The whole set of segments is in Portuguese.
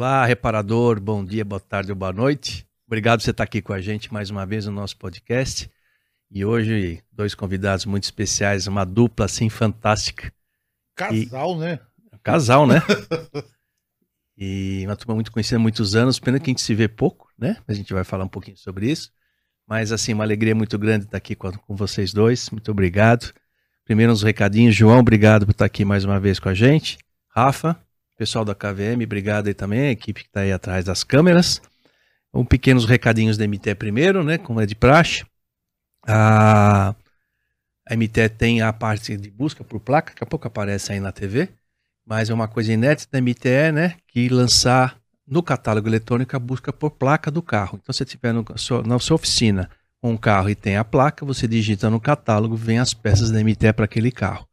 Olá, reparador, bom dia, boa tarde ou boa noite. Obrigado por você estar aqui com a gente mais uma vez no nosso podcast. E hoje, dois convidados muito especiais, uma dupla assim fantástica. Casal, e... né? Casal, né? e uma turma muito conhecida há muitos anos, pena que a gente se vê pouco, né? A gente vai falar um pouquinho sobre isso. Mas, assim, uma alegria muito grande estar aqui com, com vocês dois. Muito obrigado. Primeiro, uns recadinhos. João, obrigado por estar aqui mais uma vez com a gente. Rafa, pessoal da KVM, obrigado aí também, a equipe que está aí atrás das câmeras. Um pequenos recadinhos da MT primeiro, né, como é de praxe. A, a MT tem a parte de busca por placa, daqui a pouco aparece aí na TV, mas é uma coisa inédita da MTE, né, que lançar no catálogo eletrônico a busca por placa do carro. Então, se você estiver na sua oficina um carro e tem a placa, você digita no catálogo, vem as peças da MTE para aquele carro.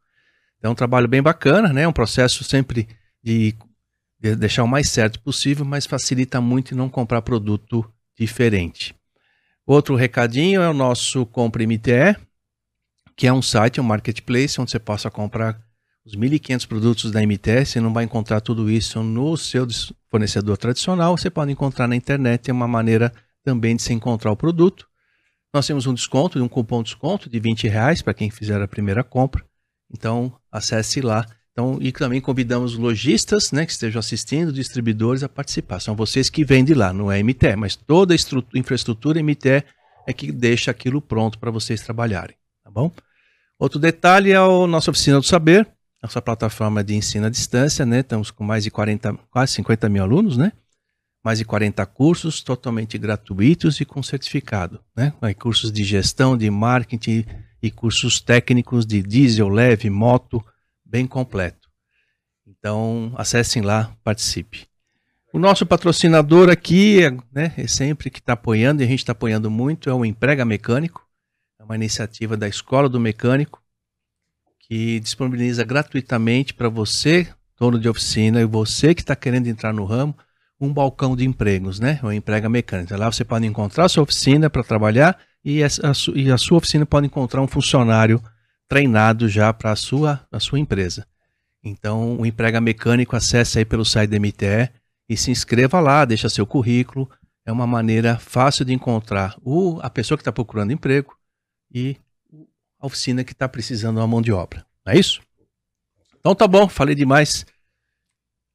Então, é um trabalho bem bacana, né? Um processo sempre de deixar o mais certo possível, mas facilita muito não comprar produto diferente. Outro recadinho é o nosso Compre MTE, que é um site, um marketplace, onde você possa comprar os 1.500 produtos da MTE. Você não vai encontrar tudo isso no seu fornecedor tradicional, você pode encontrar na internet, é uma maneira também de se encontrar o produto. Nós temos um desconto, um cupom de desconto de 20 reais para quem fizer a primeira compra. Então, acesse lá então, e também convidamos lojistas né, que estejam assistindo, distribuidores a participar. São vocês que vendem lá, não é MTE, mas toda a infraestrutura MTE é que deixa aquilo pronto para vocês trabalharem, tá bom? Outro detalhe é a nossa oficina do saber, nossa plataforma de ensino à distância, né? Estamos com mais de 40, quase 50 mil alunos, né? Mais de 40 cursos totalmente gratuitos e com certificado, né? Cursos de gestão, de marketing e cursos técnicos de diesel, leve, moto, bem completo. Então, acessem lá, participe. O nosso patrocinador aqui, né, é sempre que está apoiando, e a gente está apoiando muito, é o Emprega Mecânico. É uma iniciativa da Escola do Mecânico, que disponibiliza gratuitamente para você, dono de oficina, e você que está querendo entrar no ramo, um balcão de empregos, né? O Emprega Mecânico. Lá você pode encontrar a sua oficina para trabalhar e e a sua oficina pode encontrar um funcionário treinado já para a sua, a sua empresa. Então, o emprega mecânico, acesse aí pelo site da MTE e se inscreva lá, deixa seu currículo. É uma maneira fácil de encontrar o, a pessoa que está procurando emprego e a oficina que está precisando de uma mão de obra. Não é isso? Então tá bom, falei demais.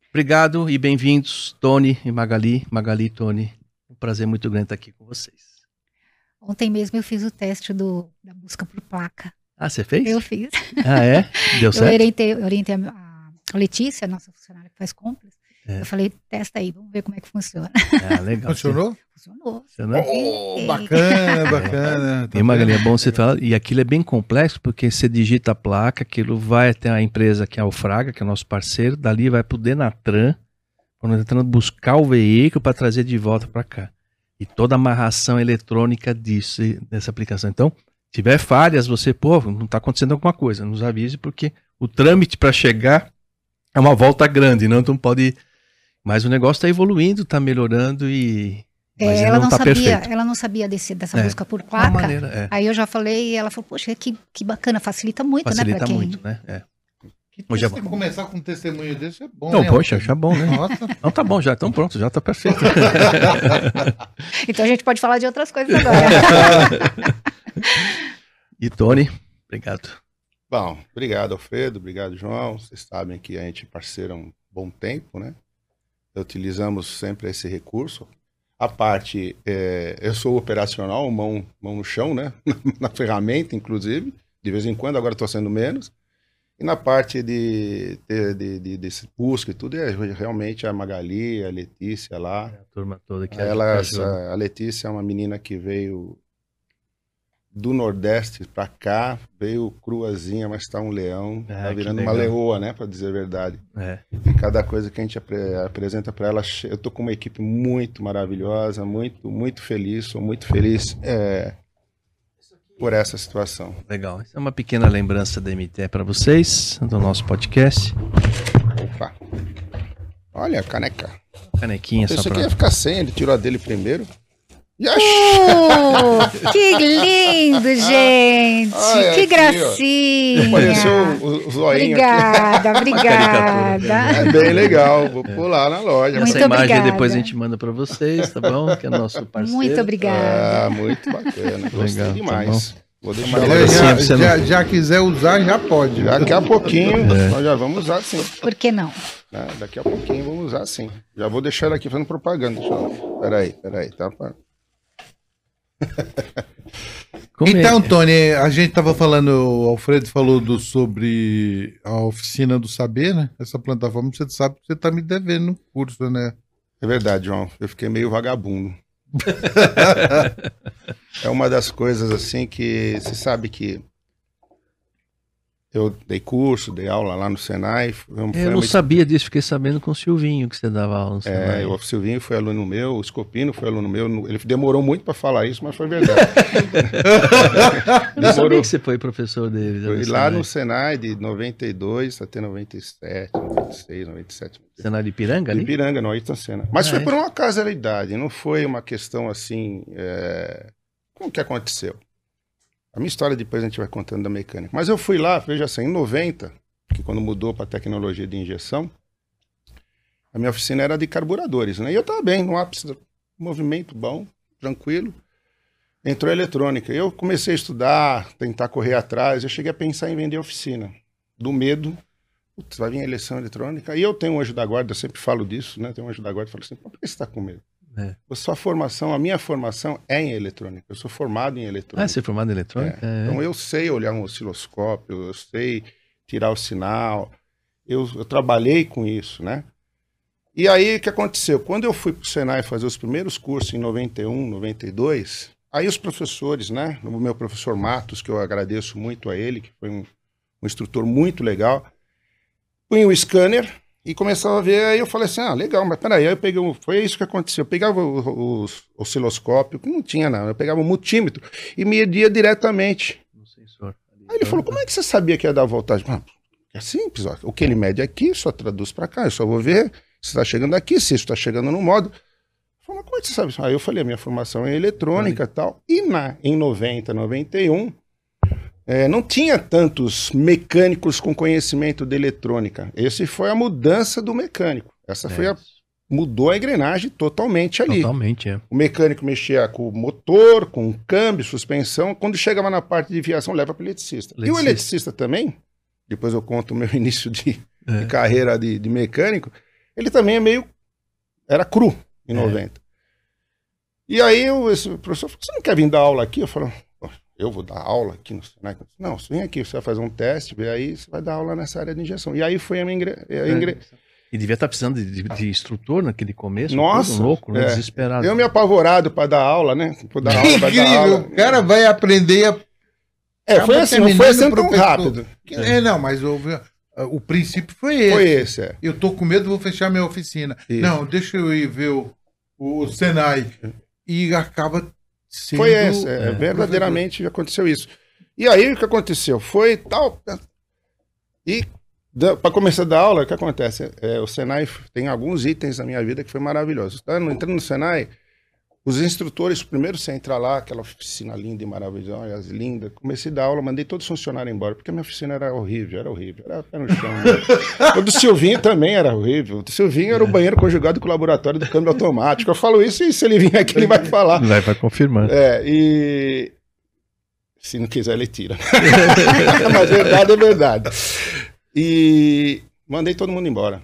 Obrigado e bem-vindos, Tony e Magali. Magali e Tony, um prazer muito grande estar aqui com vocês. Ontem mesmo eu fiz o teste do, da busca por placa. Ah, você fez? Eu fiz. Ah, é? Deu certo? Eu orientei, eu orientei a, Letícia, a nossa funcionária que faz compras. É. Eu falei, testa aí, vamos ver como é que funciona. Ah, legal. Funcionou? Funcionou. Funcionou? Oh, bacana, bacana. Tá e Magali, é bom você falar, e aquilo é bem complexo, porque você digita a placa, aquilo vai até a empresa que é o Fraga, que é o nosso parceiro, dali vai pro Denatran, quando tentando buscar o veículo para trazer de volta para cá. E toda a amarração eletrônica disso, dessa aplicação. Então, tiver falhas, você, pô, não está acontecendo alguma coisa, nos avise, porque o trâmite para chegar é uma volta grande, não? Então pode. Mas o negócio está evoluindo, está melhorando e. É, ela não, não tá sabia, perfeito. ela não sabia desse, dessa é, busca por placa. Maneira, é. Aí eu já falei e ela falou, poxa, que, que bacana, facilita muito, facilita né? Facilita muito, né? Que Hoje é começar com um testemunho desse é bom, Não, né? poxa, já é bom, né? Nossa. Não, tá bom, já, então pronto, já tá perfeito. então a gente pode falar de outras coisas agora. e Tony, obrigado. Bom, obrigado, Alfredo, obrigado, João. Vocês sabem que a gente é parceiro há um bom tempo, né? Utilizamos sempre esse recurso. A parte, é, eu sou operacional, mão, mão no chão, né? Na ferramenta, inclusive. De vez em quando, agora estou sendo menos. E na parte de, de, de, de, desse busca e tudo, é realmente a Magali, a Letícia lá. É a turma toda que ela, A Letícia é uma menina que veio do Nordeste para cá, veio cruazinha, mas está um leão, é, tá virando uma leoa, né, para dizer a verdade. É. E cada coisa que a gente ap apresenta para ela, eu tô com uma equipe muito maravilhosa, muito, muito feliz, sou muito feliz é, por essa situação. Legal. Essa é uma pequena lembrança da MT para vocês, do nosso podcast. Opa. Olha a caneca. Canequinha só aqui pra... ia ficar sem, ele tirou a dele primeiro. Uh, que lindo, gente! Ai, que aqui, gracinha! Apareceu o, o zoinho Obrigada, aqui. obrigada. É bem legal, vou pular na loja. Essa muito imagem obrigada. depois a gente manda para vocês, tá bom? Que é nosso parceiro. Muito obrigada. Ah, muito bacana, gostei legal, tá demais. Tá Vou deixar já, já, já, já, quiser usar, já pode. Daqui a pouquinho, é. nós já vamos usar sim. Por que não? É, daqui a pouquinho vamos usar sim. Já vou deixar aqui fazendo propaganda. Deixa eu... Peraí, peraí, tá? então, Tony, a gente estava falando, o Alfredo falou do, sobre a oficina do saber, né? Essa plataforma, você sabe que você está me devendo no curso, né? É verdade, João. Eu fiquei meio vagabundo. é uma das coisas assim que você sabe que eu dei curso, dei aula lá no Senai. Foi, eu não sabia disso, fiquei sabendo com o Silvinho que você dava aula no Senai. É, o Silvinho foi aluno meu, o Scopino foi aluno meu. Ele demorou muito para falar isso, mas foi verdade. não sabia que você foi professor dele. Foi lá no Senai de 92 até 97, 96, 97. Senai de Piranga ali? De Piranga, no Senna. Mas ah, foi é? por uma casualidade, não foi uma questão assim... É... Como que aconteceu? A minha história depois a gente vai contando da mecânica. Mas eu fui lá, veja assim, em 90, que quando mudou para tecnologia de injeção, a minha oficina era de carburadores, né? E eu estava bem, no ápice, movimento bom, tranquilo. Entrou a eletrônica. Eu comecei a estudar, tentar correr atrás. Eu cheguei a pensar em vender oficina. Do medo, putz, vai vir a eleição eletrônica. E eu tenho um anjo da guarda, eu sempre falo disso, né? Tenho um anjo da guarda e falo assim, por que você está com medo? É. A sua formação, a minha formação é em eletrônica. Eu sou formado em eletrônica. Ah, você é formado em eletrônica? É. É. Então eu sei olhar um osciloscópio, eu sei tirar o sinal. Eu, eu trabalhei com isso, né? E aí o que aconteceu? Quando eu fui para o Senai fazer os primeiros cursos em 91, 92, aí os professores, né? O meu professor Matos, que eu agradeço muito a ele, que foi um, um instrutor muito legal, punha o scanner e começava a ver, aí eu falei assim, ah, legal, mas peraí, aí eu peguei, foi isso que aconteceu, eu pegava o, o, osciloscópio, que não tinha nada, eu pegava o multímetro e media diretamente. No sensor. Aí ele falou, como é que você sabia que ia dar voltagem? Ah, é simples, ó. o que ele mede aqui, só traduz para cá, eu só vou ver se está chegando aqui, se isso está chegando no modo. Falou, como é que você sabe? Aí eu falei, a minha formação é eletrônica e tal, e na, em 90, 91, é, não tinha tantos mecânicos com conhecimento de eletrônica. Esse foi a mudança do mecânico. Essa é. foi a mudou a engrenagem totalmente ali. Totalmente, é. O mecânico mexia com o motor, com o câmbio, suspensão. Quando chegava na parte de viação, leva para o eletricista. E o eletricista também, depois eu conto o meu início de, é. de carreira de, de, mecânico, ele também é meio. Era cru em é. 90. E aí o esse professor falou: Você não quer vir dar aula aqui? Eu falei: eu vou dar aula aqui no Senai. Não, você vem aqui, você vai fazer um teste, e aí você vai dar aula nessa área de injeção. E aí foi a minha ingre... a ingre... E devia estar precisando de, de, de, instrutor naquele começo. Nossa! louco, né? É. Desesperado. Eu me apavorado para dar aula, né? Pra dar aula, pra dar aula. O cara vai aprender a. É, foi assim, não foi assim tão rápido. É, não, mas o, o princípio foi esse. Foi esse, é. Eu tô com medo, vou fechar minha oficina. Isso. Não, deixa eu ir ver o, o Senai. E acaba Foi esse, é, é, verdadeiramente aconteceu isso. E aí o que aconteceu? Foi tal. E para começar a dar aula, o que acontece? É, o Senai tem alguns itens na minha vida que foi maravilhoso. Entrando no Senai, os instrutores, primeiro você entra lá, aquela oficina linda e maravilhosa, linda. Comecei a dar aula, mandei todos os funcionários embora, porque a minha oficina era horrível, era horrível, era pé no chão. Né? o do Silvinho também era horrível. O do Silvinho era o banheiro conjugado com o laboratório do câmbio automático. Eu falo isso e se ele vir aqui, ele vai falar. Vai, vai confirmar. É, e. Se não quiser, ele tira. Mas verdade é verdade. E mandei todo mundo embora.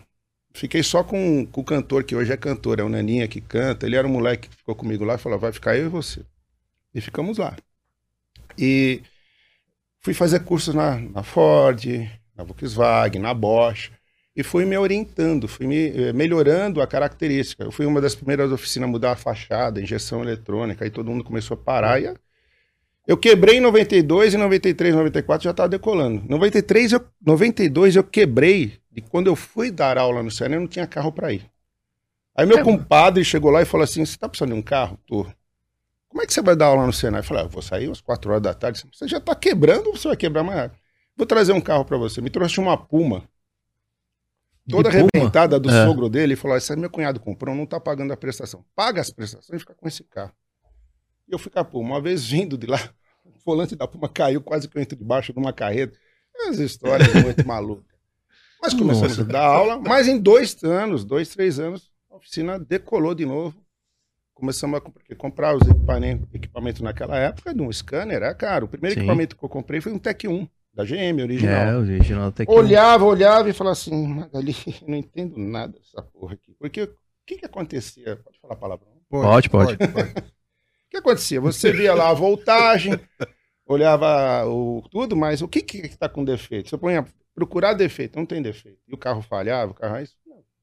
Fiquei só com, com, o cantor, que hoje é cantor, é o Naninha que canta. Ele era um moleque que ficou comigo lá e falou: vai ficar eu e você. E ficamos lá. E fui fazer cursos na, na Ford, na Volkswagen, na Bosch. E fui me orientando, fui me eh, melhorando a característica. Eu fui uma das primeiras oficinas a mudar a fachada, injeção eletrônica, aí todo mundo começou a parar. E eu quebrei em 92, em 93, 94 já estava decolando. 93, eu, 92 eu quebrei e quando eu fui dar aula no Senai, eu não tinha carro para ir. Aí meu é, compadre chegou lá e falou assim: Você tá precisando de um carro? Tô. Como é que você vai dar aula no Senai? Eu falei: ah, Eu vou sair às 4 horas da tarde. Você já tá quebrando ou você vai quebrar mais? Vou trazer um carro para você. Me trouxe uma Puma. Toda arrebentada do é. sogro dele. E falou: Esse meu cunhado comprou, não tá pagando a prestação. Paga as prestações e fica com esse carro. E eu fui capô. Uma vez vindo de lá, volante da Puma caiu, quase que eu entro debaixo de uma carreta. As histórias muito malucas. Mas começamos Nossa. a dar aula, mas em dois anos, dois, três anos, a oficina decolou de novo. Começamos a porque comprar os equipamentos, equipamento naquela época, de um scanner, era caro. O primeiro Sim. equipamento que eu comprei foi um Tec 1, da GM, original. É, o original Tec 1. Olhava, olhava e falava assim, Magali, não entendo nada dessa porra aqui. Porque o que que acontecia? Pode falar a palavra? Pode, pode. pode. pode. O que acontecia? Você via lá a voltagem, olhava o tudo, mas o que que está com defeito? Você põe procurar defeito, não tem defeito. E o carro falhava, o carro aí,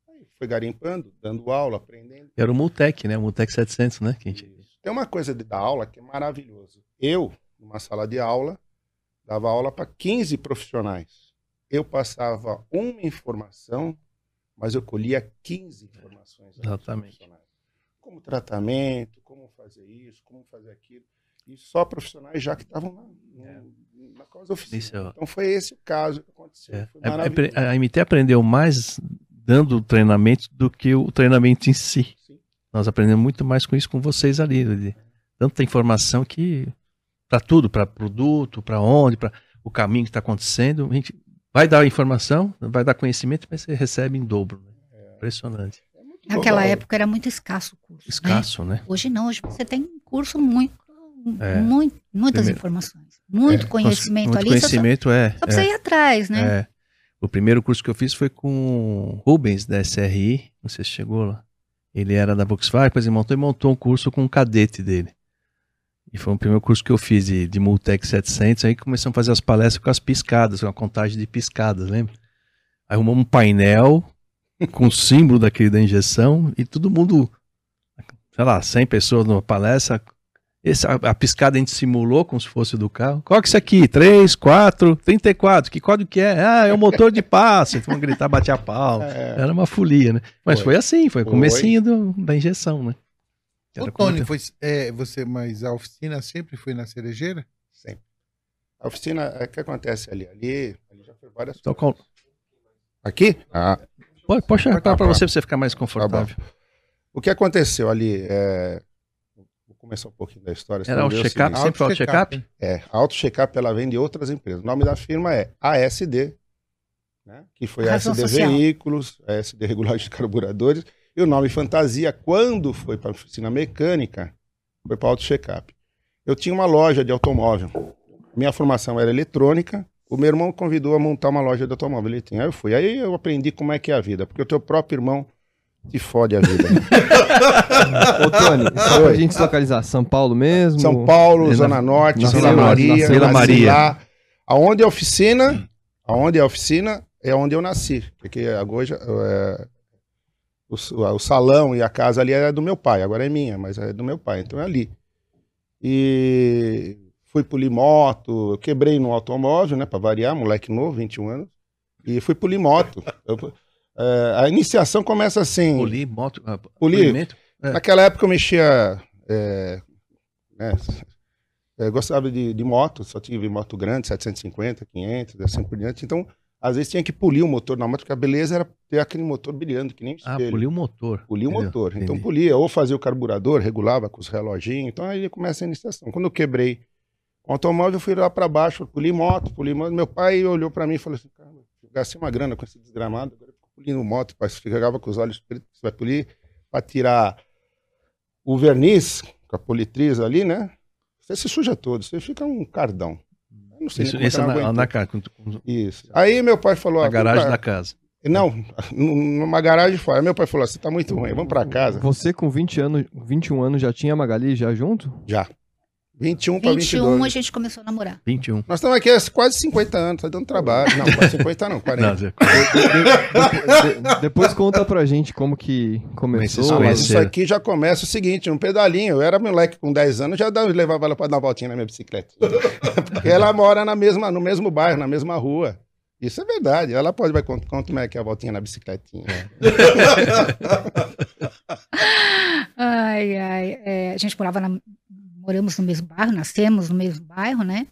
aí foi garimpando, dando aula, aprendendo. Era o Multec, né? O Multec 700, né? Que gente... Tem uma coisa de dar aula que é maravilhoso. Eu, numa sala de aula, dava aula para 15 profissionais. Eu passava uma informação, mas eu colhia 15 informações. Exatamente. Como tratamento, como fazer isso, como fazer aquilo. E só profissionais já que estavam na, é na causa oficial. É então foi esse o caso que aconteceu. É. A, a, MT aprendeu mais dando treinamento do que o treinamento em si. Sim. Nós aprendemos muito mais com isso com vocês ali. ali. Tanta informação que para tudo, para produto, para onde, para o caminho que está acontecendo. A gente vai dar informação, vai dar conhecimento, mas você recebe em dobro. Né? É. Impressionante. Naquela época era muito escasso o curso. Né? Escasso, né? né? Hoje não, hoje você tem curso muito, é. muito muitas Primeiro. informações. Muito é, conhecimento muito ali. conhecimento, só, é. Só pra é, você ir atrás, né? É. O primeiro curso que eu fiz foi com Rubens, da SRI. Não sei se chegou lá. Ele era da Volkswagen, depois ele montou e montou um curso com um cadete dele. E foi o primeiro curso que eu fiz de, de Multec 700. Aí começamos a fazer as palestras com as piscadas, com a contagem de piscadas, lembra? Aí arrumamos um painel com o símbolo daquele da injeção e todo mundo, sei lá, 100 pessoas numa palestra, esse, a, a, piscada a gente simulou como se fosse do carro. Qual que é isso aqui? 3, 4, 34. Que código que é? Ah, é o motor de passo. Então gritar, bater a pau. É. Era uma folia, né? Mas foi, foi assim, foi o comecinho do, da injeção, né? Ô, Tony, foi, é, você, mas a oficina sempre foi na cerejeira? Sempre. A oficina, o é, que acontece ali? Ali, ali já foi várias então, coisas. Aqui? Ah. Pode, pode para você, pra você ficar mais confortável. Tá o que aconteceu ali? É, começar um pouquinho da história. Era o check-up, sempre auto check-up? É, a auto check-up ela vem de outras empresas. O nome da firma é ASD, né, que foi a ASD social. Veículos, ASD Regulagem de Carburadores, e o nome Fantasia, quando foi para a oficina mecânica, foi para auto check-up. Eu tinha uma loja de automóvel. Minha formação era eletrônica. O meu irmão convidou a montar uma loja de automóvel. Ele tinha, aí eu fui. Aí eu aprendi como é que é a vida, porque o teu próprio irmão te fode a vida. Ô, Tony, só pra gente se localizar, São Paulo mesmo? São Paulo, Zona Norte, na Vila Maria, Vila Maria. Lá. Aonde é a oficina, aonde é a oficina, é onde eu nasci. Porque a Goja, é, o, o, salão e a casa ali é do meu pai, agora é minha, mas é do meu pai, então é ali. E fui polir moto, eu quebrei no automóvel, né, pra variar, moleque novo, 21 anos, e fui polir moto. Eu, é, a iniciação começa assim. Polir, moto, uh, polir. É. Naquela época eu mexia. É, eu gostava de, de, moto, só tive moto grande, 750, 500, assim por diante. Então, às vezes tinha que polir o motor na moto, porque a beleza era ter aquele motor brilhando, que nem ah, espelho. Ah, polir o motor. Polir o motor. Entendi. Então, polia, ou fazia o carburador, regulava com os reloginhos. Então, aí começa a iniciação. Quando eu quebrei o automóvel, eu fui lá para baixo, poli moto, poli moto. Meu pai olhou para mim e falou assim: cara, gastei uma grana com esse desgramado, agora polindo moto, ficava com os olhos pretos, você vai polir para tirar o verniz com a politriz ali, né? Você se suja todo, você fica um cardão. Eu não sei isso, isso é na, na casa. Isso. Aí meu pai falou... Na garagem pra... da casa. Não, numa garagem fora. Meu pai falou: você tá muito ruim, vamos para casa. Você com 20 anos, 21 anos já tinha Magali já junto? Já. 21 para 22. 21 a gente começou a namorar. 21. Nós estamos aqui há quase 50 anos, tá dando trabalho. Não, quase 50 não, 40. Não, de, de, de, depois conta pra gente como que começou. Ah, mas isso aqui já começa o seguinte, um pedalinho. Eu era moleque com 10 anos, já dava, levava ela para dar uma voltinha na minha bicicleta. Porque ela mora na mesma, no mesmo bairro, na mesma rua. Isso é verdade. Ela pode, vai contar como é que é a voltinha na bicicletinha. ai, ai. É, a gente morava na, moramos no mesmo bairro, nascemos no mesmo bairro, né?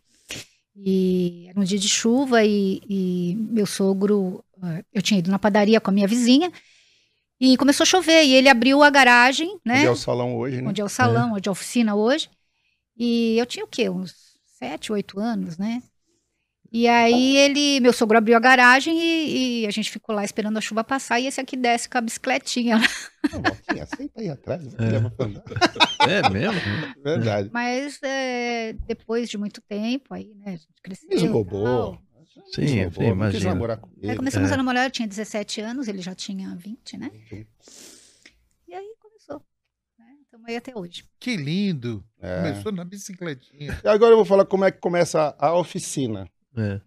E era um dia de chuva e, e meu sogro, eh, eu tinha ido na padaria com a minha vizinha e começou a chover e ele abriu a garagem, né? Onde é o salão hoje, né? Onde é o salão, é. onde é a oficina hoje. E eu tinha o quê? Uns sete, oito anos, né? E aí ele, meu sogro abriu a garagem e, e, a gente ficou lá esperando a chuva passar e esse aqui desce com a bicicletinha. Não, senta aí atrás. É. é mesmo? Verdade. Mas é, depois de muito tempo aí, né, a gente cresceu. Esbobou. Sim, sim, imagina. namorar com ele. Aí começamos é. a namorar, eu tinha 17 anos, ele já tinha 20, né? E aí começou. Né? Estamos aí até hoje. Que lindo! É. Começou na bicicletinha. E agora eu vou falar como é que começa a oficina. É.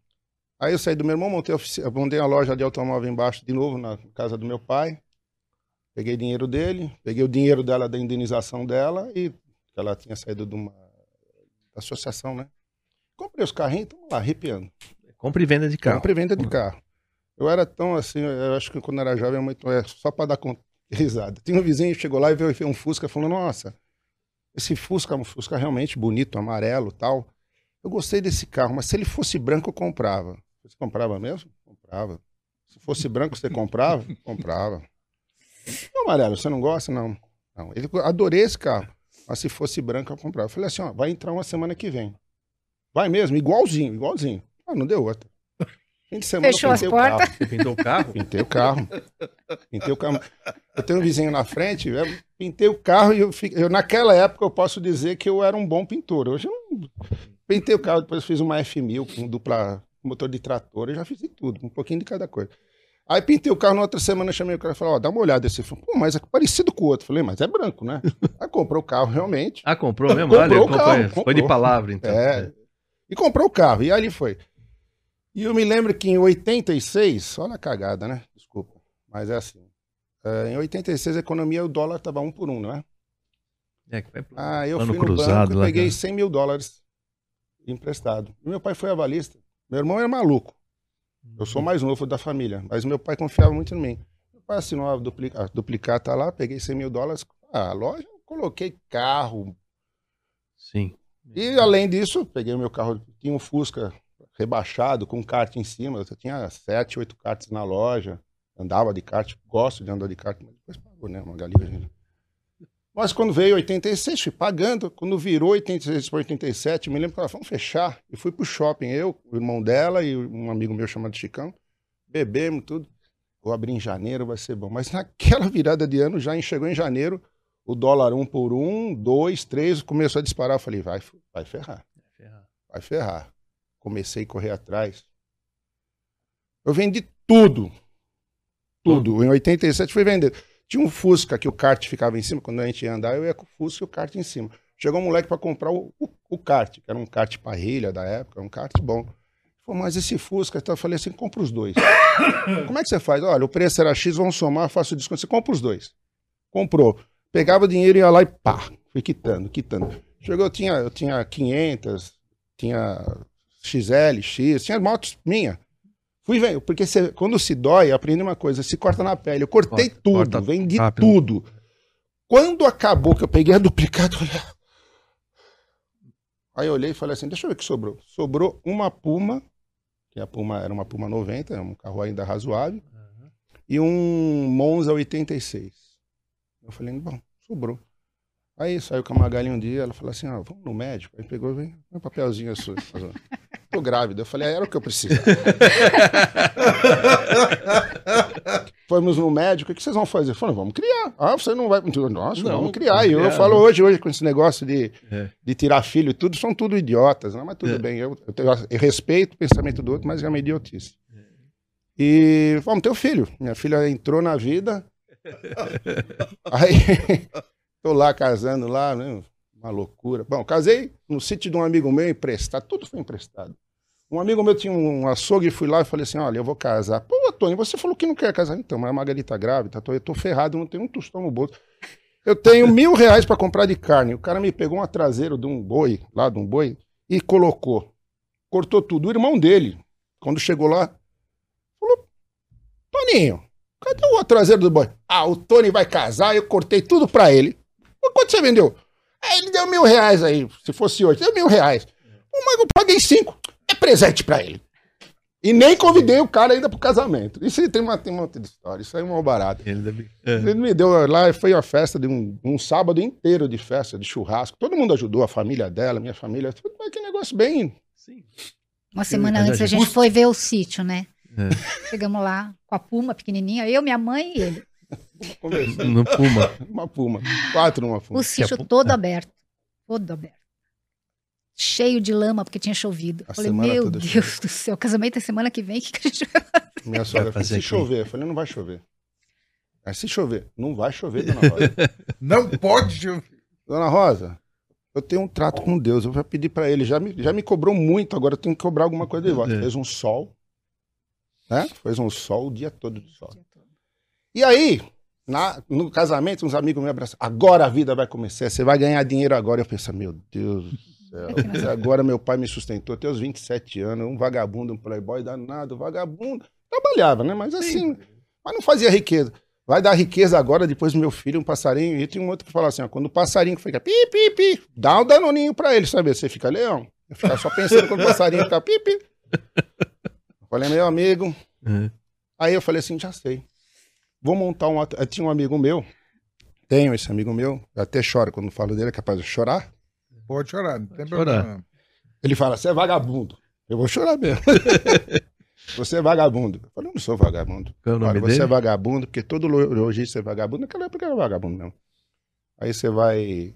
Aí eu saí do meu irmão, montei, montei uma loja de automóvel embaixo de novo, na casa do meu pai. Peguei dinheiro dele, peguei o dinheiro dela da indenização dela e ela tinha saído de uma associação, né? Comprei os carrinhos, estamos lá, arrepiando. Compre e venda de carro. Compre e venda de carro. Eu era tão assim, eu acho que quando era jovem, muito, é, só para dar risada. Tinha um vizinho que chegou lá e veio um Fusca falou: Nossa, esse Fusca é um Fusca realmente bonito, amarelo tal. Eu gostei desse carro, mas se ele fosse branco, eu comprava. Você comprava mesmo? Comprava. Se fosse branco, você comprava? comprava. E amarelo, você não gosta? Não. não. Ele, adorei esse carro. Mas se fosse branco, eu comprava. Eu falei assim: ó, vai entrar uma semana que vem. Vai mesmo, igualzinho, igualzinho. Ah, não deu outra. Fim de semana Fechou as portas. Pintou o carro? Pintei o carro. Pintei o carro. Eu tenho um vizinho na frente, eu pintei o carro e eu, eu, naquela época eu posso dizer que eu era um bom pintor. Hoje eu não... Pintei o carro, depois fiz uma F1000 com dupla motor de trator, eu já fiz tudo, um pouquinho de cada coisa. Aí pintei o carro, na outra semana chamei o cara e falei, ó, dá uma olhada esse filme. Pô, mas é parecido com o outro. Falei, mas é branco, né? Aí comprou o carro, realmente. Ah, comprou mesmo? comprou Olha, o carro. Comprou. Foi de palavra, então. É. E comprou o carro, e ali foi. E eu me lembro que em 86, olha a cagada, né? Desculpa, mas é assim. É, em 86 a economia, o dólar estava um por um, não é? É, que foi ah, eu fui no cruzado, banco e peguei 100 mil dólares emprestado. E meu pai foi avalista. Meu irmão era maluco. Eu sou mais novo da família, mas meu pai confiava muito em mim. Meu pai assinou a, duplica, a duplicata lá, peguei 100 mil dólares. A loja, coloquei carro. Sim. E além disso, peguei o meu carro, tinha um Fusca rebaixado, com kart em cima. Eu tinha sete, oito karts na loja. Andava de kart, gosto de andar de kart, mas depois pagou, né? Uma galinha. Mas quando veio 86, fui pagando. Quando virou 86 para 87, me lembro que ela falou, vamos fechar. E fui pro shopping, eu, o irmão dela e um amigo meu chamado Chicão. Bebemos tudo. Vou abrir em janeiro, vai ser bom. Mas naquela virada de ano, já chegou em janeiro, o dólar um por um, dois, três, começou a disparar. Eu falei, vai, vai ferrar. Vai ferrar. Vai ferrar comecei a correr atrás. Eu vendi tudo. Tudo. Em 87 fui vender. Tinha um Fusca que o kart ficava em cima. Quando a gente ia andar, eu ia com o Fusca e o kart em cima. Chegou um moleque para comprar o, o, o, kart, que era um kart parrilha da época, um kart bom. Falei, mas esse Fusca, então eu falei assim, compra os dois. Como é que você faz? Olha, o preço era X, vamos somar, faço o desconto. Você compra os dois. Comprou. Pegava o dinheiro, ia lá e pá, fui quitando, quitando. Chegou, eu tinha, eu tinha 500, tinha XL, X, tinha motos minha. Fui velho, porque você, quando se dói, aprende uma coisa, se corta na pele. Eu cortei corta, tudo, corta vendi rápido. tudo. Quando acabou que eu peguei a duplicata, olhei... aí eu olhei e falei assim, deixa eu ver o que sobrou. Sobrou uma Puma, que a Puma era uma Puma 90, um carro ainda razoável, uhum. e um Monza 86. Eu falei, bom, sobrou. Aí saiu com a Magali um dia, ela falou assim, ah, vamos no médico. Aí pegou, vem, um papelzinho assim. Tô grávida. Eu falei, ah, era o que eu precisava. Fomos no médico, o que vocês vão fazer? Falei, vamos criar. Ah, você não vai. Nossa, não, vamos criar. E eu, eu falo hoje, hoje, com esse negócio de, é. de tirar filho e tudo, são tudo idiotas, né? Mas tudo é. bem. Eu, eu, eu, respeito o pensamento do outro, mas é uma idiotice. É. E vamos ter o filho. Minha filha entrou na vida. Aí Tô lá casando lá, né? Uma loucura. Bom, casei no sítio de um amigo meu emprestado, tudo foi emprestado. Um amigo meu tinha um açougue fui lá e falei assim: olha, eu vou casar. Pô, Tony, você falou que não quer casar. Então, mas a Margarita tá grávida, eu tô ferrado, não tenho um tostão no bolso. Eu tenho mil reais para comprar de carne. O cara me pegou uma traseira de um boi, lá de um boi, e colocou. Cortou tudo. O irmão dele, quando chegou lá, falou: Toninho, cadê o traseiro do boi? Ah, o Tony vai casar, eu cortei tudo para ele. Quanto você vendeu? Aí ele deu mil reais aí, se fosse hoje, deu mil reais. Mas eu paguei cinco. É presente pra ele. E nem convidei o cara ainda pro casamento. Isso tem uma, tem uma outra história. Isso aí é uma barata. Ele, deve... é. ele me deu lá, foi uma festa de um, um, sábado inteiro de festa, de churrasco. Todo mundo ajudou, a família dela, minha família. Foi que negócio bem. Sim. Uma semana antes a gente foi ver o sítio, né? É. Chegamos lá com a Puma pequenininha, eu, minha mãe e ele. No Puma. Uma Puma. Quatro numa Puma. O sítio todo aberto. Todo aberto cheio de lama porque tinha chovido. A falei, meu Deus do céu, casamento é semana que vem, o que, que a gente vai fazer? Minha sogra falou, se aqui. chover, eu falei, não vai chover. Mas se chover, não vai chover, dona Rosa. não pode chover. Dona Rosa, eu tenho um trato com Deus, eu vou pedir para ele, já me, já me cobrou muito, agora eu tenho que cobrar alguma coisa de volta. É. Fez um sol, né? Fez um sol o dia todo de sol. E aí, na, no casamento, uns amigos me abraçaram. Agora a vida vai começar, você vai ganhar dinheiro agora. Eu penso, meu Deus céu. Agora meu pai me sustentou até os 27 anos, um vagabundo, um playboy danado, vagabundo. Trabalhava, né? Mas assim, Sim. mas não fazia riqueza. Vai dar riqueza agora, depois do meu filho, um passarinho. E tem um outro que fala assim: ó, quando o passarinho fica pi, pi, pi, dá um danoninho pra ele, sabe? Você fica leão. Eu ficar só pensando quando o passarinho fica pi, pi. Eu falei, meu amigo. Uhum. Aí eu falei assim: já sei. Vou montar um. Eu tinha um amigo meu, tenho esse amigo meu, eu até choro quando falo dele, é capaz de chorar. Pode chorar, não tem Pode problema. Chorar. Ele fala, você é vagabundo. Eu vou chorar mesmo. você é vagabundo. Eu falei, eu não sou vagabundo. Qual é o você é vagabundo, porque todo lojista é vagabundo. Naquela época era vagabundo mesmo. Aí você vai.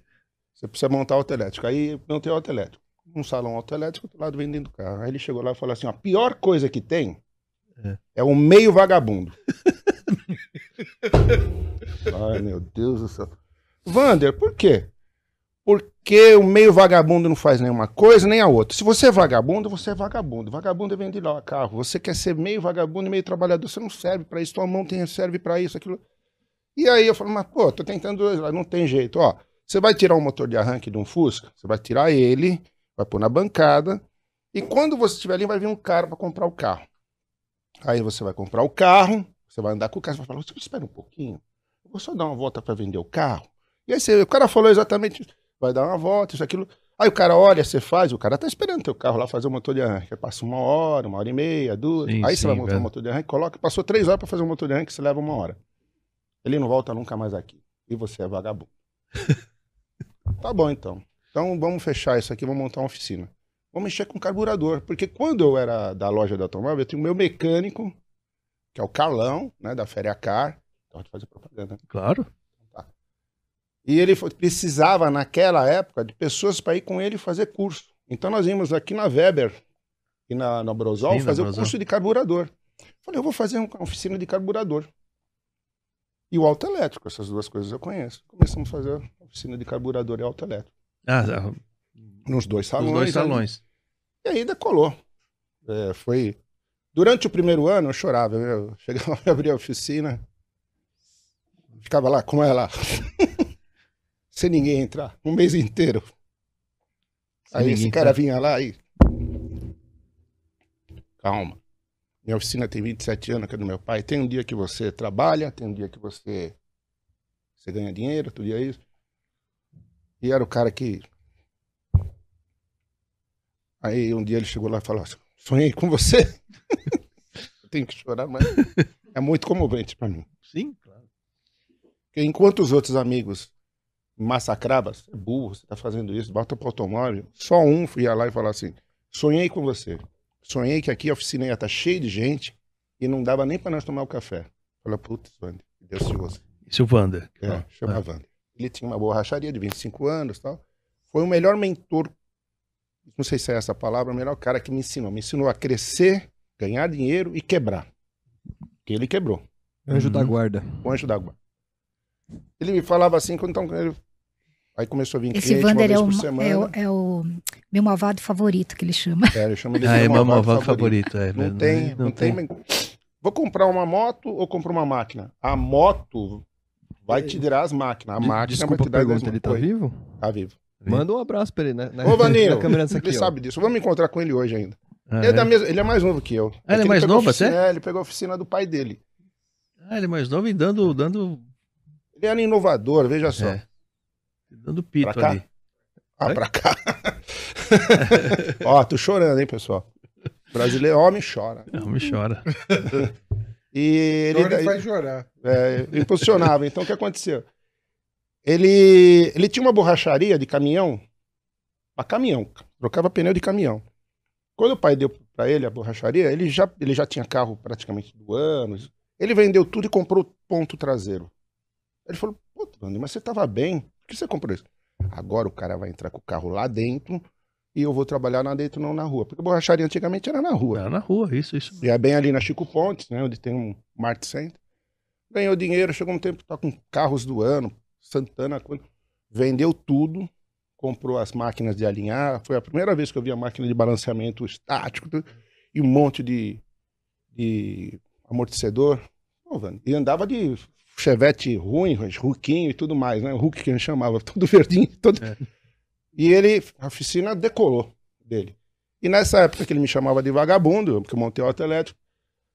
Você precisa montar auto elétrico. Aí não tem auto elétrico. Um salão auto elétrico, do lado vendendo carro. Aí ele chegou lá e falou assim: a pior coisa que tem é, é o meio vagabundo. Ai, meu Deus do céu. Vander, por quê? Porque o meio vagabundo não faz nenhuma coisa nem a outra. Se você é vagabundo, você é vagabundo. Vagabundo é vender lá carro. Você quer ser meio vagabundo e meio trabalhador, você não serve para isso. Tua mão tem, serve para isso, aquilo. E aí eu falo, mas pô, tô tentando, não tem jeito. Ó, você vai tirar um motor de arranque de um Fusca, você vai tirar ele, vai pôr na bancada, e quando você estiver ali, vai vir um cara para comprar o carro. Aí você vai comprar o carro, você vai andar com o carro, você vai falar, você espera um pouquinho, eu vou só dar uma volta para vender o carro. E aí você, o cara falou exatamente isso vai dar uma volta, isso, aquilo. Aí o cara olha, você faz, o cara tá esperando teu carro lá fazer o motor de arranque. Passa uma hora, uma hora e meia, duas. Sim, aí sim, você vai montar o motor de arranque, coloca, passou três horas para fazer o motor de arranque, você leva uma hora. Ele não volta nunca mais aqui. E você é vagabundo. tá bom, então. Então vamos fechar isso aqui, vamos montar uma oficina. Vamos mexer com carburador. Porque quando eu era da loja da automóvel, eu tinha o meu mecânico, que é o Carlão, né, da Féria Car. Pode fazer propaganda. Né? Claro. E ele precisava, naquela época, de pessoas para ir com ele fazer curso. Então nós íamos aqui na Weber e na, na Brosol Sim, fazer o curso de carburador. Falei, eu vou fazer uma oficina de carburador. E o auto elétrico, essas duas coisas eu conheço. Começamos a fazer oficina de carburador e auto elétrico. Ah, nos dois salões. Nos dois salões. E aí decolou. É, foi. Durante o primeiro ano eu chorava. Eu chegava a abrir a oficina, ficava lá, como é lá? sem ninguém entrar, um mês inteiro. Sem aí esse cara vinha lá e. Calma. Minha oficina tem 27 anos, que é do meu pai. Tem um dia que você trabalha, tem um dia que você, você ganha dinheiro, outro dia é isso. E era o cara que. Aí um dia ele chegou lá e falou assim: sonhei com você. Eu tenho que chorar, mas é muito comovente para mim. Sim, claro. Porque enquanto os outros amigos massacrava, você é burro, você tá fazendo isso, bota pro automóvel. Só um ia lá e falava assim: sonhei com você. Sonhei que aqui a oficina ia estar tá cheia de gente e não dava nem para nós tomar o café. Falei, putz, Wander, Deus te você. Isso é o Wander. É, ah, chama ah. Wander. Ele tinha uma borracharia de 25 anos tal. Foi o melhor mentor, não sei se é essa palavra, o melhor cara que me ensinou. Me ensinou a crescer, ganhar dinheiro e quebrar. Que ele quebrou. Anjo uhum. da guarda. O anjo da guarda. Ele me falava assim, quando então, ele Aí começou a vir Esse Vander é, o, é, o, é o meu malvado favorito que ele chama. É, ele chama de ah, é meu malvado favorito. favorito. é, não, tem, não, não tem. tem. Vou comprar uma moto ou compro uma máquina? A moto vai te dar as máquinas. A máquina Desculpa vai te dar pergunta, ele tá vivo? Tá vivo. Manda um abraço pra ele, né? Ô, Vaninho, aqui, ele ó. sabe disso. Vamos encontrar com ele hoje ainda. Ah, ele, é? É mesma, ele, é mais novo que eu. Ah, ele é mais novo, você? É, ele pegou a oficina do pai dele. Ah, ele é mais novo e dando... dando... Ele era inovador, veja só. É. Dando pito ali. Ah, pra cá. Ó, tô chorando, hein, pessoal. Brasileiro, homem chora. Homem chora. e ele daí, faz chorar. É, impulsionava. Então o que aconteceu? Ele, ele tinha uma borracharia de caminhão, para caminhão, trocava pneu de caminhão. Quando o pai deu para ele a borracharia, ele já, ele já tinha carro praticamente do ano. Ele vendeu tudo e comprou ponto traseiro. Ele falou: Pô, mas você tava bem, por que você comprou isso? Agora o cara vai entrar com o carro lá dentro e eu vou trabalhar lá dentro, não na rua. Porque a borracharia antigamente era na rua. Era na rua, isso, isso. E é bem ali na Chico Pontes, né, onde tem um Mart Center. Ganhou dinheiro, chegou um tempo, tá com carros do ano, Santana, vendeu tudo, comprou as máquinas de alinhar. Foi a primeira vez que eu vi a máquina de balanceamento estático e um monte de, de amortecedor. e andava de chevette ruim, ruquinho e tudo mais, né? O Hulk que a gente chamava, todo verdinho. Todo... É. E ele, a oficina decolou dele. E nessa época que ele me chamava de vagabundo, porque eu montei o auto elétrico,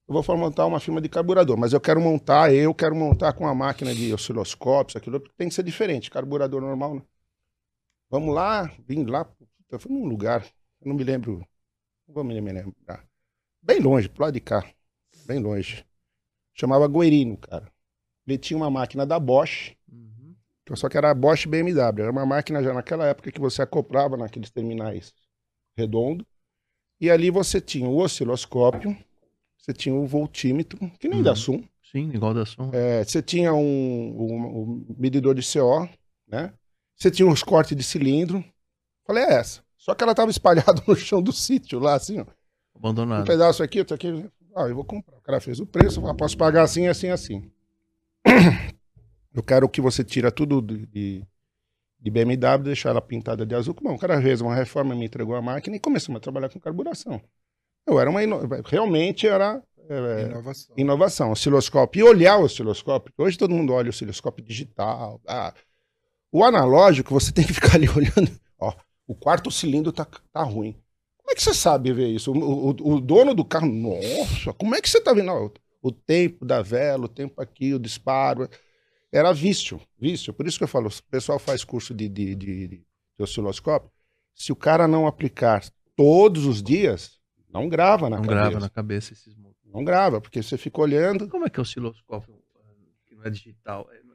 eu vou montar uma firma de carburador, mas eu quero montar, eu quero montar com uma máquina de osciloscópios, aquilo tem que ser diferente, carburador normal, né? Vamos lá, vim lá, eu fui num lugar, eu não me lembro, não vou me lembrar. Bem longe, pro lado de cá, bem longe. Chamava Guerino, cara. Ele tinha uma máquina da Bosch, uhum. só que era a Bosch BMW. Era uma máquina já naquela época que você acoplava naqueles terminais redondos. E ali você tinha o osciloscópio, você tinha o voltímetro, que nem uhum. da Sum. Sim, igual da Sum. É, você tinha um, um, um, medidor de CO, né? Você tinha uns cortes de cilindro. Falei, é essa. Só que ela estava espalhada no chão do sítio lá, assim, ó. Abandonado. Um pedaço aqui, outro aqui. Ah, eu vou comprar. O cara fez o preço, eu posso pagar assim, assim, assim. Eu quero que você tira tudo de, de BMW, deixar ela pintada de azul. Bom, o cara fez uma reforma, me entregou a máquina e começamos a trabalhar com carburação. Eu era uma ino... realmente era é, inovação. inovação, osciloscópio. E olhar o osciloscópio. Hoje todo mundo olha o osciloscópio digital. Ah, o analógico, você tem que ficar ali olhando. Ó, o quarto cilindro tá, tá ruim. Como é que você sabe ver isso? O, o, o dono do carro, nossa, como é que você tá vendo? o tempo da vela, o tempo aqui, o disparo. Era vício, vício. Por isso que eu falo, o pessoal faz curso de, de, de, de osciloscópio. Se o cara não aplicar todos os dias, não grava na não cabeça. Não grava na cabeça esses Não grava, porque você fica olhando. Como é que é o osciloscópio que não é digital? É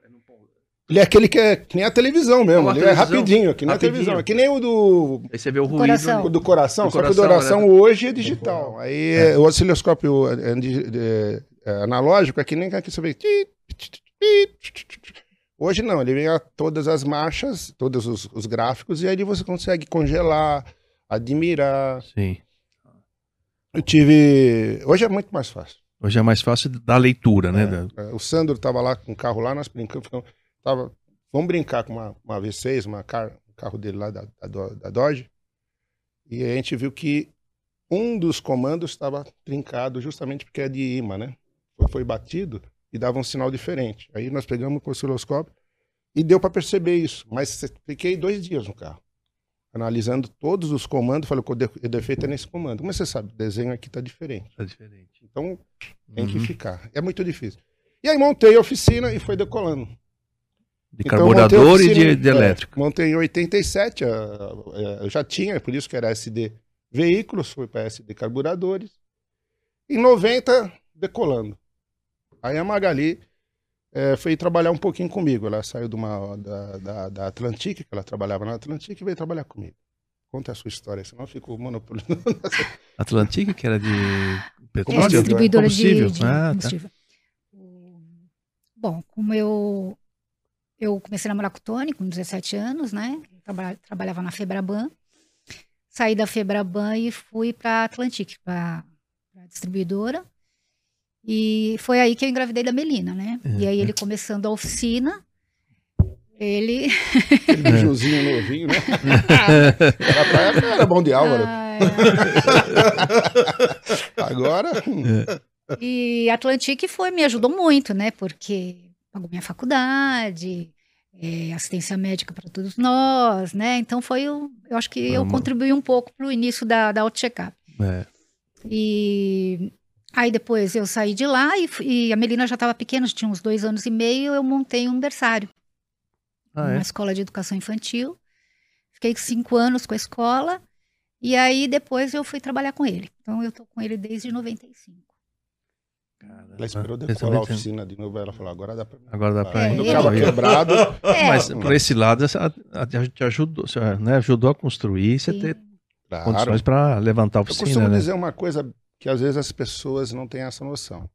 ele é aquele que é que nem a televisão mesmo. É ele é rapidinho, que nem rapidinho. a televisão. É que nem o do. Aí você vê o ruído. Coração. Do coração. Do só coração, que o do coração né? hoje é digital. Aí é. o osciloscópio é, é, é, analógico é que nem que você vê. Hoje não, ele vem a todas as marchas, todos os, os gráficos, e aí você consegue congelar, admirar. Sim. Eu tive. Hoje é muito mais fácil. Hoje é mais fácil da leitura, né? É, o Sandro estava lá com o carro lá, nós brincamos, Tava, vamos brincar com uma, uma V6, uma car, um carro dele lá da, da, da Dodge. E a gente viu que um dos comandos estava trincado justamente porque é de imã, né? Foi, foi, batido e dava um sinal diferente. Aí nós pegamos o osciloscópio e deu para perceber isso. Mas fiquei dois dias no carro, analisando todos os comandos. Falei que o defeito é nesse comando. Como você sabe, o desenho aqui está diferente. Está diferente. Então tem uhum. que ficar. É muito difícil. E aí montei a oficina e foi decolando. De então, carburador e de, de elétrico. É, montei em 87, eu já tinha, por isso que era SD veículos, foi para SD carburadores. Em 90, decolando. Aí a Magali é, foi trabalhar um pouquinho comigo. Ela saiu de uma, da, da, da Atlantic, que ela trabalhava na Atlantic, e veio trabalhar comigo. Conta a sua história, senão eu fico monopolizando. Atlantic, que era de petróleo? É, distribuidora de, de ah, Tá. Bom, como eu eu comecei a namorar com o Tony com 17 anos, né? trabalhava na Febraban. Saí da Febraban e fui para Atlantic, para a distribuidora. E foi aí que eu engravidei da Melina, né? Uhum. E aí ele começando a oficina, ele. Aquele bijuzinho novinho, né? era pra época, era bom de Álvaro. Ah, é. Agora. E Atlantic foi, me ajudou muito, né? Porque pagou minha faculdade, é, assistência médica para todos nós, né? Então foi, eu, eu acho que Vamos. eu contribuí um pouco para o início da, da auto-checkup. É. E aí depois eu saí de lá e, e a Melina já estava pequena, tinha uns dois anos e meio, eu montei um berçário. Ah, uma é? escola de educação infantil. Fiquei cinco anos com a escola E aí depois eu fui trabalhar com ele. Então eu tô com ele desde 95. Ela esperou decolar a oficina de novo, ela falou, agora dá pra... Agora dá pra... É, Quando o quebrado... É. Mas por esse lado, te ajudou, né? ajudou a construir, você ter claro. condições para levantar a oficina, Eu costumo né? dizer uma coisa que às vezes as pessoas não têm essa noção.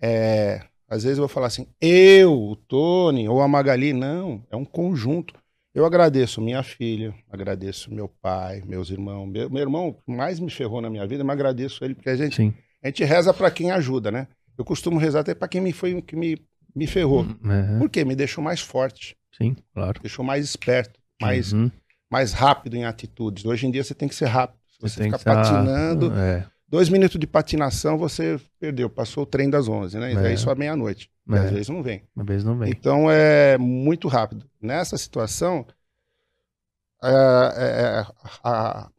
É, às vezes eu vou falar assim, eu, o Tony ou a Magali, não, é um conjunto. Eu agradeço minha filha, agradeço meu pai, meus irmãos. Meu, meu irmão mais me ferrou na minha vida, mas agradeço ele, porque a gente, Sim. a gente reza para quem ajuda, né? Eu costumo rezar até para quem me foi que me, me ferrou. Uhum. Por quê? Me deixou mais forte. Sim, claro. Deixou mais esperto, mais, Uhum. mais rápido em atitudes. Hoje em dia você tem que ser rápido. Se você tem ficar que estar- patinando, É, dois minutos de patinação você perdeu. Passou o trem das 11, né? E É. daí só meia-noite. É. Às vezes não vem. uma vez não vem. Então é muito rápido. Nessa situação, é, é, a-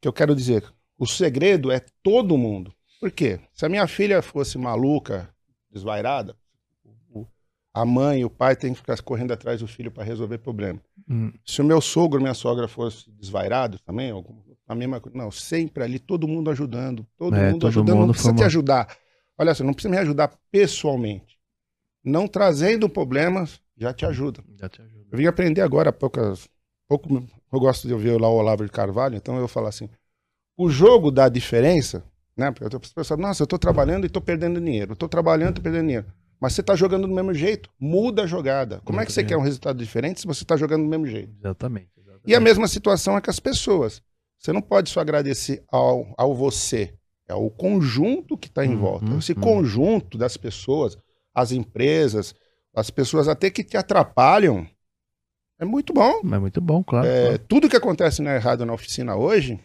que eu quero dizer, o segredo é todo mundo. Por quê? Se a minha filha fosse maluca, desvairada, a mãe e o pai têm que ficar correndo atrás do filho para resolver problema. Hum, Se o meu sogro minha sogra fossem desvairados também, algum- a mesma coisa. Não, sempre ali, todo mundo ajudando. Todo É, mundo todo ajudando. mundo não precisa te ajudar. Olha só, não precisa me ajudar pessoalmente. Não trazendo problemas, já te ajuda. já te ajuda. Eu vim aprender agora há poucas. Pouco, eu gosto de ouvir lá o Olavo de Carvalho, então eu falo assim: o jogo da diferença, né? Porque eu tô pensando, nossa, eu tô trabalhando e tô perdendo dinheiro. Tô trabalhando e tô perdendo dinheiro. Mas você tá jogando do mesmo jeito. Muda a jogada. Como é que você Muito quer bem. um resultado diferente se você tá jogando do mesmo jeito? Exatamente. exatamente. E a mesma situação é com as pessoas. Você não pode só agradecer ao, ao você, é o conjunto que está em Uhum, volta. Esse uhum. conjunto das pessoas, as empresas, as pessoas até que te atrapalham, é muito bom. Mas muito bom, claro. É, claro. tudo que acontece na errado na oficina hoje,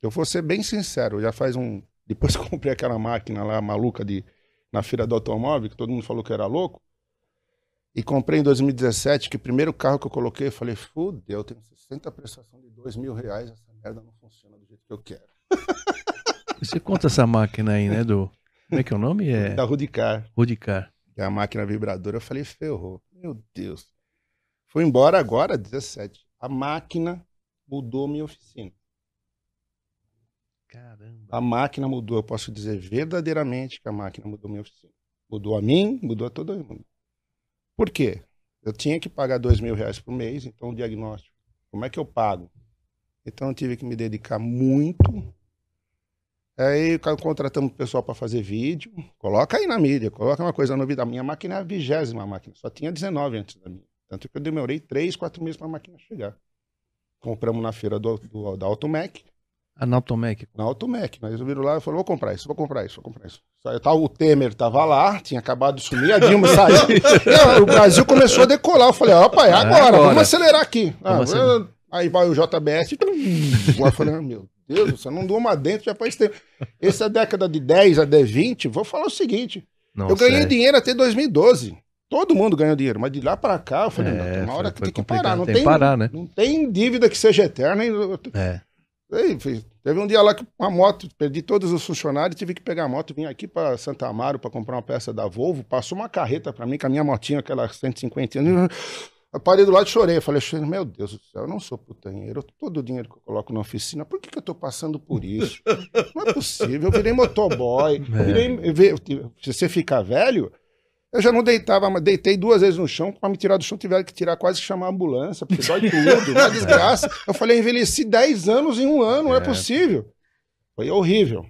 eu vou ser bem sincero, já faz um. Depois que eu comprei aquela máquina lá maluca de, na feira do automóvel, que todo mundo falou que era louco. E comprei em 2017, que o primeiro carro que eu coloquei, eu falei, fudeu, eu tenho 60 prestação de 2 mil reais, essa merda não funciona do jeito que eu quero. Você conta essa máquina aí, né, do... Como é que é o nome? É Da Rudicar, Rudicar. é a máquina vibradora, eu falei, ferrou. Meu Deus. Fui embora agora, 17. A máquina mudou minha oficina. Caramba. A máquina mudou, eu posso dizer verdadeiramente que a máquina mudou minha oficina. Mudou a mim, mudou a todo mundo. Por quê? Eu tinha que pagar dois mil reais por mês, então o diagnóstico. Como é que eu pago? Então eu tive que me dedicar muito. Aí contratamos o pessoal para fazer vídeo. Coloca aí na mídia, coloca uma coisa novidade. A minha máquina é a vigésima máquina, só tinha 19 antes da minha. Tanto que eu demorei três, quatro meses para a máquina chegar. Compramos na feira do, do, da Automec. Anatomec. Na Automec. Nós viram lá e falou: vou comprar isso, vou comprar isso, vou comprar isso. Tá, o Temer tava lá, tinha acabado de sumir, a Dilma saiu. O Brasil começou a decolar. Eu falei: opa, é agora, agora. vamos acelerar aqui. Ah, Vamos acelerar. Aí vai o JBS. Eu falei: ah, meu Deus, você não durma dentro já faz tempo. Essa década de 10 a 10, 20, vou falar o seguinte: Não, eu ganhei sério. dinheiro até 2012. Todo mundo ganhou dinheiro, mas de lá pra cá eu falei: É, não, tem uma hora que tem que parar. Não tem tem, parar, né? não tem dívida que seja eterna. É. Filho, teve um dia lá que uma moto, perdi todos os funcionários, tive que pegar a moto, vim aqui para Santa Amaro para comprar uma peça da Volvo, passou uma carreta para mim com a minha motinha, aquela 150 anos. Eu parei do lado e chorei. Eu falei, meu Deus do céu, eu não sou putanheiro. Todo o dinheiro que eu coloco na oficina, por que, que eu tô passando por isso? Não é possível. Eu virei motoboy. É. Virei, eu se você ficar velho, eu já não deitava, mas deitei duas vezes no chão, para me tirar do chão tiveram que tirar, quase que chamar a ambulância, porque dói tudo, uma desgraça. Eu falei, eu envelheci 10 anos em um ano, não é, É. possível. Foi horrível.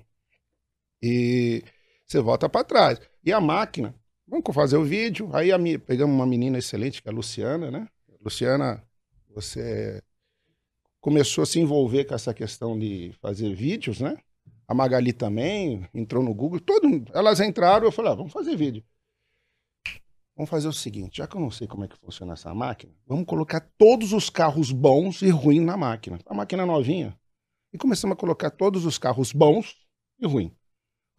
E você volta para trás. E a máquina, vamos fazer o vídeo. Aí a, mi- pegamos uma menina excelente, que é a Luciana, né? Luciana, você começou a se envolver com essa questão de fazer vídeos, né? A Magali também entrou no Google, todo, elas entraram, eu falei, ah, vamos fazer vídeo. Vamos fazer o seguinte, já que eu não sei como é que funciona essa máquina, vamos colocar todos os carros bons e ruins na máquina. A máquina é novinha. E começamos a colocar todos os carros bons e ruins.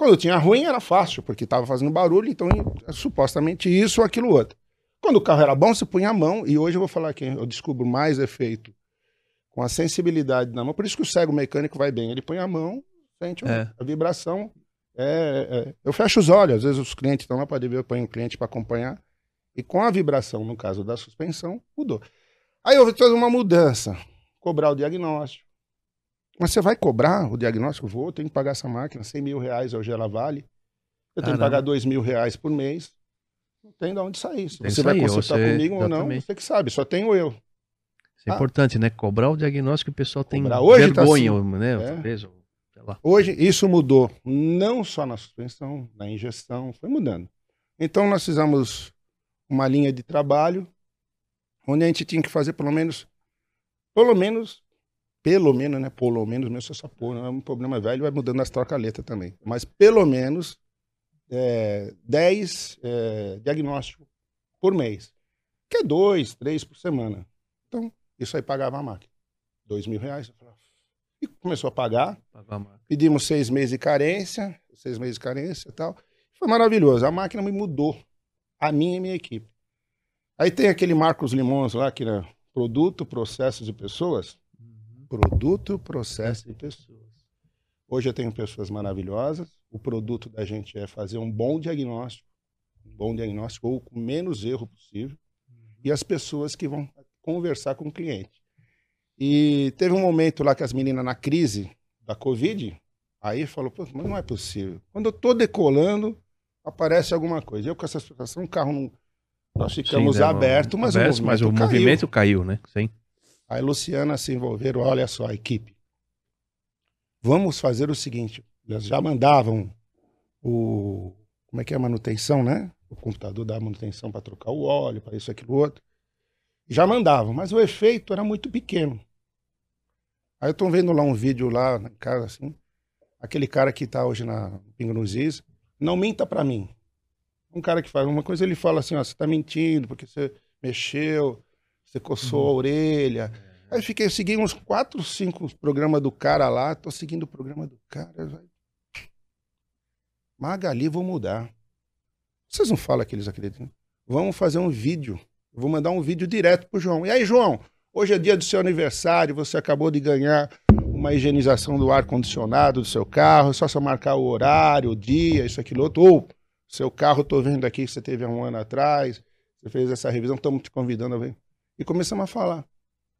Quando tinha ruim era fácil, porque estava fazendo barulho, então é supostamente isso ou aquilo outro. Quando o carro era bom, você punha a mão, e hoje eu vou falar que eu descubro mais efeito com a sensibilidade na mão. Por isso que o cego mecânico vai bem. Ele põe a mão, sente É. a vibração. É, é. Eu fecho os olhos, às vezes os clientes estão lá para ver, eu ponho o cliente para acompanhar. E com a vibração, no caso da suspensão, mudou. Aí houve toda uma mudança. Cobrar o diagnóstico. Mas você vai cobrar o diagnóstico? Vou, tenho que pagar essa máquina, 100 mil reais hoje ela vale. Eu tenho que pagar 2 mil reais por mês. Não tem de onde sair. Se você vai consultar você... comigo ou não, você que sabe, só tenho eu. Isso é ah. importante, né? Cobrar o diagnóstico, o pessoal tem hoje tá vergonha, tá assim, né? É. Talvez, hoje isso mudou, não só na suspensão, na injeção, foi mudando. Então nós fizemos uma linha de trabalho onde a gente tinha que fazer pelo menos, pelo menos, pelo menos, né? Pelo menos, mesmo essa porra, não é um problema velho, vai mudando as troca-letra também. Mas pelo menos é, 10 é, diagnósticos por mês, que é dois, três por semana. Então, isso aí pagava a máquina. Dois mil reais. E começou a pagar. Pedimos seis meses de carência, seis meses de carência e tal. Foi maravilhoso. A máquina me mudou. A minha e a minha equipe. Aí tem aquele Marcos Limões lá, que era produto, processos e pessoas. Produto, processo e pessoas. Hoje eu tenho pessoas maravilhosas. O produto da gente é fazer um bom diagnóstico, um bom diagnóstico ou com menos erro possível. E as pessoas que vão conversar com o cliente. E teve um momento lá que as meninas na crise da Covid, aí falou, mas não é possível. Quando eu tô decolando, aparece alguma coisa. Eu com essa situação, o carro não nós ficamos Sim, abertos, mas, aberto, o, movimento mas o caiu. movimento caiu, né? Sim. Aí Luciana se envolveram, olha só, a equipe. Vamos fazer o seguinte, eles já mandavam o como é que é a manutenção, né? O computador dá manutenção para trocar o óleo, para isso aquilo outro. Já mandavam, mas o efeito era muito pequeno. Aí eu tô vendo lá um vídeo lá na casa assim, aquele cara que está hoje na Pingo não minta para mim um cara que faz uma coisa, ele fala assim, ó, você tá mentindo porque você mexeu, você coçou uhum. a orelha. É. Aí fiquei, eu segui uns quatro, cinco programas do cara lá, tô seguindo o programa do cara. Magali, vou mudar. Vocês não falam que eles acreditam? Vamos fazer um vídeo. Eu vou mandar um vídeo direto pro João. E aí, João, hoje é dia do seu aniversário, você acabou de ganhar uma higienização do ar-condicionado do seu carro, é só você marcar o horário, o dia, isso, aquilo, outro. Ou seu carro, estou vendo aqui que você teve há um ano atrás, você fez essa revisão, estamos te convidando a ver. E começamos a falar.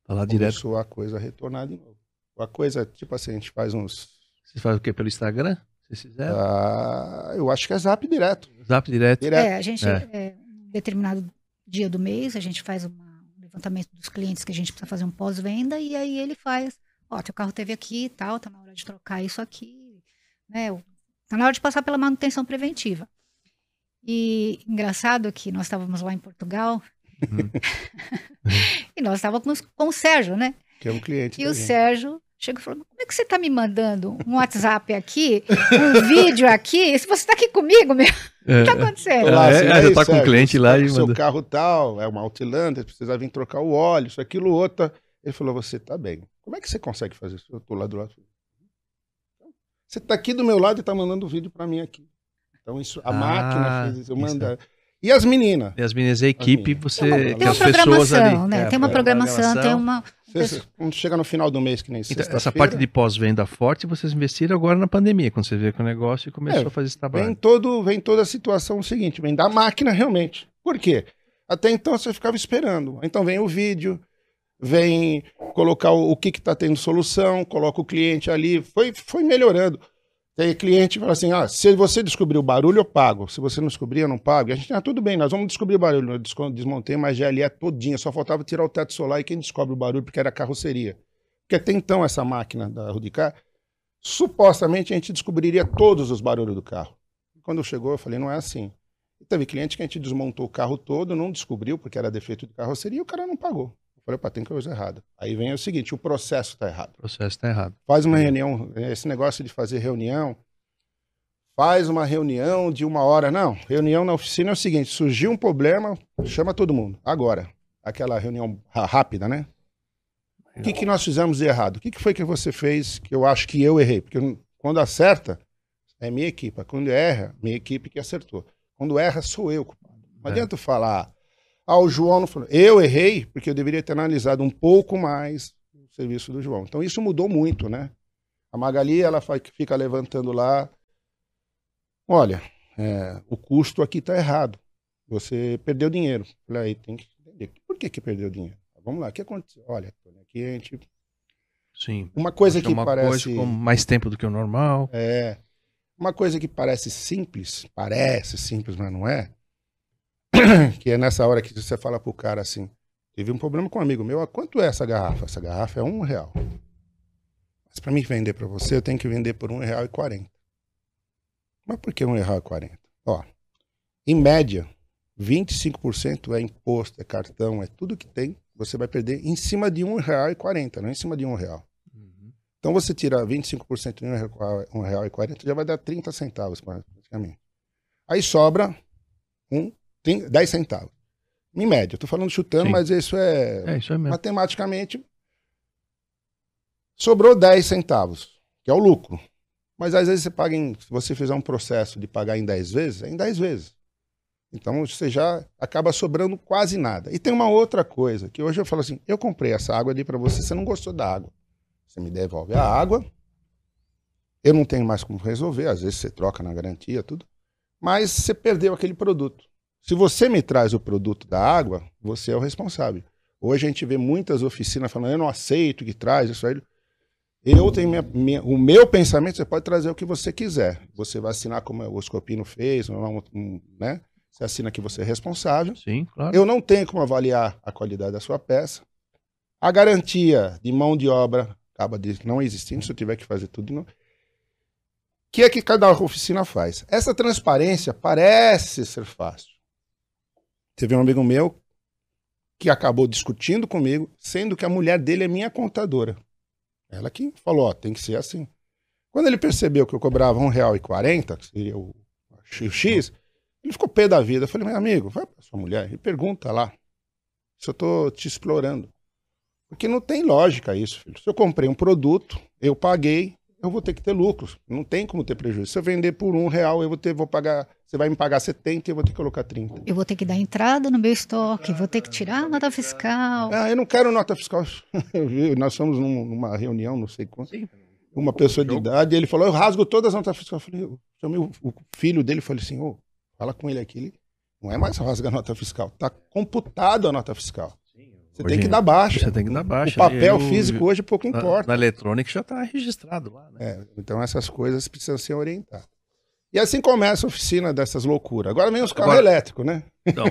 Falar direto. Começou a coisa a retornar de novo. A coisa, tipo assim, a gente faz uns. Vocês fazem o quê? Pelo Instagram? Vocês fizeram? Ah, eu acho que é zap direto. Zap direto. direto. É, a gente, é. É, um determinado dia do mês, a gente faz uma, um levantamento dos clientes que a gente precisa fazer um pós-venda e aí ele faz, ó, teu carro teve aqui e tal, tá na hora de trocar isso aqui, né? Tá na hora de passar pela manutenção preventiva. E engraçado que nós estávamos lá em Portugal uhum. e nós estávamos com o Sérgio, né? Que é um cliente. E o gente. Sérgio chegou e falou: Como é que você está me mandando um WhatsApp aqui, um vídeo aqui? Se você está aqui comigo, meu. O que está acontecendo? Olá, é, é, já está com um cliente lá e Seu carro tal, é uma Outlander, precisa vir trocar o óleo, isso, aquilo, outro. Ele falou: Você está bem. Como é que você consegue fazer isso? Eu estou lá do lado. Você está aqui do meu lado e está mandando o vídeo para mim aqui. Então isso, a ah, máquina fez isso, eu mando. E as meninas? E as meninas, a equipe, você. Tem uma, tem uma programação, né? É, tem uma programação, tem uma. quando chega no final do mês, que nem então, Essa parte de pós-venda forte, vocês investiram agora na pandemia, quando você vê que o negócio começou é, a fazer esse trabalho. Vem, todo, vem toda a situação seguinte, vem da máquina realmente. Por quê? Até então você ficava esperando. Então vem o vídeo, vem colocar o, o que está tendo solução, coloca o cliente ali. Foi, foi melhorando. Tem cliente fala assim: ah, se você descobrir o barulho, eu pago. Se você não descobrir, eu não pago. E a gente, ah, tudo bem, nós vamos descobrir o barulho. Eu desmontei uma GLE todinha, só faltava tirar o teto solar e quem descobre o barulho, porque era carroceria. Porque até então, essa máquina da Rudicar, supostamente a gente descobriria todos os barulhos do carro. Quando chegou, eu falei: não é assim. E teve cliente que a gente desmontou o carro todo, não descobriu, porque era defeito de carroceria, e o cara não pagou. Eu falei, opa, tem coisa errada. Aí vem o seguinte, o processo está errado. O processo está errado. Faz uma reunião, esse negócio de fazer reunião, faz uma reunião de uma hora. Não, reunião na oficina é o seguinte, surgiu um problema, chama todo mundo. Agora, aquela reunião rápida, né? O que, que nós fizemos de errado? O que, que foi que você fez que eu acho que eu errei? Porque quando acerta, é minha equipe. Quando erra, minha equipe que acertou. Quando erra, sou eu. Não é. adianta falar, ah, o João não falou. Eu errei porque eu deveria ter analisado um pouco mais o serviço do João. Então isso mudou muito, né? A Magali, ela fica levantando lá. Olha, é, o custo aqui está errado. Você perdeu dinheiro. Falei, aí tem que entender. Por que, que perdeu dinheiro? Vamos lá, o que aconteceu? Olha, aqui a gente Sim. Uma coisa que uma parece. Coisa com mais tempo do que o normal. É. Uma coisa que parece simples, parece simples, mas não é. que é nessa hora que você fala pro cara assim: tive um problema com um amigo meu, quanto é essa garrafa? Essa garrafa é um real. Mas para mim vender para você, eu tenho que vender por um real e quarenta. Mas por que um real e quarenta? Ó, em média, 25% é imposto, é cartão, é tudo que tem. Você vai perder em cima de um real e quarenta, não em cima de um real. Uhum. Então você tira 25% de um real e quarenta, já vai dar 30 centavos praticamente. Aí sobra um, 10 centavos. Em média, estou falando chutando, Sim. mas isso é, é, isso é matematicamente. Sobrou 10 centavos, que é o lucro. Mas às vezes você paga em. Se você fizer um processo de pagar em 10 vezes, é em 10 vezes. Então você já acaba sobrando quase nada. E tem uma outra coisa, que hoje eu falo assim: eu comprei essa água ali para você, você não gostou da água. Você me devolve a água. Eu não tenho mais como resolver, às vezes você troca na garantia, tudo. Mas você perdeu aquele produto. Se você me traz o produto da água, você é o responsável. Hoje a gente vê muitas oficinas falando, eu não aceito que traz isso aí. Eu tenho minha, minha, o meu pensamento, você pode trazer o que você quiser. Você vai assinar como o Scopino fez, um, um, né? Você assina que você é responsável. Sim, claro. Eu não tenho como avaliar a qualidade da sua peça. A garantia de mão de obra acaba de não existindo, se eu tiver que fazer tudo de novo. O que é que cada oficina faz? Essa transparência parece ser fácil. Teve um amigo meu que acabou discutindo comigo, sendo que a mulher dele é minha contadora. Ela que falou, ó, tem que ser assim. Quando ele percebeu que eu cobrava um real e quarenta, que seria o, o X, ele ficou pé da vida. Eu falei, meu amigo, vai pra sua mulher e pergunta lá se eu tô te explorando. Porque não tem lógica isso, filho. Se eu comprei um produto, eu paguei, eu vou ter que ter lucros. Não tem como ter prejuízo. Se eu vender por um real, eu vou ter, vou pagar. Você vai me pagar 70 e eu vou ter que colocar 30. Eu vou ter que dar entrada no meu estoque, vou ter que tirar a nota fiscal. Ah, eu não quero nota fiscal. Nós fomos numa reunião, não sei quanto. Uma pessoa de idade, ele falou: eu rasgo todas as notas fiscais. Eu falei, eu chamei o filho dele e falei assim: ô, fala com ele aqui. Ele, não é mais rasga a nota fiscal, está computado a nota fiscal. Você hoje, tem que dar baixa. Você tem que dar baixa. O papel físico hoje pouco importa. Na, na eletrônica já está registrado lá. Né? É, então essas coisas precisam ser orientadas. E assim começa a oficina dessas loucuras. Agora vem os carros elétricos, né? Então,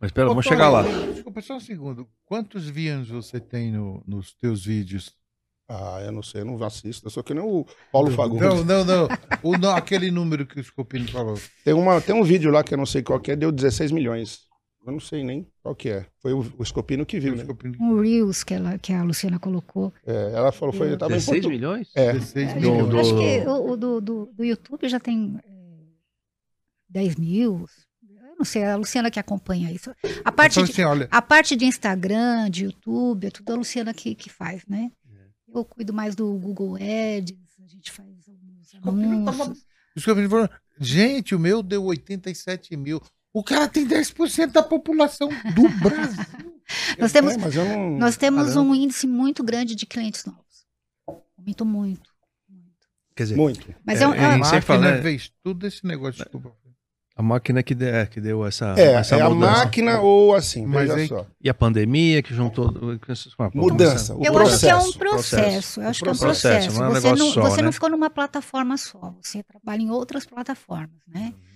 mas espera, vamos chegar lá. Desculpa só um segundo. Quantos views você tem no, nos teus vídeos? Ah, eu não sei, eu não assisto. Eu sou que nem o Paulo Fagundes. Não, não, não. O, não aquele número que o Scopino falou. Tem, uma, tem um vídeo lá que eu não sei qual que é, deu 16 milhões. Eu não sei nem qual que é. Foi o, o Scopino que viu, né? Um Reels que, ela, que a Luciana colocou. É, ela falou, foi... 16 milhões? É. 16 é, milhões. Do, Acho que o, do, do, do YouTube já tem é, 10 mil. Eu não sei, a Luciana que acompanha isso. A parte, então, assim, olha... a parte de Instagram, de YouTube, é tudo a Luciana que, que faz, né? É. Eu cuido mais do Google Ads, a gente faz alguns anúncios. Gente, o meu deu 87 mil. O cara tem 10% da população do Brasil. nós temos, é, não... nós temos um índice muito grande de clientes novos. Aumentou muito. muito. Quer dizer, muito. Mas é, é, é, a máquina fala, né? fez tudo esse negócio. Desculpa. A máquina que, deu, que deu essa. É, essa é a máquina ou assim, mas veja só. E a pandemia que juntou. Mudança. O eu processo. acho que é um processo. Eu acho que é um processo. Não é um você não, só, você né? não ficou numa plataforma só. Você trabalha em outras plataformas, né? Uhum.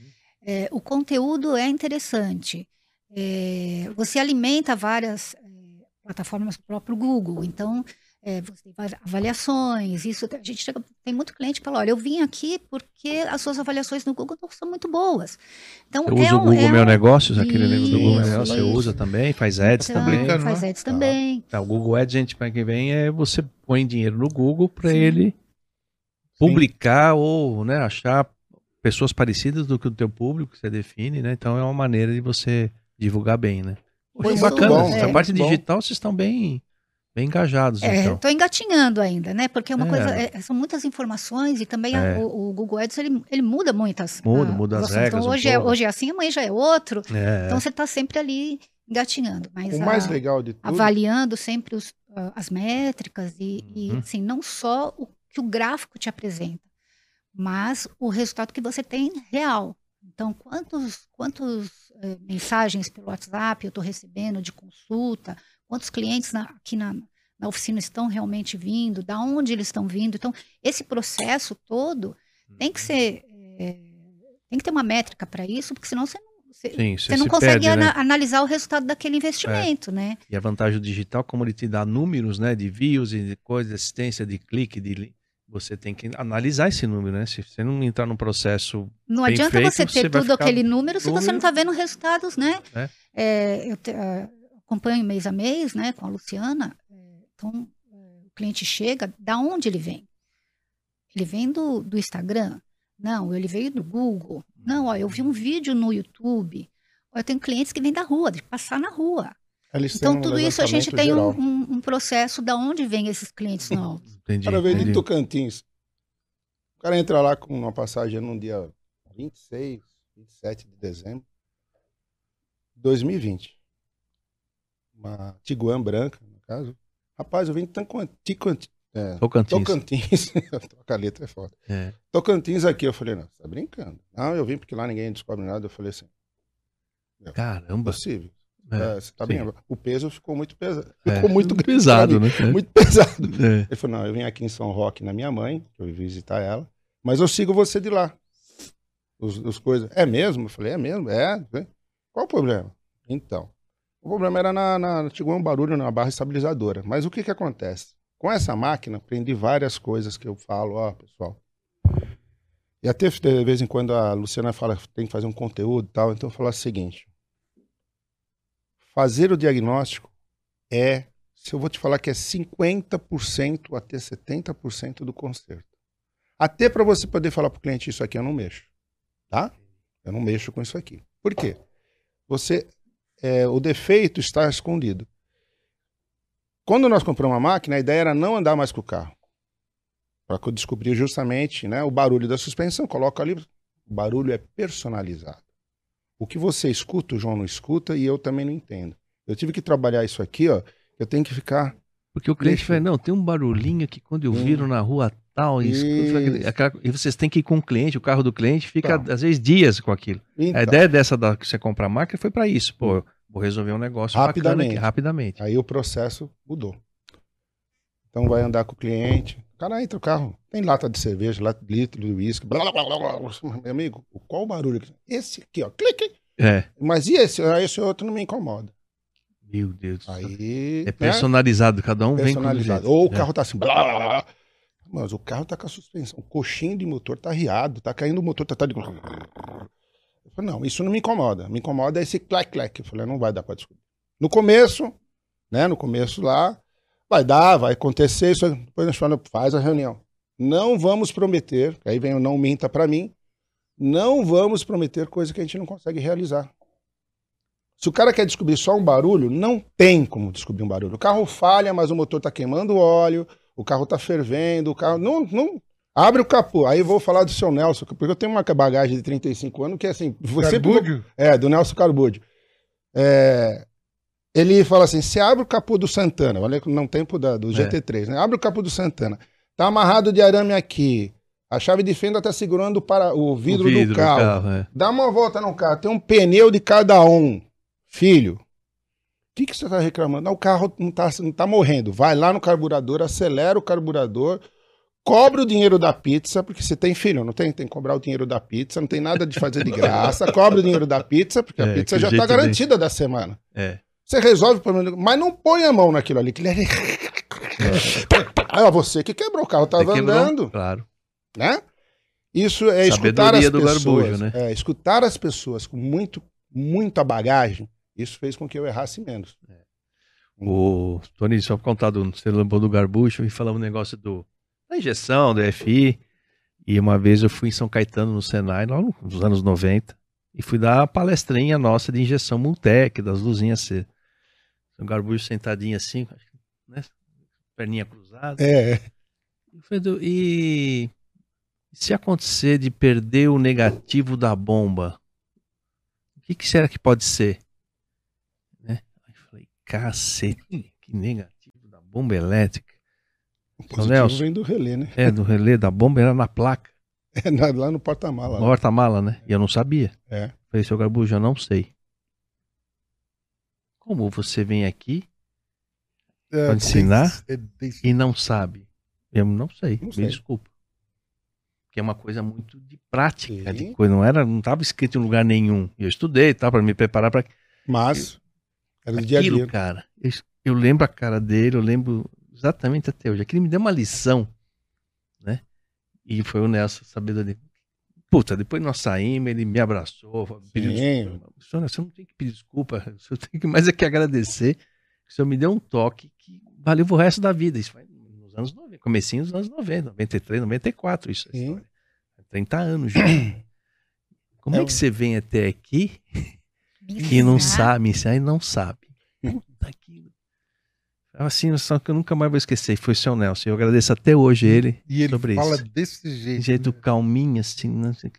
É, o conteúdo é interessante. É, você alimenta várias é, plataformas do próprio Google. Então, é, você tem avaliações. Isso a gente chega, tem muito cliente que fala: olha, eu vim aqui porque as suas avaliações no Google não são muito boas. Então, eu uso o Google Meu Negócios, aquele negócio do Google Meu Negócios, você usa também, faz ads então, também. Faz ads tá. também. Tá, o Google Ads, gente, para quem vem, é você põe dinheiro no Google para ele publicar Sim. ou né, achar pessoas parecidas do que o teu público que você define, né? Então é uma maneira de você divulgar bem, né? Poxa, bacana. Bom, Essa é, parte digital vocês estão bem bem engajados. É, então. Estou engatinhando ainda, né? Porque é uma é. coisa, é, são muitas informações e também a, é. o, o, Google Ads ele, ele muda muitas. Muda, a, muda as regras. Então hoje, um é, hoje é assim, amanhã já é outro. É. Então você está sempre ali engatinhando. Mas o mais legal de tudo... avaliando sempre os, as métricas e, uhum. e assim não só o que o gráfico te apresenta, mas o resultado que você tem real. Então, quantos, quantos eh, mensagens pelo WhatsApp eu estou recebendo de consulta, quantos clientes na, aqui na, na oficina estão realmente vindo, da onde eles estão vindo. Então, esse processo todo tem que ser. É, tem que ter uma métrica para isso, porque senão você não, você, Sim, você, você não consegue perde, né? analisar o resultado daquele investimento, é. né? E a vantagem do digital, como ele te dá números, né, de views e de coisa, assistência de clique, de você tem que analisar esse número, né? Se você não entrar num processo. Não adianta feito, você ter você tudo aquele número se você não está vendo resultados, né? É. É, eu te, uh, acompanho mês a mês, né, com a Luciana. É, então, é, o cliente chega, da onde ele vem? Ele vem do, do Instagram? Não, ele veio do Google. Não, ó, eu vi um vídeo no YouTube. Ó, eu tenho clientes que vêm da rua, de passar na rua. Eles então, tudo isso a gente tem um, um, um, processo da onde vem esses clientes novos. Entendi. O cara veio de Tocantins. O cara entra lá com uma passagem no dia 26, 27 de dezembro de 2020. Uma Tiguan branca, no caso. Rapaz, eu vim de Tocantins. É, Tocantins. Tocantins. Troca a letra é foda. É. Tocantins aqui. Eu falei, não, você tá brincando. Não, eu vim porque lá ninguém descobre nada. Eu falei assim. Caramba. Possível. É, é, você tá bem? O peso ficou muito pesado. É, ficou muito pesado, né? Muito pesado. É. Ele falou: não, eu vim aqui em São Roque na minha mãe, eu vim visitar ela, mas eu sigo você de lá. Os, os coisas. É mesmo? Eu falei: é mesmo? É. Qual o problema? Então. O problema era na, na, um barulho na barra estabilizadora. Mas o que que acontece? Com essa máquina, aprendi várias coisas que eu falo, ó, pessoal. E até de vez em quando a Luciana fala tem que fazer um conteúdo e tal, então eu falo o seguinte: Fazer o diagnóstico é, se eu vou te falar que é 50% até 70% do conserto. Até para você poder falar para o cliente isso aqui eu não mexo, tá? Eu não mexo com isso aqui. Por quê? Você, é, o defeito está escondido. Quando nós compramos a máquina, a ideia era não andar mais com o carro. Para descobrir justamente né, o barulho da suspensão, coloca ali, o barulho é personalizado. O que você escuta, o João não escuta e eu também não entendo. Eu tive que trabalhar isso aqui, ó. Eu tenho que ficar. Porque o cliente fala, não, tem um barulhinho aqui quando eu viro na rua tal. E, e vocês têm que ir com o cliente, o carro do cliente fica, então. às vezes, dias com aquilo. Então. A ideia dessa da, que você compra a máquina foi para isso. Pô, vou resolver um negócio rapidamente. Aqui, rapidamente. Aí o processo mudou. Então vai andar com o cliente. O cara entra no carro, tem lata de cerveja, lata de litro de uísque, blá, blá, blá, blá. Meu amigo, qual o barulho? Esse aqui, ó, clique. É. Mas e esse? Ah, esse outro não me incomoda. Meu Deus. Aí, é né? personalizado, né? cada um personalizado. vem com Ou o carro é. tá assim, blá, blá, blá. Mas o carro tá com a suspensão, o coxinho de motor tá riado, tá caindo o motor, tá, tá de... Eu falei, não, isso não me incomoda. Me incomoda esse clac-clac. Eu falei, não vai dar pra descobrir. No começo, né, no começo lá, Vai dar, vai acontecer isso. Depois nós falamos, faz a reunião. Não vamos prometer, aí vem o não minta para mim, não vamos prometer coisa que a gente não consegue realizar. Se o cara quer descobrir só um barulho, não tem como descobrir um barulho. O carro falha, mas o motor está queimando óleo, o carro está fervendo, o carro. Não, não. Abre o capô. Aí eu vou falar do seu Nelson, porque eu tenho uma bagagem de 35 anos que é assim. Você Carbúdio? É, do Nelson Carbúdio. É, ele fala assim: você abre o capô do Santana, olha no tempo da, do GT3, é. né? Abre o capô do Santana. Tá amarrado de arame aqui. A chave de fenda tá segurando para o vidro, o vidro do carro. carro é. Dá uma volta no carro, tem um pneu de cada um. Filho, o que, que você tá reclamando? Não, o carro não tá, não tá morrendo. Vai lá no carburador, acelera o carburador, cobra o dinheiro da pizza, porque você tem filho, não tem? Tem que cobrar o dinheiro da pizza, não tem nada de fazer de graça. cobra o dinheiro da pizza, porque é, a pizza já tá garantida da semana. É. Você resolve o problema, mas não põe a mão naquilo ali. Que ele... é você que quebrou o carro, estava andando. Claro. Né? Isso é escutar as pessoas. Né? É, escutar as pessoas com muito, muita bagagem. Isso fez com que eu errasse menos. É. O Tony, só para contar do, você lembrou do Garbucho e falamos um negócio do, da injeção, do FI. E uma vez eu fui em São Caetano, no Senai, lá nos anos 90, e fui dar uma palestrinha nossa de injeção Multec, das luzinhas Um garbucho sentadinho assim, né? Perninha cruzada. É. E se acontecer de perder o negativo da bomba, o que, que será que pode ser? Né? Aí eu falei, cacete, que negativo da bomba elétrica. O positivo Nelson, vem do relé, né? É, do relé da bomba era na placa. É, lá no porta-mala. No porta-mala, né? E eu não sabia. É. Falei, seu Garbujo, eu não sei. Como você vem aqui é, pra ensinar é, e não sabe. Eu não sei, não me sei. desculpa. Que é uma coisa muito de prática, Sim. de coisa. Não era, não estava escrito em lugar nenhum. Eu estudei, tá, para me preparar para. Mas era do dia a dia. cara. Eu, eu lembro a cara dele, eu lembro exatamente até hoje. Aquilo me deu uma lição, né? E foi o Nelson, sabedoria. Puta, depois nós saímos, ele me abraçou, pediu desculpa. Senhor, você não tem que pedir desculpa, você tem que mais é que agradecer. O senhor me deu um toque que valeu o resto da vida. Isso foi nos anos 90, comecinho dos anos 90, 93, 94, isso é história. 30 anos já. Como é, é que você vem até aqui e não sabe, e não sabe? Que Assim, só que eu nunca mais vou esquecer. Foi o seu Nelson. Eu agradeço até hoje ele. E ele sobre fala isso. desse jeito. De jeito né? calminho, assim. Não sei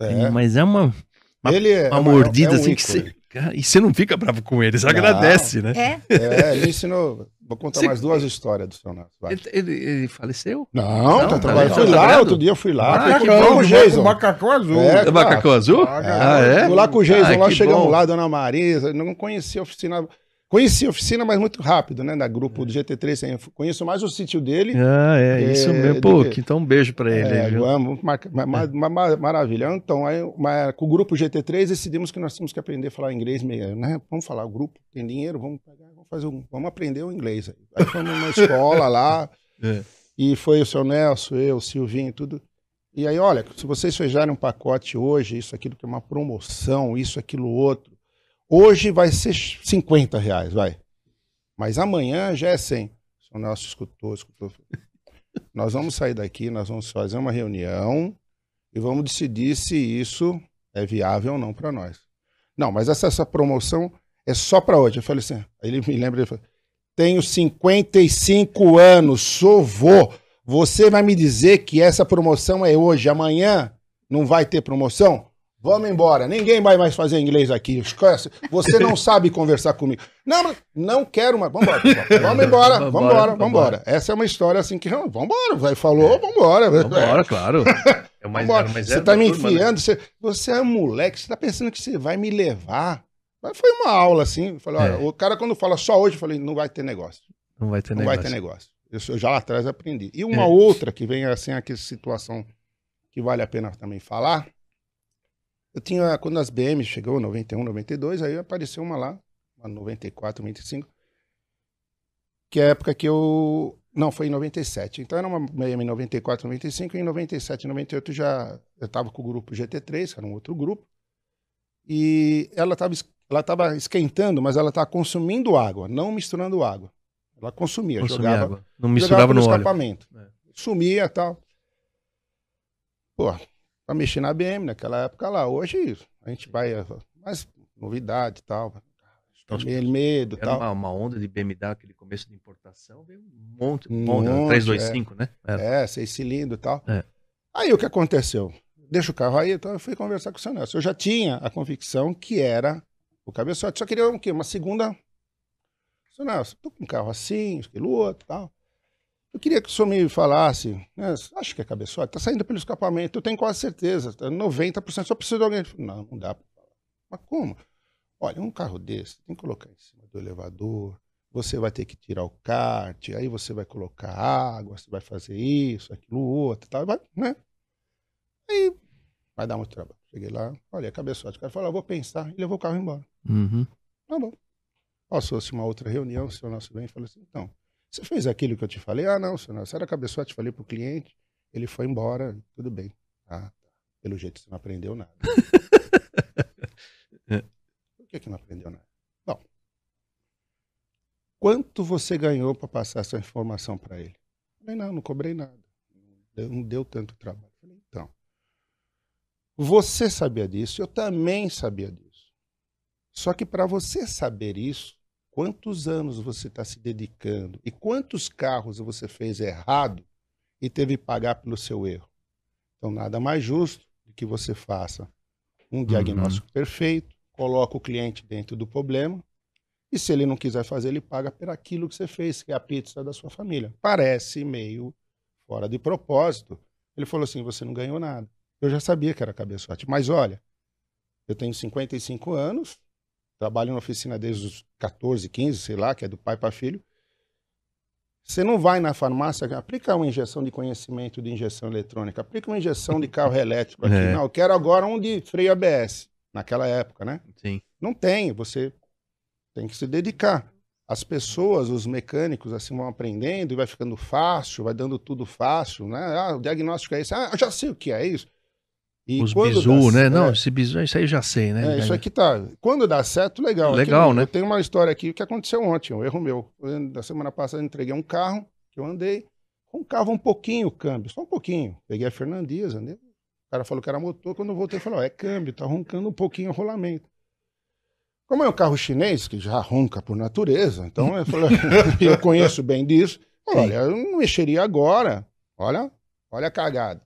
é. Mas é uma, uma, ele é, uma mordida é um assim que você. E você não fica bravo com ele, você não. agradece, né? É. é, ele ensinou. Vou contar você... mais duas histórias do seu Nelson. Ele, ele, ele, faleceu? Não, não tá, tá, tá fui lá, outro dia eu fui lá. Macacão, com o Jason. Macacão azul. É, macacão azul? Ah, é? Fui lá com o Jason, ah, lá chegamos bom. lá, Dona Marisa, não conhecia a oficina Conheci a oficina, mas muito rápido, né? Da grupo do GT3. Conheço mais o sítio dele. Ah, é, é isso mesmo. Pô, que, então um beijo para ele. É, viu? Vamos, mar, mar, mar, maravilha. Então, aí, com o grupo GT3, decidimos que nós tínhamos que aprender a falar inglês meio, né? Vamos falar, o grupo tem dinheiro, vamos pegar, vamos fazer um, vamos aprender o inglês. Aí, aí fomos numa escola lá, é. e foi o seu Nelson, eu, o Silvinho, tudo. E aí, olha, se vocês fecharem um pacote hoje, isso, aquilo que é uma promoção, isso, aquilo, outro, Hoje vai ser 50 reais, vai. Mas amanhã já é 100. O nosso escutou, escutou. nós vamos sair daqui, nós vamos fazer uma reunião e vamos decidir se isso é viável ou não para nós. Não, mas essa, essa promoção é só para hoje. Eu falei assim, ele me lembra, ele falou, tenho 55 anos, sou vô. Você vai me dizer que essa promoção é hoje, amanhã não vai ter promoção? Vamos embora. Ninguém vai mais fazer inglês aqui. Esquece. Você não sabe conversar comigo. Não, não quero mais. Vamos embora. Vamos embora. Vamos embora. Vamos embora. Essa é uma história assim que. Vamos embora. Vai falou, vamos embora. Vamos embora, claro. É mais, é mais você tá me né? enfiando. Você, você é um moleque. Você tá pensando que você vai me levar. Mas foi uma aula assim. falei, olha, é. o cara quando fala só hoje, eu falei, não vai ter negócio. Não vai ter não negócio. Não vai ter negócio. Eu, eu já lá atrás aprendi. E uma é. outra que vem assim, aquela situação que vale a pena também falar eu tinha, quando as BM chegou, 91, 92, aí apareceu uma lá, uma 94, 95, que é a época que eu. Não, foi em 97. Então era uma BM 94, 95, e em 97, 98 já. Eu estava com o grupo GT3, que era um outro grupo, e ela estava ela tava esquentando, mas ela estava consumindo água, não misturando água. Ela consumia, consumia jogava, água. Não misturava no escapamento. É. Sumia e tal. Pô, para mexer na BM naquela época lá. Hoje a gente vai mais novidade e tal. Então, medo e tal. Uma, uma, onda de BMW, aquele começo de importação, veio um monte, um monte, monte 325, é. né? Era. É, seis cilindros e tal. É. Aí o que aconteceu? Deixa o carro aí, então eu fui conversar com o seu Nelson. Eu já tinha a convicção que era o cabeçote. Só queria um, quê? uma segunda. Seu Nelson, tô com um carro assim, aquilo outro e tal. Eu queria que o senhor me falasse, né, acho que é cabeçote, está saindo pelo escapamento, eu tenho quase certeza, 90%, só precisa de alguém. Não, não dá para falar. Mas como? Olha, um carro desse, tem que colocar em cima do elevador, você vai ter que tirar o kart, aí você vai colocar água, você vai fazer isso, aquilo, outro, tal, vai, né? Aí vai dar muito trabalho. Cheguei lá, olha, é cabeçote. O cara falou, ah, vou pensar, e levou o carro embora. Uhum. Tá bom. Passou-se uma outra reunião, o senhor nosso bem falou assim, então, você fez aquilo que eu te falei? Ah, não, senhor, você era cabeçote, falei pro cliente, ele foi embora, tudo bem. Ah, tá. Pelo jeito você não aprendeu nada. Por que, que não aprendeu nada? Bom, quanto você ganhou para passar essa informação para ele? Falei, não, não cobrei nada. Não deu tanto trabalho. Falei, então, você sabia disso, eu também sabia disso. Só que para você saber isso, quantos anos você está se dedicando e quantos carros você fez errado e teve que pagar pelo seu erro. Então, nada mais justo do que você faça um uhum. diagnóstico uhum. perfeito, coloca o cliente dentro do problema e se ele não quiser fazer, ele paga por aquilo que você fez, que é a pizza da sua família. Parece meio fora de propósito. Ele falou assim: você não ganhou nada. Eu já sabia que era cabeçote, mas olha, eu tenho 55 anos, Trabalho na oficina desde os 14, 15, sei lá, que é do pai para filho. Você não vai na farmácia, aplica uma injeção de conhecimento de injeção eletrônica, aplica uma injeção de carro elétrico aqui. É. Não, eu quero agora um de freio ABS, naquela época, né? Sim. Não tem, você tem que se dedicar. As pessoas, os mecânicos, assim, vão aprendendo e vai ficando fácil, vai dando tudo fácil, né? Ah, o diagnóstico é esse. Ah, eu já sei o que é isso. E Os bizu, né? É, não, esse bizu, isso aí eu já sei, né? É, isso aqui tá. Quando dá certo, legal. Legal, aqui, né? Eu tenho uma história aqui que aconteceu ontem, um erro meu. Na semana passada eu entreguei um carro que eu andei, com um pouquinho o câmbio, só um pouquinho. Peguei a Fernandes, andei. O cara falou que era motor, quando eu voltei, falou: é câmbio, tá roncando um pouquinho o rolamento. Como é um carro chinês, que já ronca por natureza, então eu, falei, eu conheço bem disso. Olha, eu não mexeria agora. Olha, olha a cagada.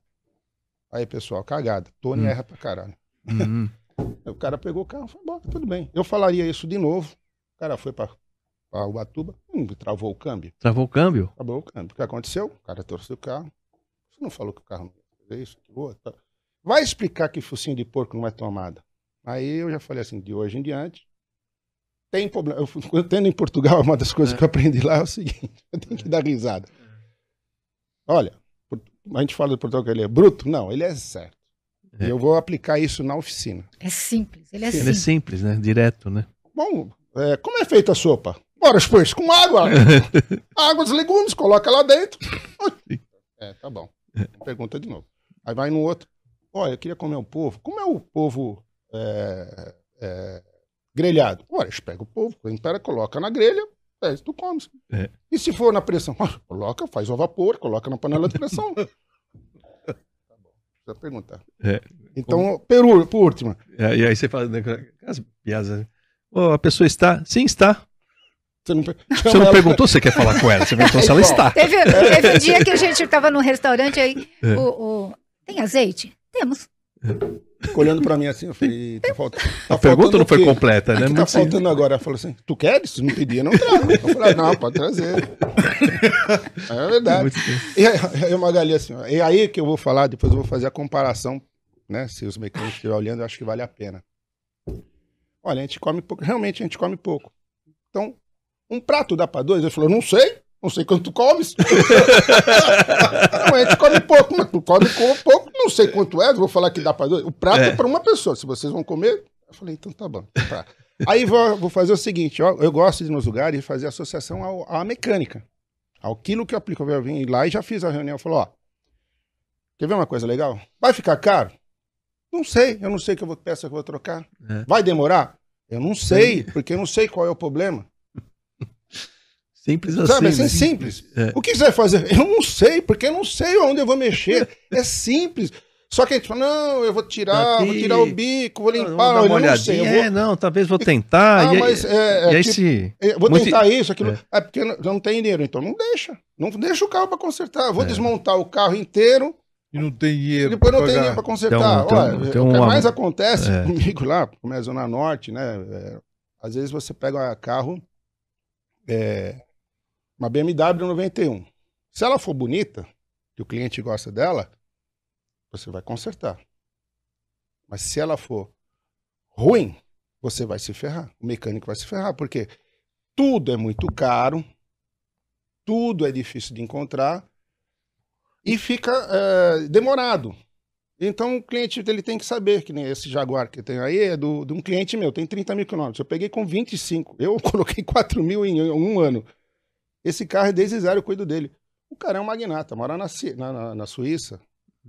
Aí, pessoal, cagada. Tony hum. erra pra caralho. Uhum. o cara pegou o carro e foi embora, tudo bem. Eu falaria isso de novo. O cara foi pra, pra Ubatuba, hum, travou o câmbio. Travou o câmbio? Travou o câmbio. O que aconteceu? O cara trouxe o carro. Você não falou que o carro não ia fazer isso, outro. Vai explicar que focinho de porco não é tomada. Aí eu já falei assim, de hoje em diante, tem problema. Eu, tendo em Portugal, uma das coisas é. que eu aprendi lá é o seguinte: eu tenho que dar risada. Olha, a gente fala do Portugal que ele é bruto. Não, ele é certo. É. E eu vou aplicar isso na oficina. É simples, ele é simples. Ele é simples, né? Direto, né? Bom, é, como é feita a sopa? Bora, depois, com água. água dos legumes, coloca lá dentro. É, tá bom. Pergunta de novo. Aí vai no outro. Olha, eu queria comer o povo. Como é o povo é, é, grelhado? Olha, pega o povo, tempera, coloca na grelha, é, tu comes. É. E se for na pressão? coloca, faz ao vapor, coloca na panela de pressão. tá bom, precisa perguntar. É. Então, Como... Peru, por último. É, e aí você fala, né, as piadas. Oh, a pessoa está? Sim, está. Você não, você não perguntou se você quer falar com ela, você perguntou se ela está. Teve, teve um dia que a gente estava no restaurante aí, é. o, o, tem azeite? Temos. Ficou olhando pra mim assim, eu falei, tá faltando. Tá a pergunta não foi completa, né? O que tá faltando agora? Ela falou assim: tu queres? Não pedia, não trago. Eu falei, não, pode trazer. é verdade. E aí, uma galinha assim, ó, e aí que eu vou falar, depois eu vou fazer a comparação, né? Se os mecânicos estiverem olhando, eu acho que vale a pena. Olha, a gente come pouco, realmente a gente come pouco. Então, um prato dá pra dois? Ele falou, não sei. Não sei quanto tu comes. gente come pouco, mas tu come pouco, não sei quanto é, vou falar que dá para dois. O prato é, é para uma pessoa, se vocês vão comer. Eu falei, então tá bom. Tá. Aí vou, vou, fazer o seguinte: ó, eu gosto de nos lugares fazer associação ao, à mecânica, ao quilo que eu aplico. Eu vim lá e já fiz a reunião. Falou: ó, quer ver uma coisa legal? Vai ficar caro? Não sei, eu não sei que eu vou, peça que eu vou trocar. É. Vai demorar? Eu não sei, porque eu não sei qual é o problema. Simples assim. Sabe, assim, né? simples. É. O que você vai fazer? Eu não sei, porque eu não sei onde eu vou mexer. é simples. Só que a gente fala, não, eu vou tirar, Aqui... vou tirar o bico, vou limpar. Não, não, não sei. Vou... É, não, talvez vou tentar. Ah, e, mas é, é, tipo, se... É, vou Muito... tentar isso, aquilo. É. é porque não, não tem dinheiro, então não deixa. Não deixa o carro para consertar. Eu vou é. desmontar o carro inteiro. E não tem dinheiro. Depois não tem dinheiro para consertar. Então, Olha, então, o que mais acontece é. comigo lá, como é Zona Norte, né? às vezes você pega carro. Uma BMW 91. Se ela for bonita, que o cliente gosta dela, você vai consertar. Mas se ela for ruim, você vai se ferrar. O mecânico vai se ferrar, porque tudo é muito caro, tudo é difícil de encontrar e fica é, demorado. Então o cliente ele tem que saber que nem esse Jaguar que tem aí é do, de um cliente meu, tem 30 mil quilômetros. Eu peguei com 25, eu coloquei 4 mil em um ano. Esse carro, é desde zero, eu cuido dele. O cara é um magnata, mora na, na, na Suíça.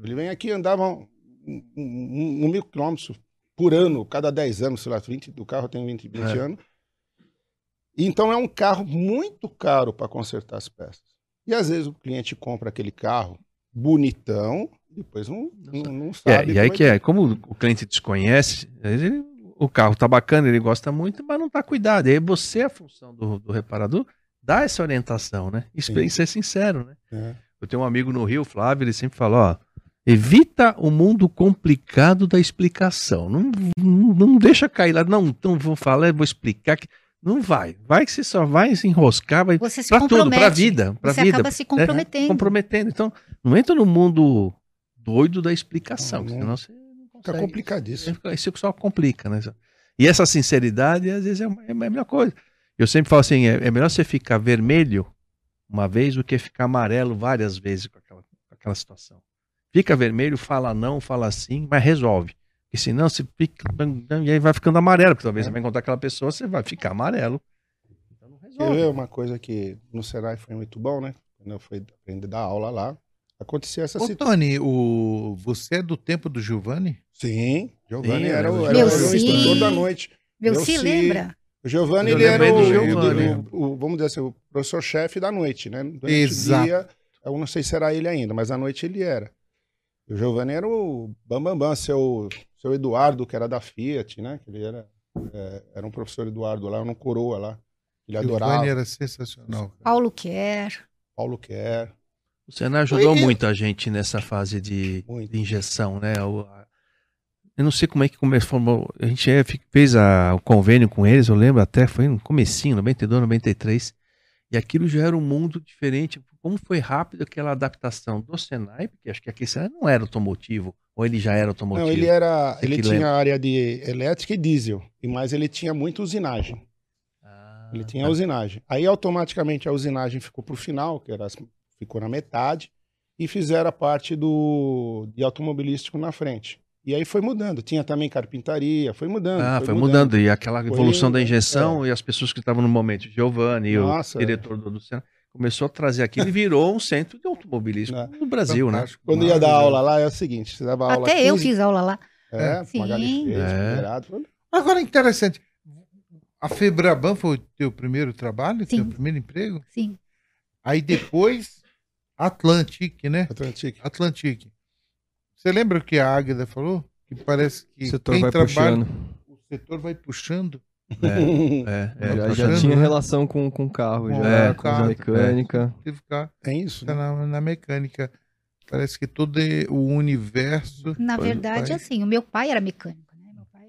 Ele vem aqui andava um, um, um, um, mil quilômetros por ano, cada 10 anos, sei lá, 20, do carro tem 20, 20 é. anos. Então é um carro muito caro para consertar as peças. E às vezes o cliente compra aquele carro bonitão, depois não, não, não é, sabe. É, e aí que é, como o cliente desconhece, ele, o carro tá bacana, ele gosta muito, mas não tá cuidado. E aí você, é a função do, do reparador, dá essa orientação, né? Isso e ser sincero, né? É. Eu tenho um amigo no Rio, Flávio, ele sempre fala, ó, evita o mundo complicado da explicação. Não, não, não deixa cair lá, não, então vou falar, vou explicar que não vai. Vai que você só vai se enroscar, vai você se pra tudo, pra vida, pra você vida. acaba se comprometendo. É, comprometendo. Então, não entra no mundo doido da explicação, não, senão você não consegue. Fica complicadíssimo. Isso só complica, né? E essa sinceridade, às vezes, é a melhor coisa. Eu sempre falo assim: é, é melhor você ficar vermelho uma vez do que ficar amarelo várias vezes com aquela, com aquela situação. Fica vermelho, fala não, fala sim, mas resolve. Porque senão você fica. E aí vai ficando amarelo, porque talvez é. você vai encontrar aquela pessoa, você vai ficar amarelo. Então não resolve. uma coisa que no Senai foi muito bom, né? Quando eu fui aprender a dar aula lá, acontecia essa situação. Tony, o... você é do tempo do Giovanni? Sim, Giovanni Sim, era, o, era, era o instrutor da noite. Meu, Meu lembra? O Giovanni, ele era o, Giovanni. O, o, vamos dizer assim, o professor-chefe da noite, né? Durante Exato. Dia, eu não sei se era ele ainda, mas à noite ele era. O Giovanni era o Bambambam, bam, bam, seu, seu Eduardo, que era da Fiat, né? Ele era, é, era um professor Eduardo lá, um coroa lá. Ele Giovanni adorava. Giovanni era sensacional. Paulo Quer. Paulo Quer. O Senai ajudou muito a gente nessa fase de, de injeção, né? O, eu não sei como é que começou. A gente é, fez a, o convênio com eles, eu lembro até, foi no comecinho, 92, 93. E aquilo já era um mundo diferente. Como foi rápido aquela adaptação do Senai, porque acho que aqui Senai não era automotivo, ou ele já era automotivo? Não, ele era. Você ele tinha lembra? área de elétrica e diesel, mas ele tinha muita usinagem. Ah, ele tinha tá. usinagem. Aí automaticamente a usinagem ficou para o final, que era, ficou na metade, e fizeram a parte do de automobilístico na frente. E aí foi mudando. Tinha também carpintaria, foi mudando. Ah, foi, foi mudando. mudando. E aquela evolução foi, da injeção é. e as pessoas que estavam no momento, Giovanni, Nossa, o diretor do, do Senna, começou a trazer aquilo e virou um centro de automobilismo é. no Brasil, né? Quando ia dar aula lá, é o seguinte, você dava aula... Até 15... eu fiz aula lá. É, Sim. Fez, é. Agora, interessante, a Febraban foi o teu primeiro trabalho, Sim. teu primeiro emprego? Sim. Aí depois, Atlantic, né? Atlantic. Atlantic. Você lembra o que a Águida falou? Que parece que o setor vai trabalha, puxando. O setor vai puxando. É, é, é já, já, tinha né? relação com o carro, já, é, com a mecânica. É. É isso. Né? Na, na, mecânica. Parece que todo o universo. Na verdade, assim, o meu pai era mecânico, né? Meu pai.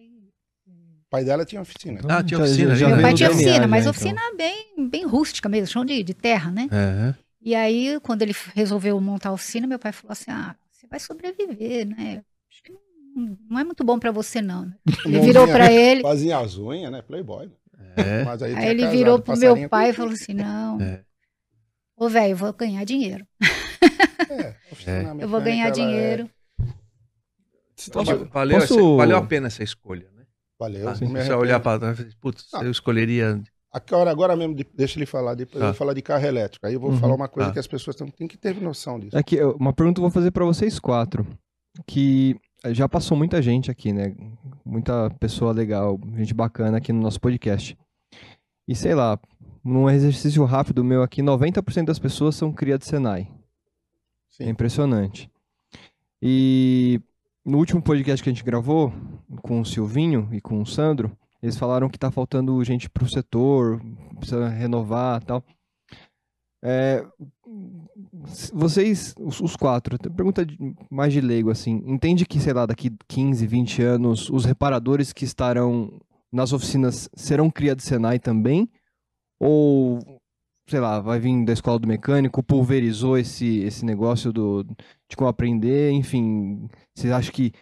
O pai dela tinha oficina. Ah, tinha oficina. Já, já meu pai tinha oficina, mas então. oficina bem, bem rústica mesmo, chão de, de terra, né? É. E aí, quando ele resolveu montar a oficina, meu pai falou assim: ah, vai sobreviver, né? Acho que não, não é muito bom para você, não. Né? Ele virou para ele. Fazia as unhas, né? Playboy. Né? É. Mas aí, aí ele virou pro meu pai e falou assim: não. É. Ô, velho, eu vou ganhar dinheiro. É, eu vou ganhar dinheiro. Valeu, Posso... valeu a pena essa escolha, né? Valeu. Ah, você olhar para trás, putz, ah. eu escolheria. Agora, agora mesmo, deixa ele falar, depois tá. eu vou falar de carro elétrico. Aí eu vou uhum, falar uma coisa tá. que as pessoas têm que ter noção disso. Que uma pergunta eu vou fazer para vocês quatro, que já passou muita gente aqui, né? Muita pessoa legal, gente bacana aqui no nosso podcast. E sei lá, num exercício rápido meu aqui, 90% das pessoas são cria de Senai. Sim. É impressionante. E no último podcast que a gente gravou com o Silvinho e com o Sandro, eles falaram que está faltando gente para o setor, precisa renovar tal. É, vocês, os, quatro, pergunta mais de leigo, assim, entende que, sei lá, daqui 15, 20 anos, os reparadores que estarão nas oficinas serão criados Senai também? Ou, sei lá, vai vir da escola do mecânico, pulverizou esse, esse negócio do, de como aprender, enfim, vocês acham que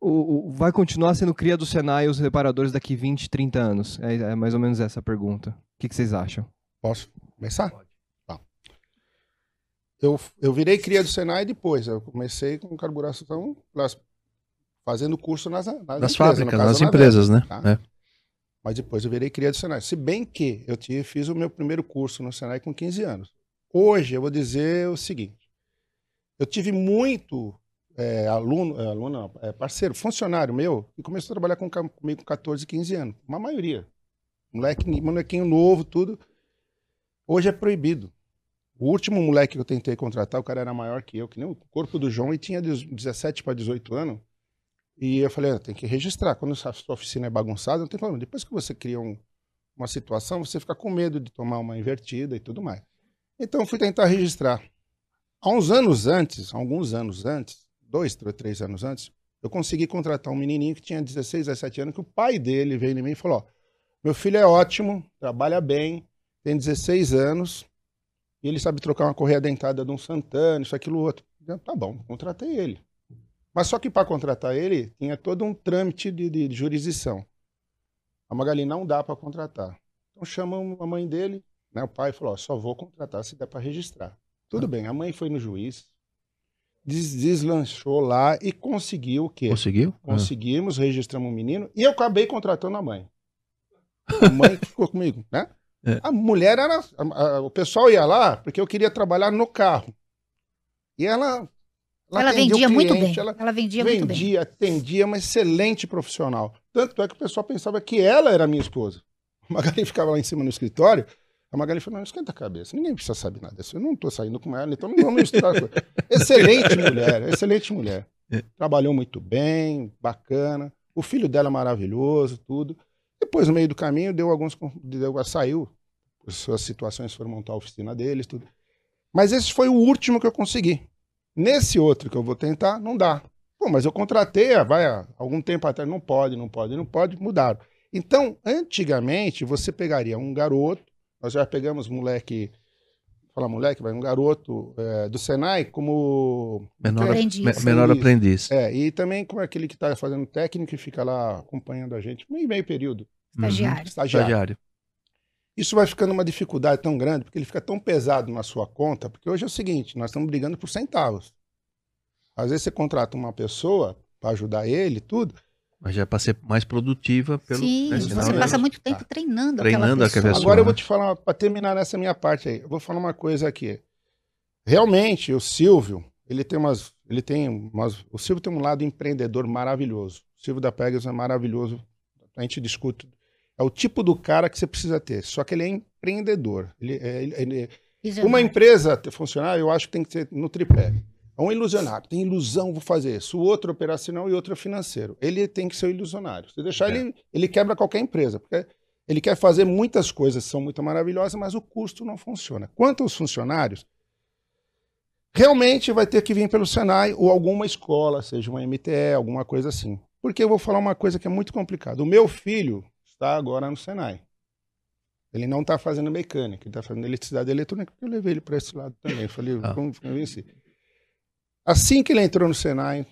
o, o, vai continuar sendo cria do Senai os reparadores daqui 20, 30 anos? É, é mais ou menos essa a pergunta. O que, que vocês acham? Posso começar? Tá. Eu, eu virei cria do Senai depois. Eu comecei com carburação, fazendo curso nas, nas, nas empresas, fábricas, nas empresas, né? Tá? É. Mas depois eu virei cria do Senai. Se bem que eu tive, fiz o meu primeiro curso no Senai com 15 anos. Hoje eu vou dizer o seguinte: eu tive muito é, aluno, é, aluno é, parceiro, funcionário meu, que começou a trabalhar com, comigo com 14, 15 anos. Uma maioria. Moleque, molequinho novo, tudo. Hoje é proibido. O último moleque que eu tentei contratar, o cara era maior que eu, que nem o corpo do João, e tinha 17 para 18 anos. E eu falei, ah, tem que registrar. Quando a sua oficina é bagunçada, não tem problema. Depois que você cria um, uma situação, você fica com medo de tomar uma invertida e tudo mais. Então eu fui tentar registrar. Há uns anos antes, alguns anos antes, dois, três anos antes, eu consegui contratar um menininho que tinha 16, 17 anos, que o pai dele veio em mim e falou: ó, meu filho é ótimo, trabalha bem, tem 16 anos, e ele sabe trocar uma correia dentada de um Santana, isso, aquilo, outro. Eu, tá bom, contratei ele. Mas só que para contratar ele, tinha todo um trâmite de, de, de jurisdição. A Magali não dá para contratar. Então chama a mãe dele, Né? O pai falou: ó, só vou contratar se der para registrar. Tudo ah. bem, a mãe foi no juiz, deslanchou lá e conseguiu o quê? Conseguiu? Ah. Conseguimos, ah. registramos o menino e eu acabei contratando a mãe. A mãe ficou comigo, né? É. A mulher era. A, a, o pessoal ia lá porque eu queria trabalhar no carro. E ela. Ela, ela vendia cliente, muito bem. Ela, ela vendia, vendia muito bem. Vendia, atendia, uma excelente profissional. Tanto é que o pessoal pensava que ela era minha esposa. A Magali ficava lá em cima no escritório. A Magali falou: não, esquenta a cabeça, ninguém precisa saber nada disso. Eu não estou saindo com ela, então não vamos misturar. excelente mulher, excelente mulher. Trabalhou muito bem, bacana. O filho dela é maravilhoso, tudo. Depois, no meio do caminho, deu alguns. Deu, saiu. As situações foram montar a oficina deles, tudo. Mas esse foi o último que eu consegui. Nesse outro que eu vou tentar, não dá. Pô, mas eu contratei, ah, vai, há algum tempo atrás, não pode, não pode, não pode, mudaram. Então, antigamente, você pegaria um garoto, nós já pegamos moleque, falar moleque, vai, um garoto é, do Senai como... Menor aprendiz. menor aprendiz. É, e também como aquele que está fazendo técnico e fica lá acompanhando a gente, meio, meio período. Estagiário. Uhum. Estagiário. Estagiário. Isso vai ficando uma dificuldade tão grande, porque ele fica tão pesado na sua conta, porque hoje é o seguinte, nós estamos brigando por centavos. Às vezes você contrata uma pessoa para ajudar ele, tudo. Mas já é para ser mais produtiva pelo. Sim, né? você passa muito tempo tá. treinando, treinando aquela pessoa. pessoa. Agora eu vou te falar, para terminar nessa minha parte aí, eu vou falar uma coisa aqui. Realmente, o Silvio, ele tem umas. Ele tem umas. O Silvio tem um lado empreendedor maravilhoso. O Silvio da Pegasus é maravilhoso. A gente discute é o tipo do cara que você precisa ter. Só que ele é empreendedor. Ele, é, ele, ele... Uma empresa funcionar, eu acho que tem que ser no tripé. É um ilusionário. Tem ilusão, vou fazer isso. O outro é operacional e outro é financeiro. Ele tem que ser o ilusionário. Se deixar é. ele, ele quebra qualquer empresa. Porque ele quer fazer muitas coisas que são muito maravilhosas, mas o custo não funciona. Quanto aos funcionários, realmente vai ter que vir pelo Senai ou alguma escola, seja uma MTE, alguma coisa assim. Porque eu vou falar uma coisa que é muito complicada. O meu filho, está agora no Senai. Ele não está fazendo mecânica, ele está fazendo eletricidade eletrônica, eu levei ele para esse lado também. Eu falei, ah. vamos vencer. Assim que ele entrou no Senai,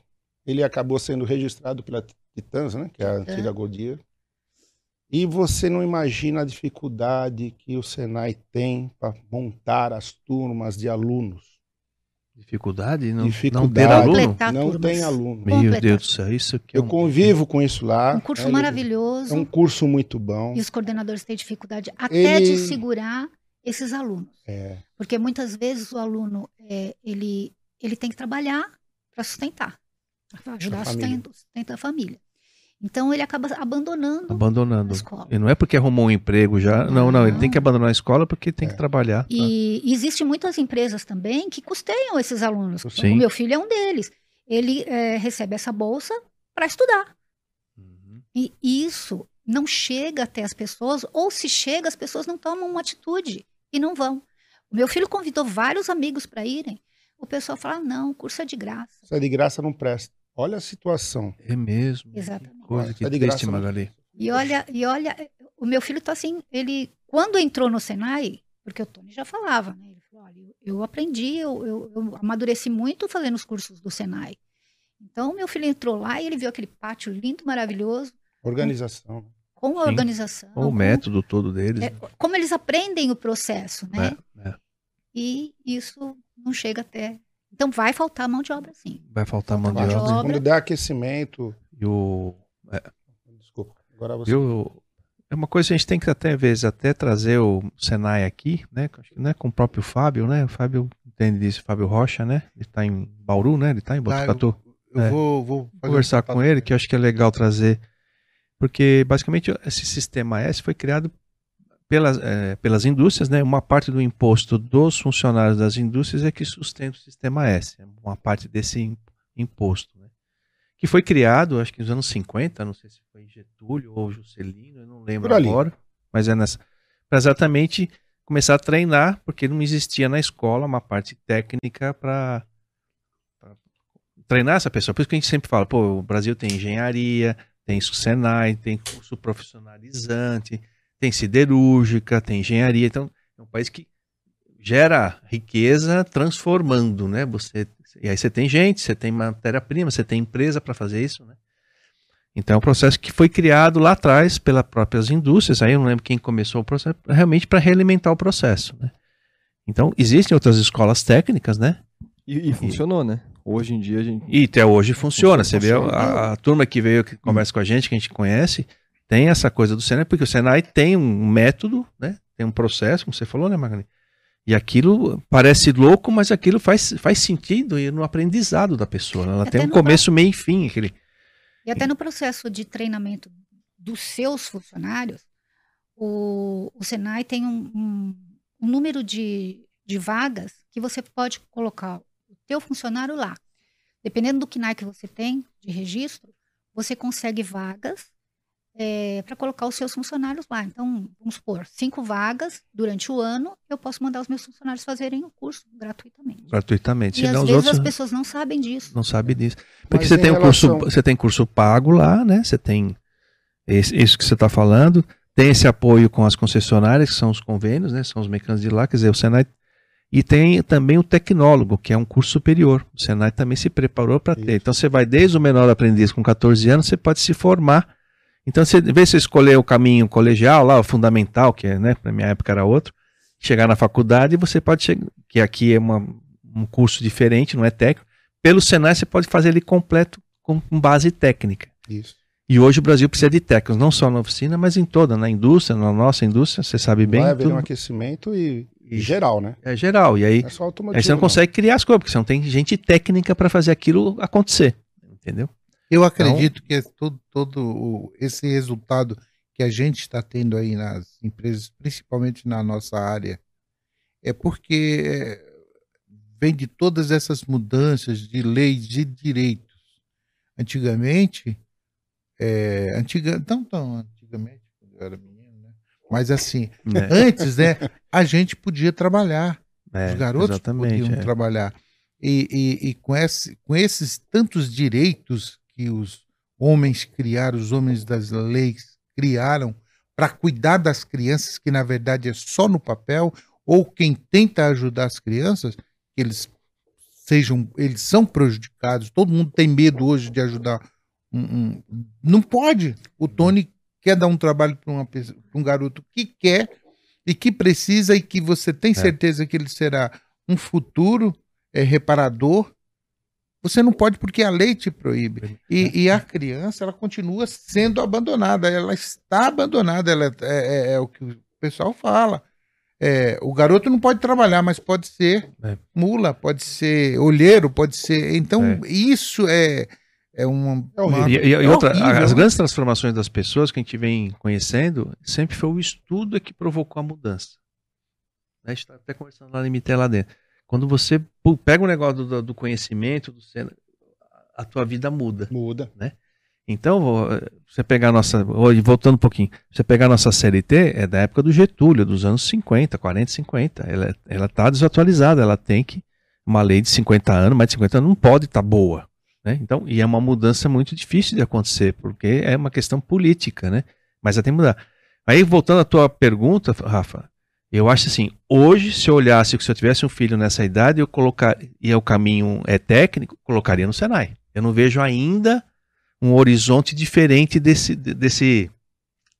ele acabou sendo registrado pela Titãs, né, que é a antiga Godia. E você não imagina a dificuldade que o Senai tem para montar as turmas de alunos. Dificuldade? Não, Dificuldade, não ter aluno? Não tem aluno. Meu Completar. Deus do céu, isso aqui é Eu convivo com isso lá. Um curso é, maravilhoso. É um curso muito bom. E os coordenadores têm dificuldade até ele... de segurar esses alunos. É. Porque muitas vezes o aluno, é, ele, ele tem que trabalhar para sustentar, para ajudar a, a sustentar a família. Então ele acaba abandonando, abandonando. a escola. E não é porque arrumou um emprego já. Não, não, ele tem que abandonar a escola porque tem é. que trabalhar. E tá? existem muitas empresas também que custeiam esses alunos. Sim. O meu filho é um deles. Ele é, recebe essa bolsa para estudar. Uhum. E isso não chega até as pessoas, ou se chega, as pessoas não tomam uma atitude e não vão. O meu filho convidou vários amigos para irem. O pessoal fala: não, o curso é de graça. Se é de graça, não presta. Olha a situação. É mesmo. Exatamente. Coisa que é de triste, Magali. E olha, e olha, o meu filho tá assim, ele, quando entrou no Senai, porque o Tony já falava, né? Ele falou, olha, eu, eu aprendi, eu, eu, eu, amadureci muito fazendo os cursos do Senai. Então, meu filho entrou lá e ele viu aquele pátio lindo, maravilhoso. Organização. Com, com a organização. Com o método todo deles. É, como eles aprendem o processo, né? É, é. E isso não chega até então vai faltar mão de obra, sim. Vai faltar mão de, de obra. Quando der aquecimento. E o. É, Desculpa, agora você. Eu, é uma coisa que a gente tem que até, às vezes, até trazer o Senai aqui, né? né com o próprio Fábio, né? O Fábio entende disso, Fábio Rocha, né? Ele está em Bauru, né? Ele está em Botucatu. Tá, eu, eu é. vou, vou conversar com ele, que eu acho que é legal trazer. Porque, basicamente, esse sistema S foi criado pelas, é, pelas indústrias, né, uma parte do imposto dos funcionários das indústrias é que sustenta o sistema S, é uma parte desse imposto, né, que foi criado, acho que nos anos 50, não sei se foi Getúlio ou Juscelino, eu não lembro agora, mas é nessa, para exatamente começar a treinar, porque não existia na escola uma parte técnica para treinar essa pessoa. Por isso que a gente sempre fala, pô, o Brasil tem engenharia, tem Senai, tem curso profissionalizante, tem siderúrgica, tem engenharia. Então, é um país que gera riqueza transformando, né? Você, e aí você tem gente, você tem matéria-prima, você tem empresa para fazer isso, né? Então é um processo que foi criado lá atrás pelas próprias indústrias, aí eu não lembro quem começou o processo, realmente para realimentar o processo. Né? Então existem outras escolas técnicas, né? E, e funcionou, e, né? Hoje em dia a gente. E até hoje funciona. Você funciona. vê a, a, turma que veio, que conversa com a gente, que a gente conhece, tem essa coisa do Senai, porque o Senai tem um método, né? Tem um processo, como você falou, né, Magani? E aquilo parece louco, mas aquilo faz, faz sentido no aprendizado da pessoa. Né? Ela tem um começo, meio e fim. Aquele... E até no processo de treinamento dos seus funcionários, o, o Senai tem um, um, um número de, de vagas que você pode colocar o teu funcionário lá. Dependendo do KNAI que você tem de registro, você consegue vagas é, para colocar os seus funcionários lá. Então, vamos supor, cinco vagas durante o ano, eu posso mandar os meus funcionários fazerem o curso gratuitamente. Gratuitamente. E às vezes outros... as pessoas não sabem disso. Não sabem disso. Porque Mas você tem, relação... curso, você tem curso pago lá, né? Você tem esse, isso que você está falando, tem esse apoio com as concessionárias, que são os convênios, né? São os mecânicos de lá, quer dizer, o Senai e tem também o tecnólogo, que é um curso superior. O Senai também se preparou para ter. Então você vai desde o menor aprendiz com 14 anos, você pode se formar então, você, vê se escolher o caminho colegial, lá, o fundamental, que é, né, para minha época era outro, chegar na faculdade, você pode chegar, que aqui é uma, um curso diferente, não é técnico. Pelo Senai, você pode fazer ele completo com, com base técnica. Isso. E hoje o Brasil precisa de técnicos, não só na oficina, mas em toda, na indústria, na nossa indústria, você sabe bem. Vai haver tudo. um aquecimento e, e, geral, né? É geral. E aí, é aí você não, não consegue criar as coisas, porque você não tem gente técnica para fazer aquilo acontecer. Entendeu? Eu acredito então, que todo, todo esse resultado que a gente está tendo aí nas empresas, principalmente na nossa área, é porque vem de todas essas mudanças de leis de direitos. Antigamente, é, antiga, não tão antigamente, quando eu era menino, né? mas assim, é. antes, né, a gente podia trabalhar. É, os garotos podiam é. trabalhar. E, e, e com, esse, com esses tantos direitos que os homens criaram, os homens das leis criaram para cuidar das crianças, que na verdade é só no papel, ou quem tenta ajudar as crianças, que eles sejam, eles são prejudicados. Todo mundo tem medo hoje de ajudar. Um, um, não pode. O Tony quer dar um trabalho para um garoto que quer e que precisa e que você tem é. certeza que ele será um futuro é, reparador você não pode porque a lei te proíbe. E, e, a criança, ela continua sendo abandonada. Ela está abandonada. Ela é, é, é o que o pessoal fala. É, o garoto não pode trabalhar, mas pode ser é. mula, pode ser olheiro, pode ser. Então, é. isso é, é uma. uma... E, e, e outra, as grandes transformações das pessoas que a gente vem conhecendo sempre foi o estudo que provocou a mudança. A gente está até conversando lá no MT lá dentro. Quando você pega o negócio do, do conhecimento, do, a tua vida muda. Muda. Né? Então, você pegar a nossa. Voltando um pouquinho, você pegar a nossa CLT, é da época do Getúlio, dos anos 50, 40, 50. Ela, ela tá desatualizada, ela tem que. Uma lei de 50 anos, mais de 50 anos, não pode estar tá boa. Né? Então, e é uma mudança muito difícil de acontecer, porque é uma questão política, né? Mas ela tem que mudar. Aí, voltando à tua pergunta, Rafa, eu acho assim, hoje, se eu olhasse que se eu tivesse um filho nessa idade, eu colocar e o caminho é técnico, colocaria no Senai. Eu não vejo ainda um horizonte diferente desse, desse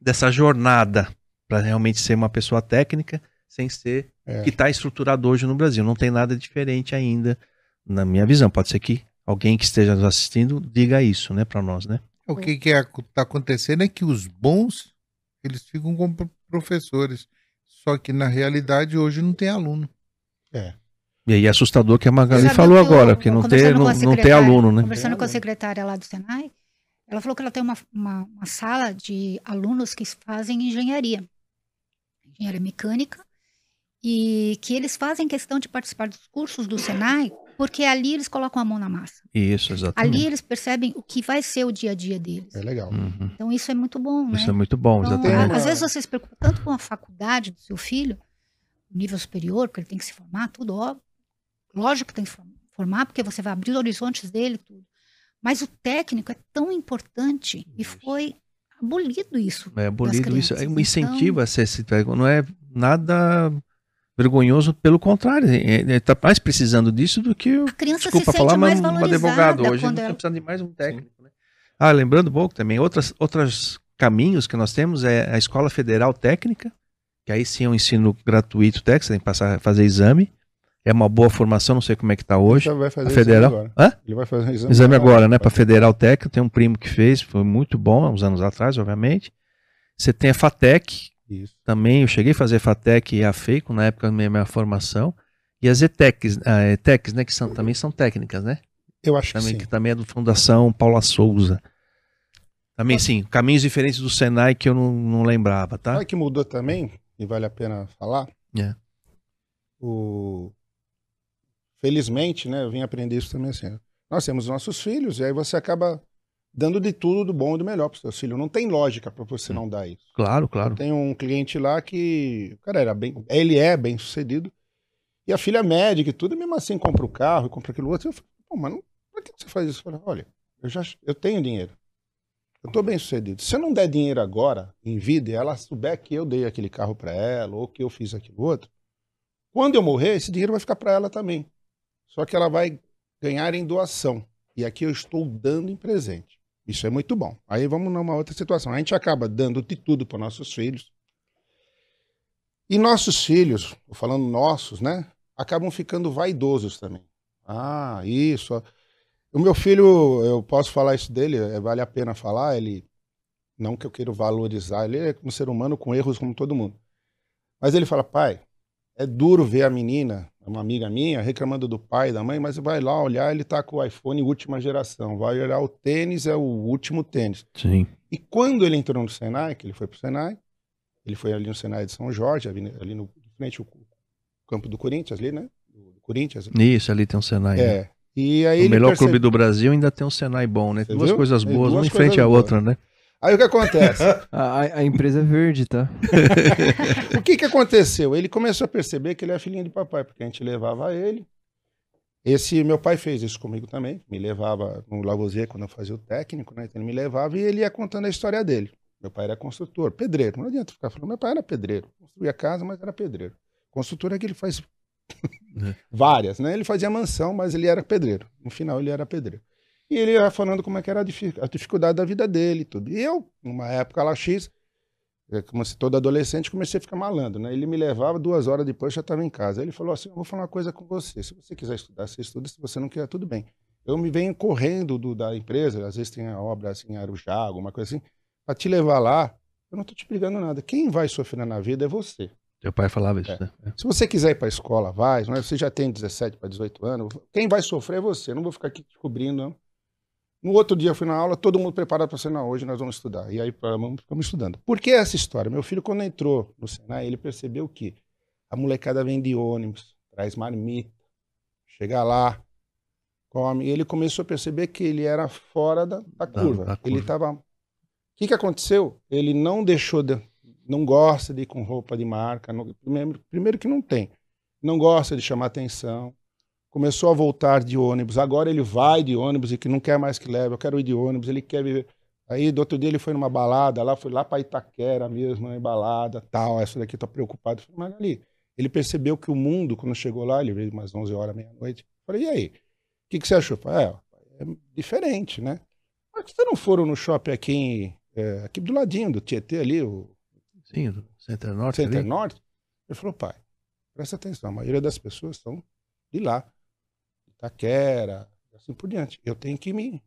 dessa jornada para realmente ser uma pessoa técnica sem ser é. que está estruturado hoje no Brasil. Não tem nada diferente ainda, na minha visão. Pode ser que alguém que esteja nos assistindo diga isso, né, para nós, né? O que está acontecendo é que os bons eles ficam como professores só que na realidade hoje não tem aluno. É. E aí é assustador que a Magali falou agora, que não tem, não, não tem aluno, né? Conversando com a secretária lá do Senai, ela falou que ela tem uma, uma, uma sala de alunos que fazem engenharia, engenharia mecânica, e que eles fazem questão de participar dos cursos do Senai porque ali eles colocam a mão na massa. Isso, exatamente. Ali eles percebem o que vai ser o dia a dia deles. É legal. Uhum. Então isso é muito bom, né? Isso é muito bom, então, exatamente. Às vezes você se preocupa tanto com a faculdade do seu filho, nível superior, porque ele tem que se formar, tudo, ó. Lógico que tem que formar, porque você vai abrir os horizontes dele, tudo. Mas o técnico é tão importante isso. e foi abolido isso. É abolido isso. É um incentivo então, a ser esse Não é nada vergonhoso, pelo contrário, ele está mais precisando disso do que a criança desculpa se falar, mais um advogado hoje, não está precisando de mais um técnico. Né? Ah, lembrando um pouco também, outras, outros caminhos que nós temos é a Escola Federal Técnica, que aí sim é um ensino gratuito técnico, você tem que passar, fazer exame. É uma boa formação, não sei como é que está hoje. Ele vai fazer A exame federal. agora. Hã? Ele vai fazer exame, Exame agora, né? Para Federal Técnico, tem um primo que fez, foi muito bom, há uns anos atrás, obviamente. Você tem a FATEC, Isso. também, eu cheguei a fazer FATEC e a FEICO na época da minha, minha formação. E as ETECs, ah, ETECs né, que são, também são técnicas, né? Eu acho que Também, sim. que também é do Fundação Paula Souza. Também, sim, caminhos diferentes do Senai que eu não, não lembrava, tá? Sabe que mudou também, e vale a pena falar? É. O... Felizmente, né, eu vim aprender isso também assim. Nós temos nossos filhos, e aí você acaba dando de tudo, do bom e do melhor para os seus filhos. Não tem lógica para você não dar isso. Claro, claro. Tem um cliente lá que, o cara era bem, ele é bem sucedido, e a filha é médica e tudo, e mesmo assim compra o carro e compra aquilo outro. Eu falei, pô, mas não, por que você faz isso? Eu falei, olha, eu já eu tenho dinheiro. Eu tô bem sucedido. Se eu não der dinheiro agora, em vida, e ela souber que eu dei aquele carro para ela, ou que eu fiz aquilo outro, quando eu morrer, esse dinheiro vai ficar para ela também. Só que ela vai ganhar em doação. E aqui eu estou dando em presente. Isso é muito bom. Aí vamos numa outra situação. A gente acaba dando de tudo para nossos filhos. E nossos filhos, falando nossos, né? Acabam ficando vaidosos também. Ah, isso. O meu filho, eu posso falar isso dele, é, vale a pena falar, ele. Não que eu queira valorizar, ele é um ser humano com erros como todo mundo. Mas ele fala, pai, é duro ver a menina, uma amiga minha, reclamando do pai, da mãe, mas vai lá olhar, ele tá com o iPhone última geração. Vai olhar o tênis, é o último tênis. Sim. E quando ele entrou no Senai, que ele foi pro Senai, ele foi ali no Senai de São Jorge, ali, no em frente ao campo do Corinthians, ali, né? Do Corinthians. Isso, ali tem um Senai. né? É. E aí O melhor percebe- clube do Brasil ainda tem um Senai bom, né? Duas coisas É, boas, uma duas em frente à outra, né? Aí o que acontece? A, a- empresa é verde, tá? o que que aconteceu? Ele começou a perceber que ele é filhinho de papai, porque a gente levava ele. Esse meu pai fez isso comigo também, me levava no Lavoisier quando eu fazia o técnico, né? Então ele me levava e ele ia contando a história dele. Meu pai era construtor, pedreiro. Não adianta ficar falando, meu pai era pedreiro. Construía casa, mas era pedreiro. Construtor é que ele faz É. várias, né? Ele fazia mansão, mas ele era pedreiro. No final ele era pedreiro. E ele ia falando como é que era a difi- a dificuldade da vida dele e tudo. E eu, numa época lá X, é, como se todo adolescente, comecei a ficar malandro, né? Ele me levava duas horas depois, já estava em casa. Ele falou assim: Eu vou falar uma coisa com você. Se você quiser estudar, você estuda. Se você não quer, tudo bem. Eu me venho correndo do- da empresa, às vezes tem a obra assim, em Arujá, alguma coisa assim, para te levar lá. Eu não estou te brigando nada. Quem vai sofrer na vida é você. Teu pai falava isso, É. né? É. Se você quiser ir para a escola, vai. Você já tem 17 para 18 anos. Quem vai sofrer é você. Eu não vou ficar aqui te cobrindo, não. No outro dia eu fui na aula, todo mundo preparado para ser na hoje nós vamos estudar. E aí ficamos estudando. Por que essa história? Meu filho, quando entrou no Senai, ele percebeu que a molecada vem de ônibus, traz marmita, chega lá, come. E ele começou a perceber que ele era fora da, da Da- curva. da Ele curva. estava. O que, que aconteceu? Ele não deixou de. Não gosta de ir com roupa de marca. não- primeiro, primeiro que não tem. Não gosta de chamar atenção. Começou a voltar de ônibus. Agora ele vai de ônibus e que não quer mais que leve. Eu quero ir de ônibus. Ele quer viver. Aí, do outro dia, ele foi numa balada lá, foi lá para Itaquera mesmo, né, balada, tal. Essa daqui tô preocupado. Eu falei, mas ali, ele percebeu que o mundo, quando chegou lá, ele veio umas 11 horas, meia-noite. Falei, e aí? O que, que você achou? Falei, é, é diferente, né? Mas que vocês não foram no shopping aqui, em, é, aqui do ladinho do Tietê ali, o Sim, do Center Norte. Center. Norte? Ele falou, pai, presta atenção, a maioria das pessoas são de lá. Itaquera, assim por diante. Eu tenho que me.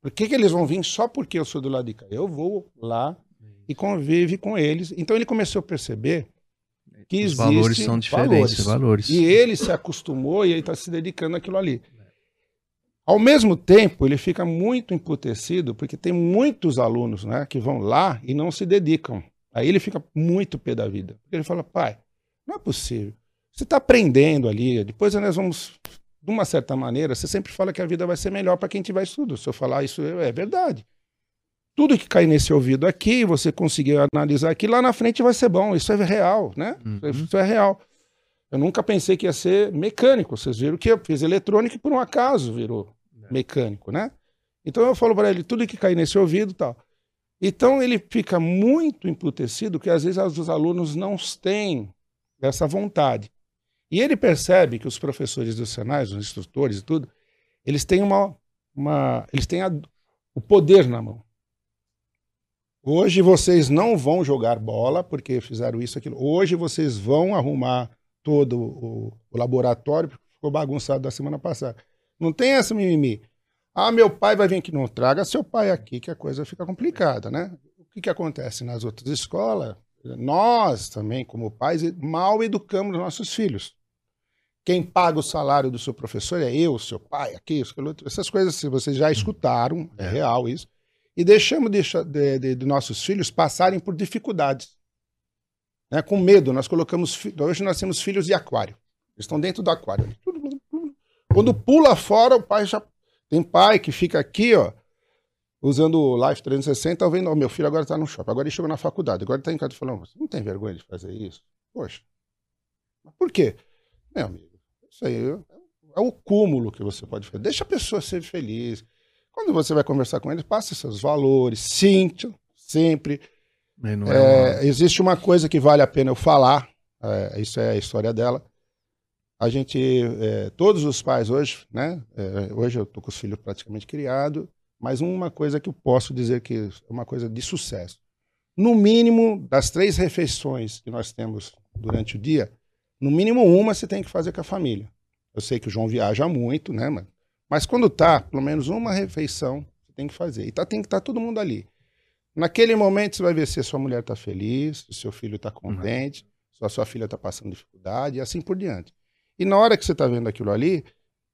Por que, que eles vão vir só porque eu sou do lado de cá? Eu vou lá e convive com eles. Então ele começou a perceber que Os valores são diferentes, valores. E ele se acostumou e ele está se dedicando àquilo ali. Ao mesmo tempo, ele fica muito emputecido, porque tem muitos alunos né, que vão lá e não se dedicam. Aí ele fica muito pé da vida. Ele fala, pai, não é possível. Você está aprendendo ali, depois nós vamos, de uma certa maneira, você sempre fala que a vida vai ser melhor para quem tiver estudo. Se eu falar isso, é verdade. Tudo que cai nesse ouvido aqui, você conseguir analisar aqui, lá na frente vai ser bom. Isso é real, né? Uhum. Isso é real. Eu nunca pensei que ia ser mecânico. Vocês viram que eu fiz eletrônica e por um acaso virou mecânico, né? Então eu falo para ele tudo que cai nesse ouvido tal. Então ele fica muito emputecido que às vezes os alunos não têm essa vontade. E ele percebe que os professores do Senai, os instrutores e tudo, eles têm uma, uma eles têm a- o poder na mão. Hoje vocês não vão jogar bola porque fizeram isso aquilo. Hoje vocês vão arrumar todo o, o laboratório porque ficou bagunçado da semana passada. Não tem essa mimimi. Ah, meu pai vai vir aqui. Não traga seu pai aqui que a coisa fica complicada, né? O que, que acontece nas outras escolas? Nós também, como pais, mal educamos nossos filhos. Quem paga o salário do seu professor é eu, seu pai, aqui, essas coisas se vocês já escutaram, é, é real isso. E deixamos de, de, de, nossos filhos passarem por dificuldades. Né? Com medo, nós colocamos. Hoje nós temos filhos de aquário. Eles estão dentro do aquário. Quando pula fora, o pai já. Tem pai que fica aqui, ó, usando o Life 360, vendo, oh, meu filho agora está no shopping, agora ele chegou na faculdade, agora está em casa falando, você não tem vergonha de fazer isso? Poxa. Por quê? Meu amigo, isso aí é o cúmulo que você pode fazer. Deixa a pessoa ser feliz. Quando você vai conversar com eles, passe seus valores, sim, sempre. É, é uma... Existe uma coisa que vale a pena eu falar, é, isso é a história dela. A gente, é, todos os pais hoje, né? É, hoje eu tô com os filhos praticamente criados, mas uma coisa que eu posso dizer que é uma coisa de sucesso. No mínimo, das três refeições que nós temos durante o dia, no mínimo uma você tem que fazer com a família. Eu sei que o João viaja muito, né, mano? Mas quando tá, pelo menos uma refeição você tem que fazer. E tá, tem que estar tá todo mundo ali. Naquele momento você vai ver se a sua mulher tá feliz, se o seu filho tá contente, uhum. se a sua filha tá passando dificuldade e assim por diante. E na hora que você tá vendo aquilo ali,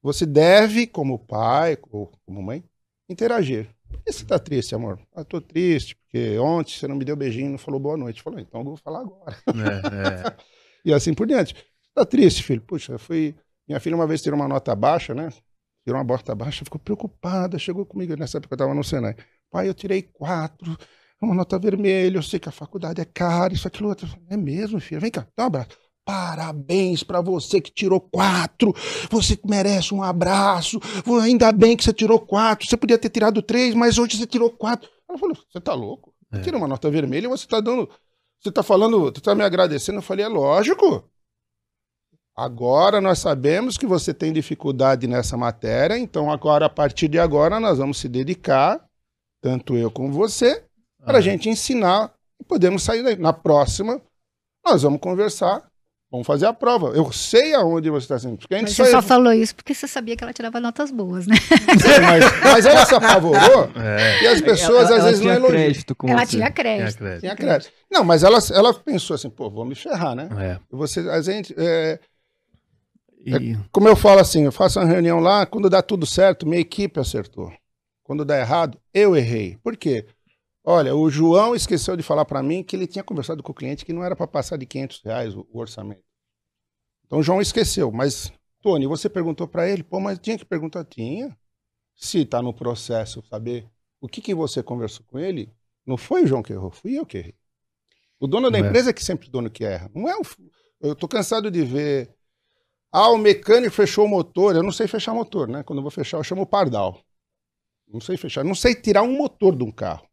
você deve, como pai ou como mãe, interagir. Por que você tá triste, amor? Ah, tô triste, porque ontem você não me deu beijinho, não falou boa noite. Falou, então eu vou falar agora. É, é. e assim por diante. Tá triste, filho? Puxa, fui. Minha filha uma vez tirou uma nota baixa, né? Tirou uma bota baixa, ficou preocupada, chegou comigo nessa época eu tava no Senai. Pai, eu tirei quatro, uma nota vermelha, eu sei que a faculdade é cara, isso, aquilo, outro. É mesmo, filha? Vem cá, dá um abraço. Parabéns para você que tirou quatro. Você merece um abraço. Ainda bem que você tirou quatro. Você podia ter tirado três, mas hoje você tirou quatro. Ela falou: Você tá louco? É. Tira uma nota vermelha e você tá dando. Você tá falando, você tá me agradecendo. Eu falei: É lógico. Agora nós sabemos que você tem dificuldade nessa matéria, então agora, a partir de agora, nós vamos se dedicar, tanto eu como você, para a ah. gente ensinar e podemos sair daí. Na próxima, nós vamos conversar Vamos fazer a prova. Eu sei aonde você está sendo. Mas você só falou isso porque você sabia que ela tirava notas boas, né? Sim, mas, mas, ela se apavorou é. e as pessoas ela, às ela vezes não elogiam. Crédito com ela tinha crédito. Tinha crédito. Tinha crédito. Não, mas ela, ela pensou assim, pô, vou me ferrar, né? É. Você, a gente... É, e... é, como eu falo assim, eu faço uma reunião lá, quando dá tudo certo, minha equipe acertou. Quando dá errado, eu errei. Por quê? Olha, o João esqueceu de falar para mim que ele tinha conversado com o cliente que não era para passar de 500 reais o, o, orçamento. Então o João esqueceu, mas Tony, você perguntou para ele, pô, mas tinha que perguntar, tinha. Se está no processo, saber o que, que você conversou com ele, não foi o João que errou, fui eu que errei. O dono da é. empresa é que sempre o dono que erra. Não é o, eu tô cansado de ver. Ah, o mecânico fechou o motor. Eu não sei fechar motor, né? Quando eu vou fechar, eu chamo o pardal. Não sei fechar. Não sei tirar um motor de um carro.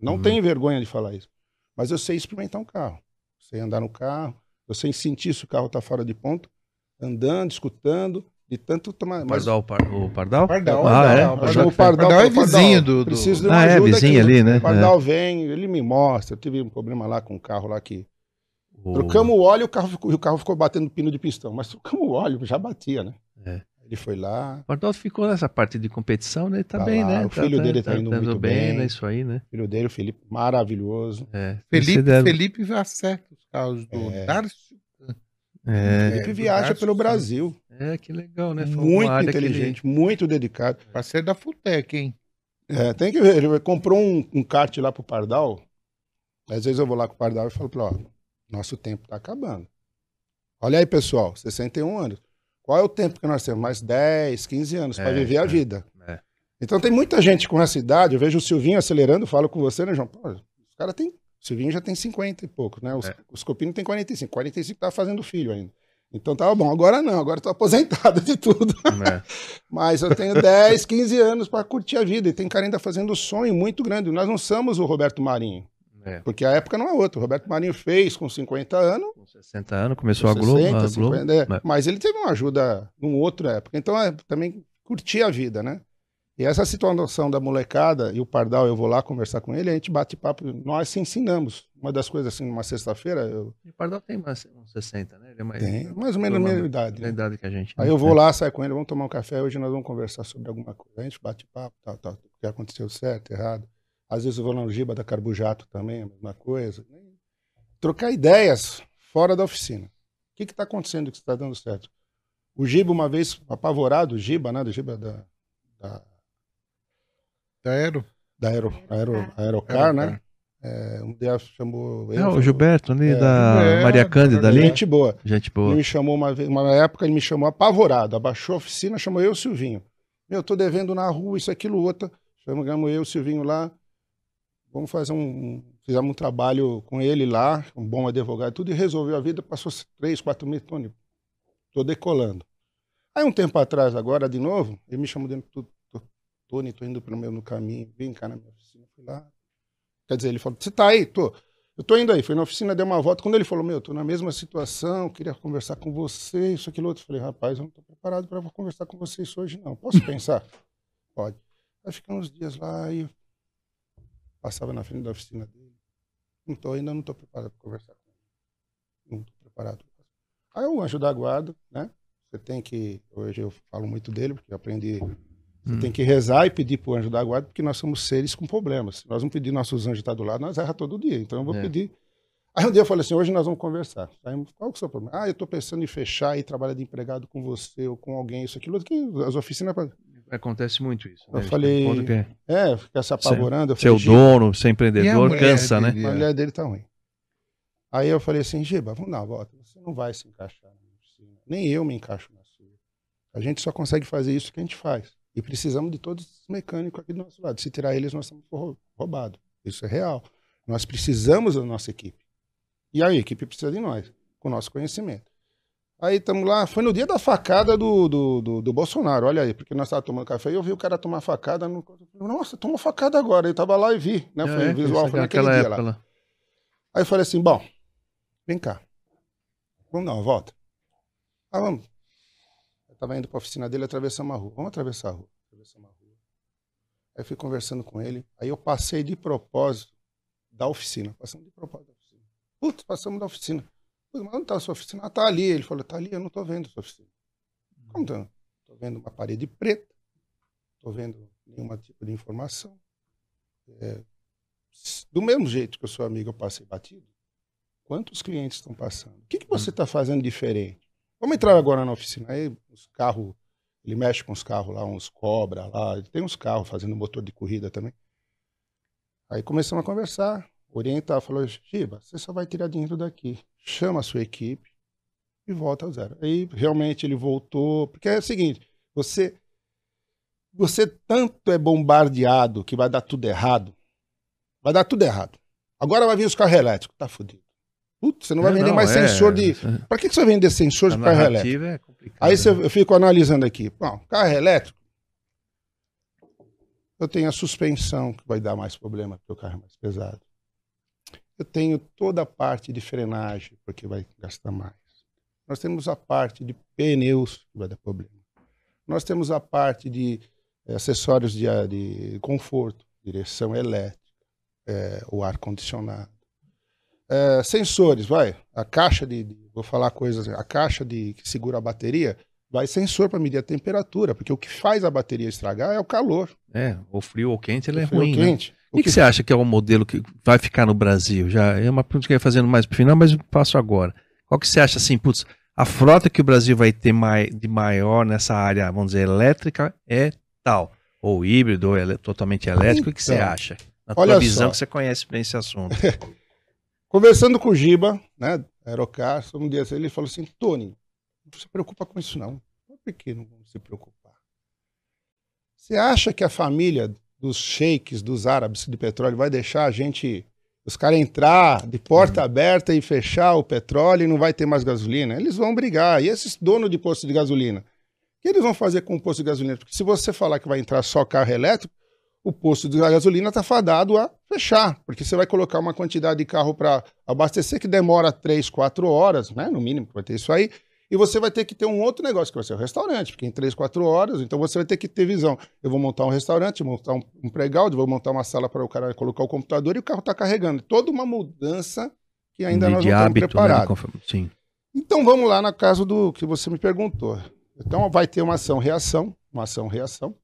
Não uhum. tenho vergonha de falar isso. Mas eu sei experimentar um carro. Sei andar no carro. Eu sei sentir se o carro está fora de ponto. Andando, escutando. De tanto tomar. Mas... Pardal, par, o Pardal? Pardal, ah, é? O Pardal, Pardal é vizinho do. do... Preciso de uma ah, é, vizinho ali, né? O Pardal é. vem, ele me mostra. Eu tive um problema lá com o carro lá que. Trocamos o óleo e o carro, ficou, o carro ficou batendo pino de pistão. Mas trocamos o óleo, já batia, né? É. Ele foi lá. O Pardal ficou nessa parte de competição, né? Tá, tá bem, lá. né? O filho tá, dele tá, tá indo tá muito bem, bem. né? Isso aí, né? O filho dele, o Felipe, maravilhoso. É. Felipe, Felipe vai acerta os carros do é. Darcio. É. Felipe viaja pelo Brasil. É, que legal, né? Foi muito inteligente, ele... muito dedicado. Parceiro da Futec, hein? É, tem que ver. Ele comprou um, um kart lá pro Pardal. Às vezes eu vou lá com o Pardal e falo pra ele, ó, nosso tempo tá acabando. Olha aí, pessoal, 61 anos. Qual é o tempo que nós temos? Mais 10, 15 anos é, para viver a é, vida. É. Então tem muita gente com essa idade. Eu vejo o Silvinho acelerando, falo com você, né, João? Pô, os caras têm. O Silvinho já tem 50 e pouco, né? Os, é. os Copino tem 45. 45 tá fazendo filho ainda. Então tava bom. Agora não, agora tô aposentado de tudo. É. Mas eu tenho 10, 15 anos para curtir a vida. E tem cara ainda fazendo um sonho muito grande. Nós não somos o Roberto Marinho. É. Porque a época não é outra. O Roberto Marinho fez com 50 anos. Com 60 anos, começou a Globo. 60, a Globo 50, é. Mas ele teve uma ajuda numa outra época. Então, é, também curtir a vida, né? E essa situação da molecada e o Pardal, eu vou lá conversar com ele, a gente bate papo, nós se ensinamos. Uma das coisas assim, numa sexta-feira, eu E o Pardal tem mais uns 60, né? Ele é mais, tenho mais ou menos a mesma idade. da né? idade que a gente. Aí né? eu vou lá, saio com ele, vamos tomar um café, hoje nós vamos conversar sobre alguma coisa. A gente bate papo, tal, tal, o que aconteceu certo, errado. Às vezes eu vou na Giba da Carbujato também, a mesma coisa. Trocar ideias fora da oficina. O que está acontecendo que está dando certo? O Giba, uma vez, apavorado, o Giba, né? Do Giba da, da, Da Aero? da Aero, Aero, Aerocar, né? É, um dia chamou. É, o Gilberto ali É, da Gilberto, Maria Cândida ali. Gente boa. Gente Ele boa. me chamou uma vez, uma época ele me chamou apavorado, abaixou a oficina, chamou eu e o Silvinho. Meu, tô devendo na rua, isso, aquilo, outro. Chamamos eu e o Silvinho lá. Vamos fazer um. Fizemos um trabalho com ele lá, um bom advogado, tudo, e resolveu a vida. Passou três, quatro meses, Tony, tô decolando. Aí um tempo atrás, agora de novo, ele me chamou dentro do Tony, tô indo pelo meu caminho, vem cá na minha oficina, fui lá. Quer dizer, ele falou, você tá aí? Tô. Eu tô indo aí, fui na oficina, dei uma volta. Quando ele falou, meu, tô na mesma situação, queria conversar com você, isso, aquilo, outro. Eu falei, rapaz, eu não tô preparado para conversar com você isso hoje, não. Posso pensar? Pode. Aí ficamos uns dias lá e passava na frente da oficina dele. Não tô, ainda não tô preparado para conversar com ele. Não tô preparado. Aí o anjo da guarda, né? Você tem que, hoje eu falo muito dele, porque eu aprendi você Hum. tem que rezar e pedir pro anjo da guarda, porque nós somos seres com problemas. Se nós não pedir nossos anjos estar do lado, nós erra todo dia. Então eu vou É. pedir. Aí um dia eu falei assim, hoje nós vamos conversar. Aí, qual que é o seu problema? Ah, eu estou pensando em fechar e trabalhar de empregado com você ou com alguém, isso, aquilo, que as oficinas... Acontece muito isso. Eu né? falei- Quando que é É, ficar se apavorando. Eu Ser o falei, "Giba, dono, ser empreendedor, cansa, né? A mulher dele tá ruim. Aí eu falei assim, Giba, vamos dar uma volta. Você não vai se encaixar. Nem eu me encaixo na sua. A gente só consegue fazer isso que a gente faz. E precisamos de todos os mecânicos aqui do nosso lado. Se tirar eles, nós estamos rou- roubados. Isso é real. Nós precisamos da nossa equipe. E aí, a equipe precisa de nós, com o nosso conhecimento. Aí estamos lá, foi no dia da facada do, do, do, do Bolsonaro, olha aí, porque nós estávamos tomando café e eu vi o cara tomar facada. No... Nossa, tomou facada agora. Eu estava lá e vi, né? Foi É, visual, foi naquele dia lá. época lá. Aí eu falei assim, bom, vem cá. Vamos dar uma volta? Ah, vamos. Eu tava indo pra oficina dele, atravessamos a rua. Vamos atravessar a rua. Atravessamos a rua. Aí fui conversando com ele. Aí eu passei de propósito da oficina. Passamos de propósito da oficina. Putz, passamos da oficina. Putz, mas onde tá a sua oficina? Ah, tá ali. Ele falou, tá ali, eu não tô vendo a sua oficina. Como tá? Tô vendo uma parede preta. Tô vendo nenhum tipo de informação. É, do mesmo jeito que eu sou amigo, eu passei batido. Quantos clientes estão passando? O que, que você está fazendo diferente? Vamos entrar agora na oficina. Aí os carros, ele mexe com os carros lá, uns cobra lá, ele tem uns carros fazendo motor de corrida também. Aí começamos a conversar, orientar, falou, Giba, você só vai tirar dinheiro daqui. Chama a sua equipe e volta ao zero. Aí realmente ele voltou, porque é o seguinte, você você tanto é bombardeado que vai dar tudo errado, vai dar tudo errado. Agora vai vir os carros elétricos, tá fudido. Putz, você não vai É, vender não, mais é, sensor de. é. Pra que, que você vai vender sensor A de carro elétrico? é. Aí você- né? eu fico analisando aqui. Bom, carro elétrico, eu tenho a suspensão, que vai dar mais problema, porque o carro é mais pesado. Eu tenho toda a parte de frenagem, porque vai gastar mais. Nós temos a parte de pneus, que vai dar problema. Nós temos a parte de eh, acessórios de, a- de conforto, direção elétrica, eh, o ar-condicionado. Eh, sensores, vai. A caixa de, de- Vou falar coisas. A caixa de que segura a bateria vai sensor para medir a temperatura, porque o que faz a bateria estragar é o calor. É, ou frio ou quente, ele é o frio ruim, né? quente. O que, que você acha que é o modelo que vai ficar no Brasil? Já é uma pergunta que eu ia fazendo mais pro final, mas eu passo agora. Qual que você acha assim, putz, a frota que o Brasil vai ter mai- de maior nessa área, vamos dizer, elétrica é tal? Ou híbrido, ou ele- totalmente elétrico, o que você Então, acha? Na olha tua visão só. que você conhece bem esse assunto. Conversando com o Giba, né, Aerocar, um dia ele falou assim, Tony, não se preocupa com isso não. Por que não vamos se preocupar? Você acha que a família dos sheiks, dos árabes de petróleo vai deixar a gente, os caras entrar de porta aberta e fechar o petróleo e não vai ter mais gasolina? Eles vão brigar. E esses donos de posto de gasolina? O que eles vão fazer com o posto de gasolina? Porque se você falar que vai entrar só carro elétrico, o posto de gasolina está fadado a fechar, porque você vai colocar uma quantidade de carro para abastecer que demora 3, 4 horas, né, no mínimo, vai ter isso aí, E você vai ter que ter um outro negócio, que vai ser o restaurante, porque em 3, 4 horas, então você vai ter que ter visão. Eu vou montar um restaurante, vou montar um, um vou montar uma sala para o cara colocar o computador e o carro está carregando. Toda uma mudança que ainda de, nós não estamos né? preparados. Conforme- Sim. Então vamos lá na casa do que você me perguntou. Então vai ter uma ação-reação, uma ação-reação,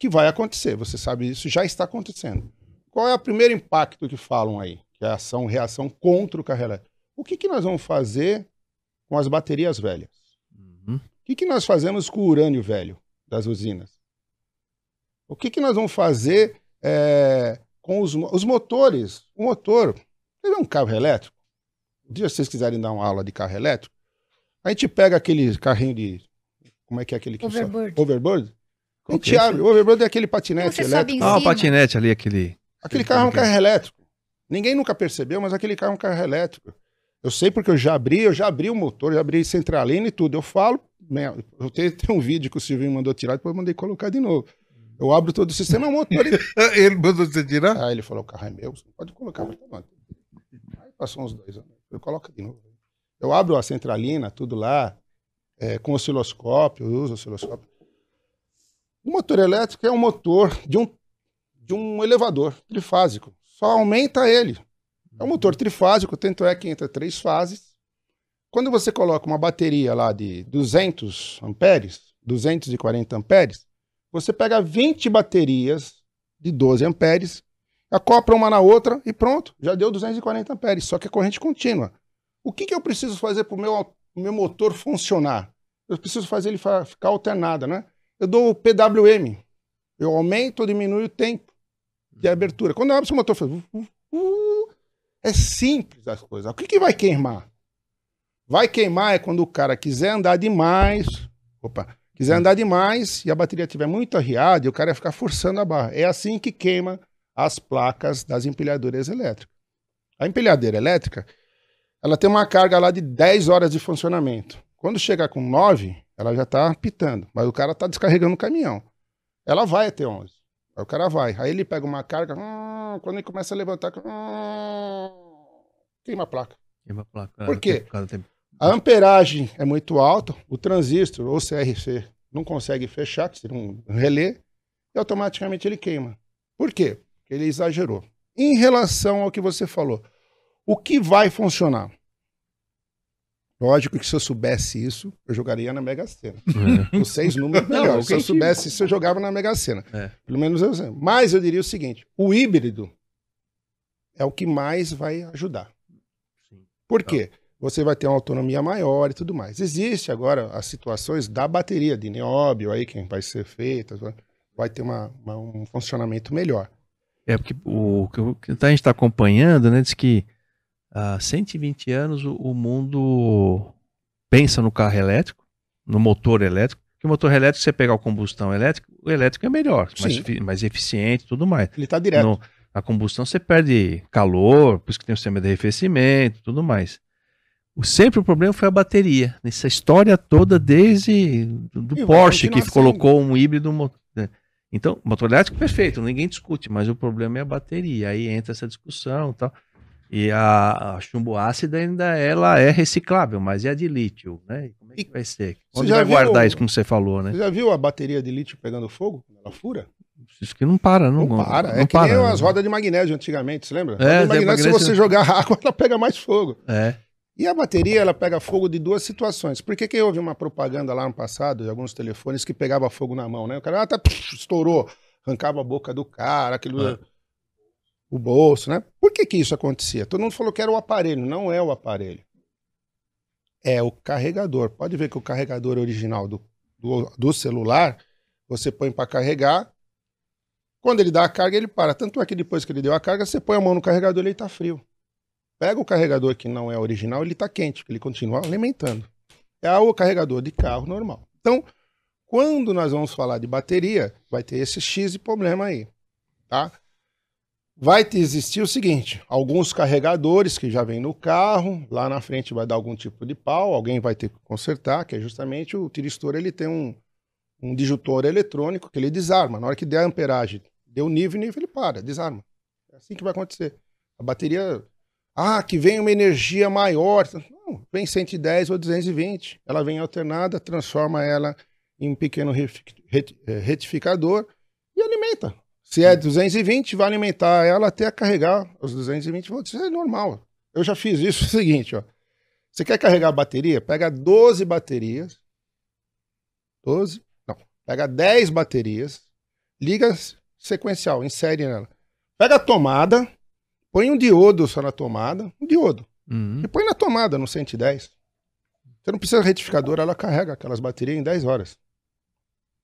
que vai acontecer. Você sabe isso, já está acontecendo. Qual é o primeiro impacto que falam aí? Que é a ação-reação contra o carro elétrico. O que, que nós vamos fazer com as baterias velhas? Uhum. O que, que nós fazemos com o urânio velho das usinas? O que, que nós vamos fazer é, com os, os motores? O motor, você vê um carro elétrico? Um dia vocês quiserem dar uma aula de carro elétrico, a gente pega aquele carrinho de. Como é que é aquele que? Overboard. Overboard? A Qual que gente é abre. O overboard é aquele patinete Você sobe elétrico. Ah, o patinete ali, aquele. Aquele carro é um carro elétrico. Ninguém nunca percebeu, mas aquele carro é um carro elétrico. Eu sei porque eu já abri, eu já abri o motor, já abri centralina e tudo. Eu falo, né, eu tenho, tem um vídeo que o Silvinho mandou tirar, depois eu mandei colocar de novo. Eu abro todo o sistema, é um motor. e- Ele mandou você tirar? Aí ele falou, o carro é meu, você pode colocar. Mas tá bom. Aí passou uns dois anos. Eu coloco de novo. Eu abro a centralina, tudo lá, é, com osciloscópio, eu uso osciloscópio. O motor elétrico é um motor de um, de um elevador trifásico. Só aumenta ele. É um motor trifásico, tanto é que entra três fases. Quando você coloca uma bateria lá de 200 amperes, 240 amperes, você pega 20 baterias de 12 amperes, acopla uma na outra e pronto, já deu 240 amperes, só que é corrente contínua. O que, que eu preciso fazer para o meu, o meu motor funcionar? Eu preciso fazer ele ficar alternado, né? Eu dou o PWM, eu aumento ou diminuo o tempo de abertura. Quando eu abro esse motor, faz... uh, uh, uh, é simples as coisas. O que, que vai queimar? Vai queimar é quando o cara quiser andar demais, opa, quiser andar demais e a bateria estiver muito arriada e o cara vai ficar forçando a barra. É assim que queima as placas das empilhadoras elétricas. A empilhadeira elétrica, ela tem uma carga lá de 10 horas de funcionamento. Quando chegar com 9, ela já está pitando, mas o cara está descarregando o caminhão. Ela vai até 11. Aí o cara vai. Aí ele pega uma carga, hum, quando ele começa a levantar, hum, queima a placa. Queima a placa. Por quê? Por tempo. A amperagem é muito alta, o transistor ou CRC não consegue fechar, que seria um relé, e automaticamente ele queima. Por quê? Porque ele exagerou. Em relação ao que você falou, o que vai funcionar? Lógico que se eu soubesse isso, eu jogaria na Mega Sena. É. Os seis números Não, melhor. Se eu soubesse isso, eu jogava na Mega Sena. É. Pelo menos eu sei. Mas eu diria o seguinte: o híbrido é o que mais vai ajudar. Sim. Por quê? Você vai ter uma autonomia maior e tudo mais. Existe agora as situações da bateria de nióbio aí que vai ser feita, vai- ter uma- uma- um funcionamento melhor. É porque o que o que a gente está acompanhando, né, diz que há 120 anos o, o mundo pensa no carro elétrico, no motor elétrico, que o motor elétrico, você pegar o combustão elétrico, o elétrico é melhor, mais, mais eficiente e tudo mais. Ele está direto. No- a combustão você perde calor, por isso que tem o sistema de arrefecimento e tudo mais. O, sempre o problema foi a bateria. Nessa história toda, desde do, E Porsche, que colocou um híbrido. né? Então, motor elétrico, perfeito, ninguém discute, mas o problema é a bateria. Aí entra essa discussão e tal. E a, a chumbo ácida ainda ela é reciclável, mas e a de lítio, né? Como é que vai ser? você Onde vai viu- guardar isso, como você falou, né? Você já viu a bateria de lítio pegando fogo ela fura? Isso que não para, não, Não, para. não é que nem para, as né? rodas de magnésio antigamente, você lembra? É, de tem magnésio, se magnésio- você jogar água, ela pega mais fogo. É. E a bateria, ela pega fogo de duas situações. Por que, que houve uma propaganda lá no passado de alguns telefones que pegava fogo na mão, né? O cara ah, tá, estourou, arrancava a boca do cara, aquilo, É. o bolso, né? Por que que isso acontecia? Todo mundo falou que era o aparelho, não é o aparelho. É o carregador. Pode ver que o carregador original do, do, do celular, você põe para carregar, quando ele dá a carga, ele para. Tanto é que depois que ele deu a carga, você põe a mão no carregador e ele tá frio. Pega o carregador que não é original, ele tá quente, porque ele continua alimentando. É o carregador de carro normal. Então, quando nós vamos falar de bateria, vai ter esse X de problema aí, tá? Vai existir o seguinte, alguns carregadores que já vem no carro, lá na frente vai dar algum tipo de pau, alguém vai ter que consertar, que é justamente o tiristor, ele tem um, um disjuntor eletrônico que ele desarma. Na hora que der a amperagem, deu nível, nível, ele para, desarma. É assim que vai acontecer. A bateria, ah, que vem uma energia maior. Não, vem 110 ou 220. Ela vem alternada, transforma ela em um pequeno retificador e alimenta. Se é 220, vai alimentar ela até carregar os 220 volts. Isso é normal. Eu já fiz isso. É o seguinte, ó. Você quer carregar a bateria? Pega 12 baterias. 12? Não. Pega 10 baterias. Liga sequencial, insere nela. Pega a tomada, põe um diodo só na tomada. Um diodo. Uhum. E põe na tomada, no 110. Você não precisa de retificador, ela carrega aquelas baterias em 10 horas.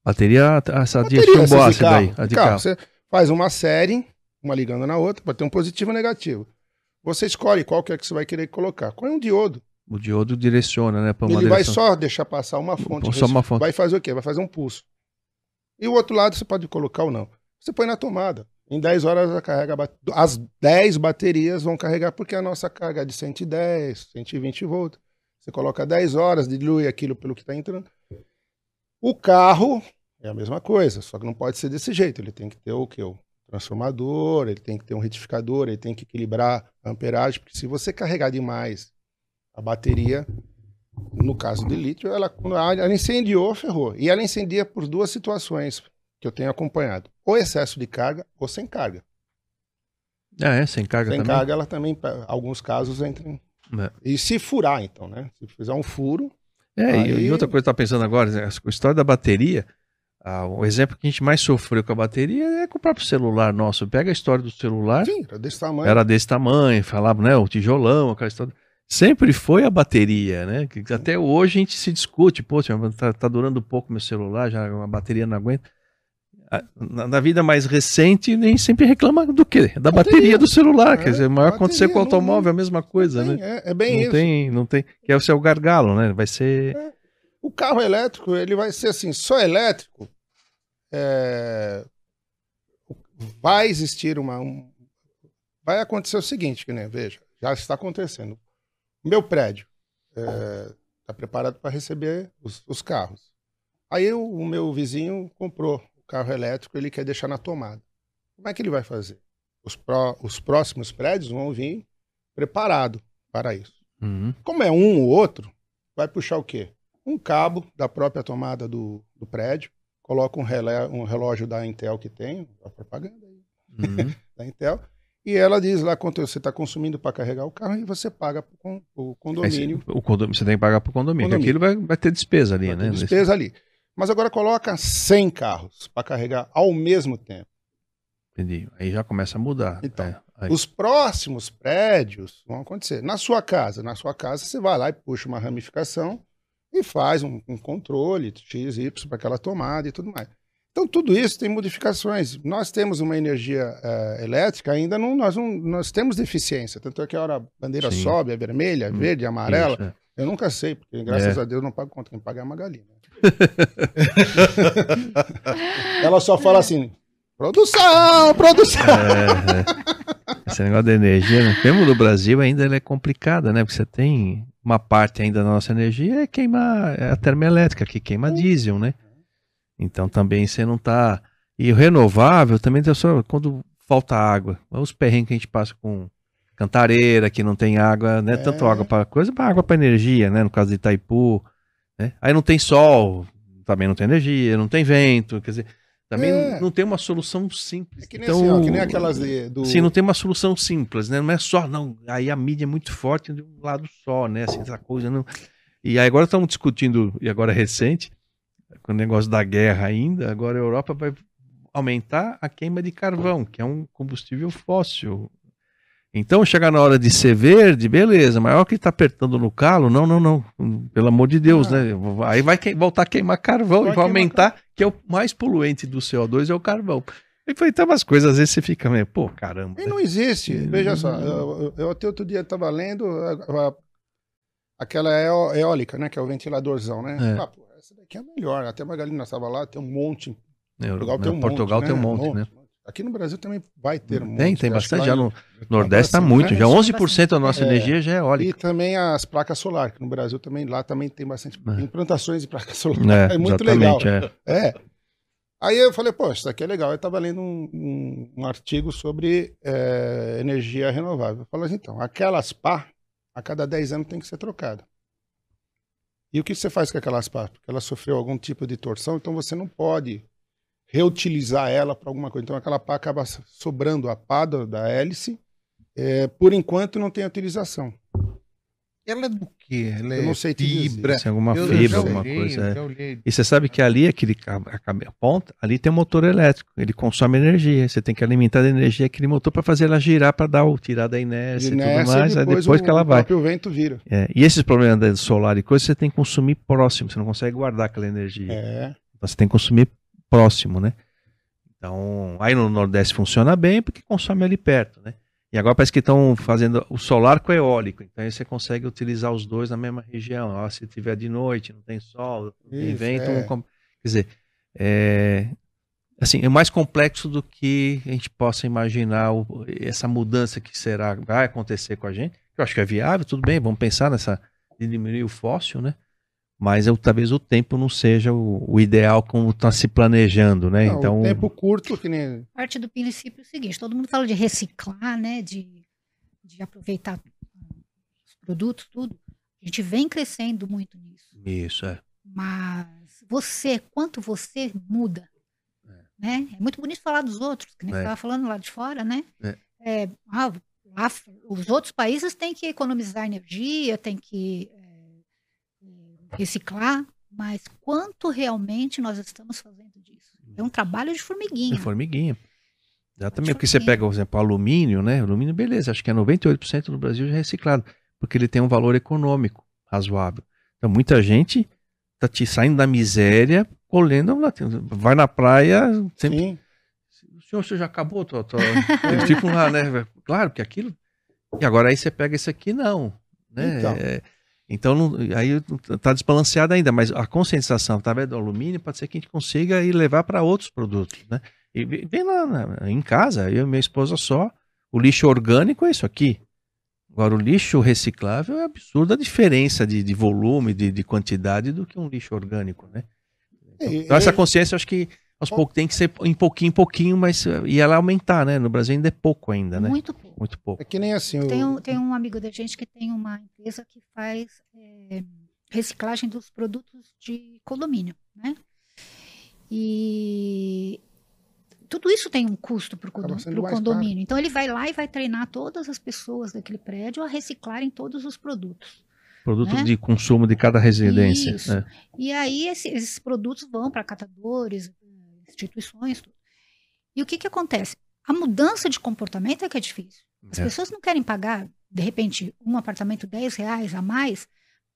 Bateria, essa Bateria, chumbo de ácido aí. carro. a de Carro, carro. Você faz uma série, uma ligando na outra, pode ter um positivo e um negativo. Você escolhe qual que é que você vai querer colocar. Põe um diodo. O diodo direciona, né? Ele vai direção. só deixar passar uma fonte. Só uma fonte. Vai fazer o quê? Vai fazer um pulso. E o outro lado você pode colocar ou não. Você põe na tomada. Em 10 horas ela carrega as 10 baterias vão carregar porque a nossa carga é de 110, 120 volts. Você coloca 10 horas, dilui aquilo pelo que está entrando. O carro é a mesma coisa, só que não pode ser desse jeito. Ele tem que ter o quê? O transformador, ele tem que ter um retificador, ele tem que equilibrar a amperagem, porque se você carregar demais a bateria, no caso de lítio, ela, ela incendiou, ferrou. E ela incendia por duas situações que eu tenho acompanhado: ou excesso de carga ou sem carga. Ah, é? Sem carga sem também? carga, ela também, em alguns casos, entra. em- É. E se furar, então, né? Se fizer um furo, É, e- Aí- e outra coisa que eu tava pensando agora, né, a história da bateria, ah, o exemplo que a gente mais sofreu com a bateria é com o próprio celular nosso. Pega a história do celular, sim, era desse tamanho. era desse tamanho, falava, né, o tijolão, aquela história. Sempre foi a bateria, né? Até hoje a gente se discute, poxa, tá, tá durando pouco meu celular, já a bateria não aguenta. Ah, Na, na vida mais recente, nem sempre reclama do quê? Da bateria, do celular. É, quer dizer, vai acontecer com o bateria, não- automóvel, é a mesma coisa, Tem, né? é, é bem não isso. tem, não tem. Que é o seu gargalo, né? Vai ser. O carro elétrico, ele vai ser assim, só elétrico. é, Vai existir uma. um- Vai acontecer o seguinte, que nem, veja, já está acontecendo. O meu prédio está preparado para receber os, os carros. Aí o, o meu vizinho comprou o carro elétrico, ele quer deixar na tomada. Como é que ele vai fazer? Os, pró- os próximos prédios vão vir preparado para isso. Uhum. Como é um ou outro, vai puxar o quê? Um cabo da própria tomada do, do prédio, coloca um, relé, um relógio da Intel que tem, a propaganda aí, Uhum. da Intel, e ela diz lá quanto você está consumindo para carregar o carro e você paga para o Aí condomínio, você- o condomínio, você tem que pagar condomínio. que Condomínio. Aquilo vai, vai ter despesa ali, vai né? despesa ali. Mas agora coloca 100 carros para carregar ao mesmo tempo. Entendi. Aí já começa a mudar. Então, É, Os próximos prédios vão acontecer. Na sua casa, na sua casa, você vai lá e puxa uma ramificação e faz um, um controle X, Y para aquela tomada e tudo mais. Então, tudo isso tem modificações. Nós temos uma energia eh, elétrica, ainda não nós, não. nós temos deficiência. Tanto é que a hora a bandeira Sim. sobe, é vermelha, Hum, verde, amarela. Isso, é. Eu nunca sei, porque graças É. a Deus eu não pago conta. Quem paga é a Magali. né? Ela só fala assim: produção, produção. É, é. Esse negócio da energia, né? mesmo no Brasil, ainda é complicada, né? Porque você tem uma parte ainda da nossa energia é queimar é a termoelétrica, que queima diesel, né? Então também você não tá. E o renovável também tem só quando falta água. Os perrengues que a gente passa com cantareira, que não tem água, né? É. Tanto água para coisa, para água para energia, né? No caso de Itaipu, né? Aí não tem sol, também não tem energia, não tem vento, quer dizer, também É. não, tem uma solução simples. É que nem então, assim, ó, que nem aquelas de- do. Sim, não tem uma solução simples, né? Não é só, não. Aí a mídia é muito forte de um lado só, né? Assim, essa coisa não. E aí agora estamos discutindo, e agora é recente, com o negócio da guerra ainda, agora a Europa vai aumentar a queima de carvão, que é um combustível fóssil. Então, chegar na hora de ser verde, beleza, mas a hora que está apertando no calo, não, não, não. Pelo amor de Deus, Ah. né? Aí vai voltar a queimar carvão Vai e vai aumentar, que é o mais poluente do CO2 é o carvão. E foi então umas coisas, às vezes você fica meio, pô, caramba. E né? não existe. Veja só, eu, eu- até outro dia estava lendo a- a- aquela eó- eólica, né? Que é o ventiladorzão, né? É. Ah, pô, essa daqui é melhor. Até a Magalina estava lá, tem um monte. Né, Portugal né, tem um Portugal monte. tem um né? monte, né? Aqui no Brasil também vai ter monte. Tem, tem que bastante. Já no Nordeste tá assim, muito. né? Já 11% da nossa É. energia já é E eólica. também as placas solares, que no Brasil também, lá também tem bastante É. implantações de placas solares. É, É, muito legal. é. É. Aí eu falei, pô, isso aqui é legal. Eu estava lendo um, um- um artigo sobre é, energia renovável. Eu falei assim, então, aquelas pá, a cada 10 anos tem que ser trocada. E o que você faz com aquelas pás? Porque ela sofreu algum tipo de torção, então você não pode reutilizar ela para alguma coisa. Então aquela pá acaba sobrando a pá da, da hélice. É, por enquanto não tem utilização. Ela é do quê? Ela Eu é não sei fibra. Se é alguma Eu fibra, alguma olhei, coisa. é. E você sabe que ali, aquele a, ponta, ali tem um motor elétrico. Ele consome energia. Você tem que alimentar a energia aquele motor para fazer ela girar, para dar o tirar da inércia e Inércia, tudo mais. aí depois o, que ela o vai. próprio vento vira. É, e esses problemas da solar e coisa, você tem que consumir próximo. Você não consegue guardar aquela energia. É. Então você tem que consumir próximo, né? Então, aí no Nordeste funciona bem porque consome ali perto, né? E agora parece que estão fazendo o solar com eólico. Então aí você consegue utilizar os dois na mesma região. Ó, se tiver de noite, não tem sol, não tem Isso, vento. é. um Quer dizer, é, assim, é mais complexo do que a gente possa imaginar o- essa mudança que será, vai acontecer com a gente. Eu acho que é viável, tudo bem, vamos pensar nessa de diminuir o fóssil, né? Mas eu, talvez o tempo não seja o, o ideal como está se planejando, né? Não, então, o tempo curto, que nem. Parte do princípio é o seguinte: todo mundo fala de reciclar, né? De, de aproveitar os produtos, tudo. A gente vem crescendo muito nisso. isso é. Mas você, quanto você muda, né? É muito bonito falar dos outros, que nem É. você estava falando lá de fora, né? É. É, ah, lá os outros países têm que economizar energia, têm que é, é, reciclar, mas quanto realmente nós estamos fazendo disso? É um trabalho de formiguinha. formiguinha. Exatamente, porque você pega, por exemplo, alumínio, né? Alumínio, beleza, acho que é 98% no Brasil já é reciclado, porque ele tem um valor econômico razoável. Então, muita gente tá te saindo da miséria, colhendo, vai na praia, sempre Sim. O senhor, o senhor já acabou? Tô, tô... Eles ficam lá, né? Claro, porque aquilo. E agora aí você pega esse aqui, não. Né? Então. É, então não- aí tá desbalanceado ainda, mas a conscientização através do alumínio pode ser que a gente consiga ir levar para outros produtos, né? E ve- vem lá na- em casa, eu e minha esposa só, o lixo orgânico é isso aqui. Agora, o lixo reciclável é absurda a diferença de, de volume, de, de quantidade do que um lixo orgânico, né? E- Então, essa e- consciência, acho que aos poucos tem que ser em pouquinho em pouquinho, mas e ela aumentar, né? No Brasil ainda é pouco ainda, né? Muito pouco. Muito pouco. É que nem assim. o- Tem um, tem um amigo da gente que tem uma empresa que faz é, reciclagem dos produtos de condomínio, né? E tudo isso tem um custo para o condomínio. Então ele vai lá e vai treinar todas as pessoas daquele prédio a reciclarem todos os produtos. Produtos Né? de consumo de cada residência. Isso. né? E aí esse- esses produtos vão para catadores, instituições, tudo. E o que que acontece? A mudança de comportamento é que é difícil. As É. pessoas não querem pagar, de repente, um apartamento 10 reais a mais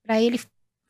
para ele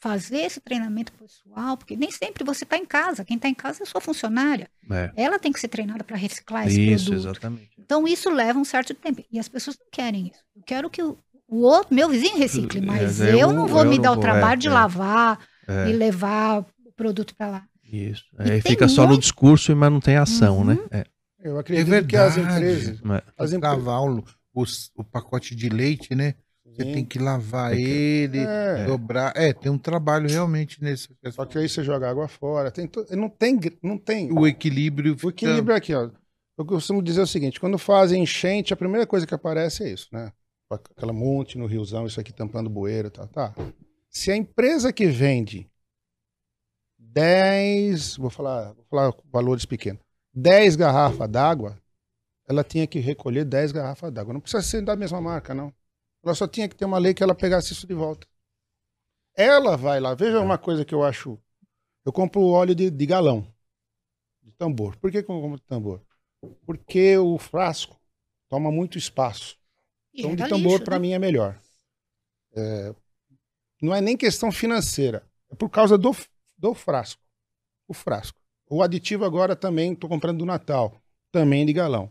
fazer esse treinamento pessoal, porque nem sempre você está em casa. Quem está em casa é sua funcionária. É. Ela tem que ser treinada para reciclar esse Isso, produto. exatamente. Então isso leva um certo tempo. E as pessoas não querem isso. Eu quero que o, o outro, meu vizinho recicle, É, mas eu- eu não vou eu me não dar o vou, trabalho é, de é. lavar É, e levar o produto para lá. Isso. E Aí fica só no discurso, mas não tem ação, Uhum. né? É. Eu É acredito verdade. que as empresas. É. As Tem que empre- lavar o, os- o pacote de leite, né? Você Sim. tem que lavar Tem que- ele, É. dobrar. É, tem um trabalho realmente nesse. Só que aí você joga água fora. Tem to- Não tem. Não tem. O equilíbrio. O equilíbrio é aqui, ó. Eu costumo dizer o seguinte: quando fazem enchente, a primeira coisa que aparece é isso, né? Aquela monte no riozão, isso aqui tampando bueiro e tal. Tá. Se a empresa que vende 10, vou falar, vou falar valores pequenos, 10 garrafas d'água, ela tinha que recolher 10 garrafas d'água. Não precisa ser da mesma marca, não. Ela só tinha que ter uma lei que ela pegasse isso de volta. Ela vai lá. Veja uma coisa que eu acho. Eu compro óleo de, de galão, de tambor. Por que, que eu compro de tambor? Porque o frasco toma muito espaço. E Então, de tambor, lixo, para né? mim, é melhor. É, não é nem questão financeira. É por causa do, do frasco. O frasco. O aditivo agora também, estou comprando do Natal. Também de galão.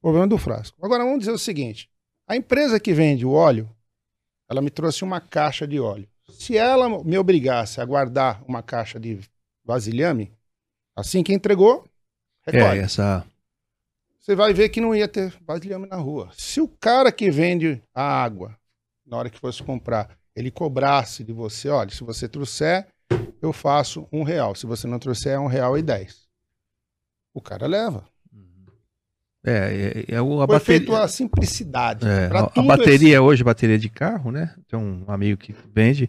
Problema do frasco. Agora, vamos dizer o seguinte. A empresa que vende o óleo, ela me trouxe uma caixa de óleo. Se ela me obrigasse a guardar uma caixa de vasilhame, assim que entregou, recolhe É, essa. você vai ver que não ia ter vasilhame na rua. Se o cara que vende a água, na hora que fosse comprar, ele cobrasse de você, olha, se você trouxer, eu faço um real. Se você não trouxer, é um real e dez. O cara leva. É, é, é o, a Foi bateria. feito a simplicidade. É, a, a bateria hoje, bateria de carro, né? Tem um amigo que vende.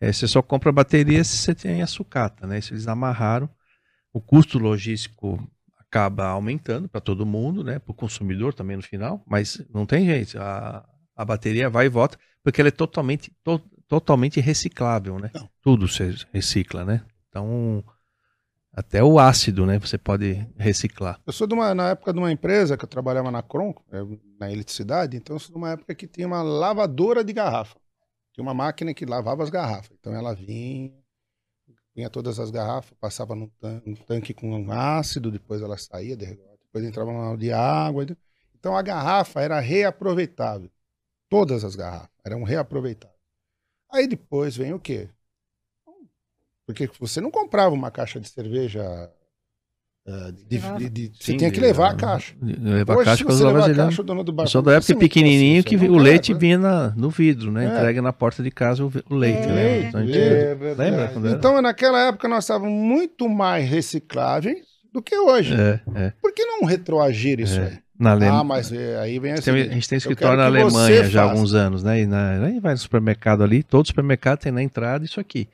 É, você só compra bateria se você tem a sucata, né? Se eles amarraram, o custo logístico acaba aumentando para todo mundo, né? Para o consumidor também no final, mas não tem jeito. A, a bateria vai e volta, porque ela é totalmente, to, totalmente reciclável, né? Não. Tudo se recicla, né? Então, até o ácido, né? Você pode reciclar. Eu sou de uma, na época de uma empresa que eu trabalhava na Cron, é, na eletricidade, então eu sou de uma época que tinha uma lavadora de garrafa. Tinha uma máquina que lavava as garrafas. Então ela vinha, vinha todas as garrafas, passava no tan- um tanque com ácido, depois ela saía, depois entrava numa de água. Então a garrafa era reaproveitável. Todas as garrafas eram reaproveitáveis. Aí depois vem o quê? Porque você não comprava uma caixa de cerveja. eh, de- de- de- você Sim, tinha que de- levar a caixa. Levar a Hoje, caixa se com os você levar a caixa, o dono do bar Só da época "Você pequenininho isso?" que o leite vinha na- no vidro, né? É. Entrega na porta de casa o, o leite, É. lembra? Então, a gente- É lembra quando era? Então, naquela época, nós estávamos muito mais recicláveis do que hoje. É, é. Por que não retroagir isso É. aí? Na Alemanha. Ah, mas é, aí vem assim. Tem- a gente tem escritório na Alemanha já há alguns anos, né? E na, aí vai no supermercado ali, todo supermercado tem na entrada isso aqui.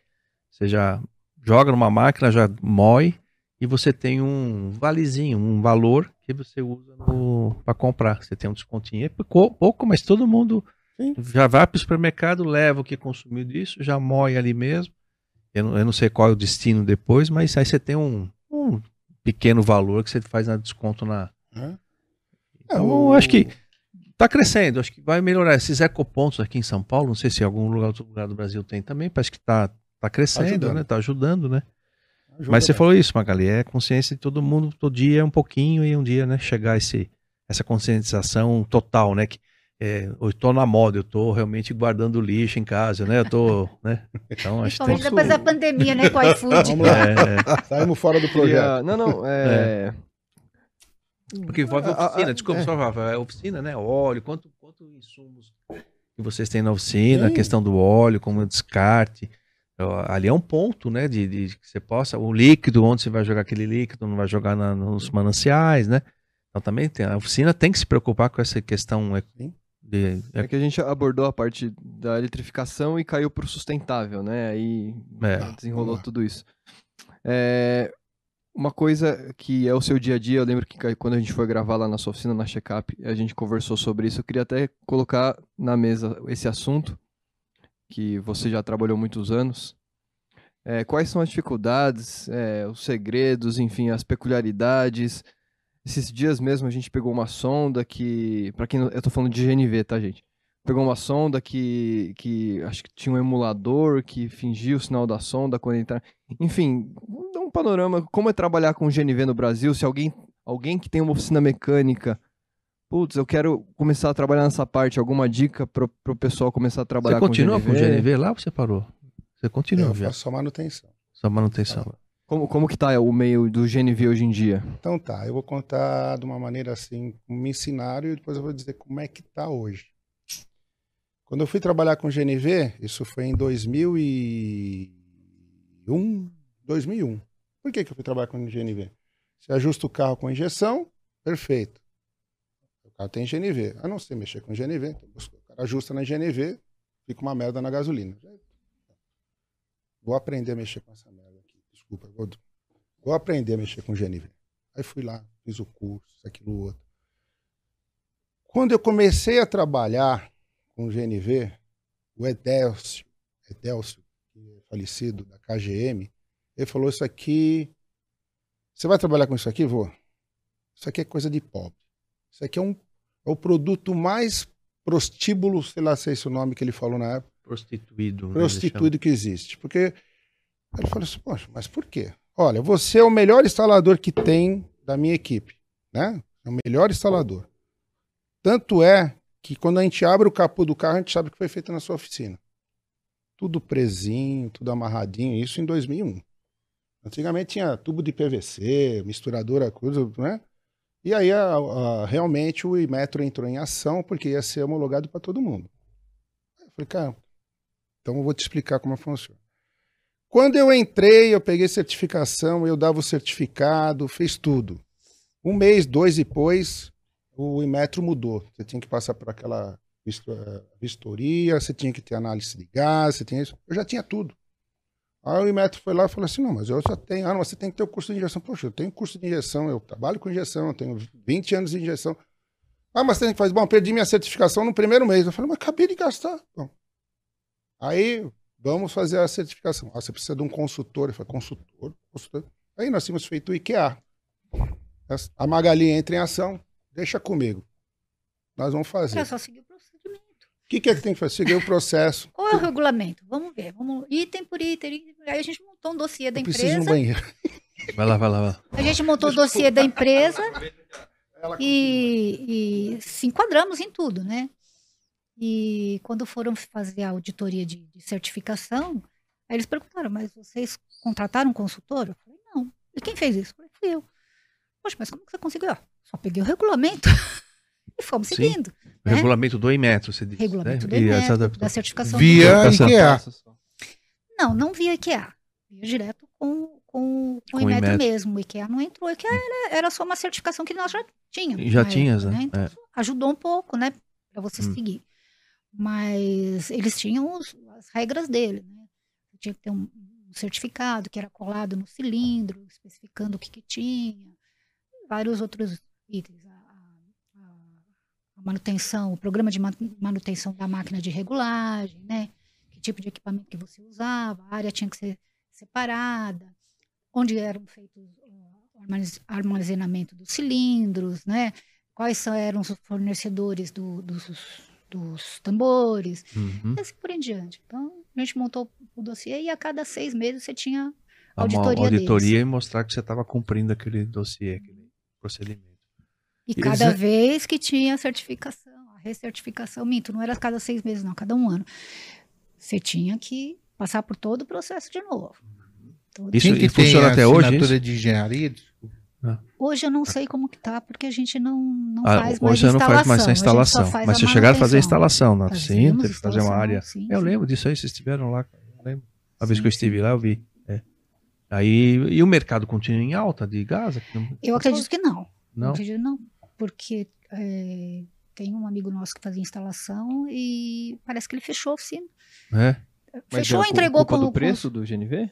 Você já joga numa máquina, já moe e você tem um valezinho, um valor que você usa para comprar. Você tem um descontinho. É pouco, pouco, mas todo mundo Sim. já vai para o supermercado, leva o que consumiu disso, já moe ali mesmo. Eu não, eu não sei qual é o destino depois, mas aí você tem um, um pequeno valor que você faz na desconto na. Então, o- eu acho que Tá crescendo, acho que vai melhorar. Esses ecopontos aqui em São Paulo, não sei se em algum lugar, outro lugar do Brasil tem também, parece que tá, tá crescendo, Ajudando. né? Tá ajudando, né? Ajuda Mas você falou isso, Magali, é consciência de todo mundo, todo dia é um pouquinho e um dia, né, chegar esse, essa conscientização total, né? Que, é, eu tô na moda, eu tô realmente guardando lixo em casa, né? Eu tô, né? Então acho que depois da pandemia, né, com o iFood. Vamos lá. é, é, Saímos fora do projeto. Queria- Não, não, é... porque envolve A- a- oficina, desculpa, é. só Rafa, é oficina, né? Óleo, quanto, quanto insumos que vocês têm na oficina, a Tem. questão do óleo, como descarte. Ali é um ponto, né? De, de que você possa. O líquido, onde você vai jogar aquele líquido, não vai jogar na- nos mananciais, né? Então também tem. A oficina tem que se preocupar com essa questão. é, Sim. De, É que a gente abordou a parte da eletrificação e caiu pro sustentável, né? Aí É. desenrolou tudo isso. É, uma coisa que é o seu dia a dia, eu lembro que quando a gente foi gravar lá na sua oficina, na Checkup, a gente conversou sobre isso. Eu queria até colocar na mesa esse assunto, que você já trabalhou muitos anos. É, quais são as dificuldades, é, os segredos, enfim, as peculiaridades? Esses dias mesmo a gente pegou uma sonda que, para quem eu tô falando de GNV, tá, gente? Pegou uma sonda que, que acho que tinha um emulador que fingia o sinal da sonda quando entrar. Enfim, um panorama como é trabalhar com GNV no Brasil. Se alguém, alguém que tem uma oficina mecânica, putz, eu quero começar a trabalhar nessa parte, alguma dica pro, pro pessoal começar a trabalhar você continua com com o GNV lá ou você parou? Você continua, Eu já? faço só manutenção. Só manutenção. Como, como que tá o meio do GNV hoje em dia? Então tá, eu vou contar de uma maneira assim, me ensinaram e depois eu vou dizer como é que tá hoje. Quando eu fui trabalhar com GNV, isso foi em 2001, 2001. Por que, que eu fui trabalhar com GNV? Você ajusta o carro com injeção, perfeito. O carro tem GNV. Eu não sei mexer com GNV. então O cara ajusta na GNV, fica uma merda na gasolina. Vou aprender a mexer com essa merda aqui. Desculpa, vou, vou aprender a mexer com GNV. Aí fui lá, fiz o curso, aquilo, outro. Quando eu comecei a trabalhar com GNV, o Edelcio, Edelcio, é falecido da KGM, ele falou isso aqui. Você vai trabalhar com isso aqui, vô? Isso aqui é coisa de pobre. Isso aqui é, um, é o produto mais prostíbulo, sei lá se é esse o nome que ele falou na época Prostituído. né, prostituído que existe. Porque ele falou assim, poxa, mas por quê? Olha, você é o melhor instalador que tem da minha equipe, né? É o melhor instalador. Tanto é que quando a gente abre o capô do carro, a gente sabe que foi feito na sua oficina. Tudo presinho, tudo amarradinho, isso em 2001. Antigamente tinha tubo de PVC, misturadora, coisa, né? E aí, a- a- realmente, o Imetro entrou em ação porque ia ser homologado para todo mundo. Eu falei, cara, então eu vou te explicar como funciona. Quando eu entrei, eu peguei certificação, eu dava o certificado, fez tudo. Um mês, dois depois, o Imetro mudou. Você tinha que passar por aquela eh, vistoria, você tinha que ter análise de gás, você tinha isso. Eu já tinha tudo. Aí o Imetro foi lá e falou assim: não, mas eu já tenho. Ah, não, você tem que ter o curso de injeção. Poxa, eu tenho curso de injeção, eu trabalho com injeção, eu tenho 20 anos de injeção. Ah, mas tem que fazer. Bom, perdi minha certificação no primeiro mês. Eu falei, mas acabei de gastar. Bom. Aí, vamos fazer a certificação. Ah, você precisa de um consultor. Eu falei, consultor, consultor. Aí nós tínhamos feito o IKEA. A Magali entra em ação, deixa comigo. Nós vamos fazer. É só seguir o. O que, que é que tem que fazer? Seguir o processo. Qual é o regulamento? Vamos ver. Vamos item por item. Aí a gente montou um dossiê da Eu preciso empresa. banheiro. Vai lá, vai lá, vai lá. A gente montou o dossiê da empresa e, e se enquadramos em tudo, né? E quando foram fazer a auditoria de, de certificação, aí eles perguntaram, mas vocês contrataram um consultor? Eu falei, não. E quem fez isso? Eu falei, fui eu. Poxa, mas como que você conseguiu? Ah, Só peguei o regulamento e fomos Sim. seguindo. O né? regulamento do Imetro, você disse. Regulamento né? do adaptação. da certificação. Via Essa- IKEA. Não, não via IKEA. Via direto com, com, com Com o Inmetro Inmetro. mesmo. O IKEA não entrou. O IKEA era, era só uma certificação que nós já tínhamos. Já na tinhas, época, né? Então, É. ajudou um pouco, né? Para você Hum. seguir. Mas eles tinham os- as regras dele, né? Tinha que ter um, um certificado que era colado no cilindro, especificando o que, que tinha. Vários outros itens. A, manutenção, o programa de ma- manutenção da máquina de regulagem, né? Que tipo de equipamento que você usava, a área tinha que ser separada, onde eram feitos o armaz- armazenamento dos cilindros, né? Quais eram os fornecedores do- dos, dos tambores, Uhum. e assim por em diante. Então, a gente montou o dossiê e a cada seis meses você tinha Uma auditoria, auditoria deles. e mostrar que você estava cumprindo aquele dossiê, aquele procedimento. E Eles cada é- vez que tinha a certificação, a recertificação, minto, não era cada seis meses, não, cada um ano. Você tinha que passar por todo o processo de novo. Todo- Isso- Quem e que funciona a até hoje, assinatura de engenharia? Hoje eu não sei como que tá, porque a gente não, não Ah, faz mais hoje você não faz mais a a instalação. faz Mas a vocês chegaram a fazer a instalação na Fazíamos Sinter, fazer uma área. sim, Eu sim. lembro disso aí, vocês estiveram lá. Lembro. A vez Sim, que eu sim. estive lá, eu vi. É. Aí, e o mercado continua em alta de gás? Eu acredito que não. Não? acredito que não. Porque é, tem um amigo nosso que fazia instalação e parece que ele fechou a oficina. É. Mas fechou, cu- entregou culpa com do preço do GNV?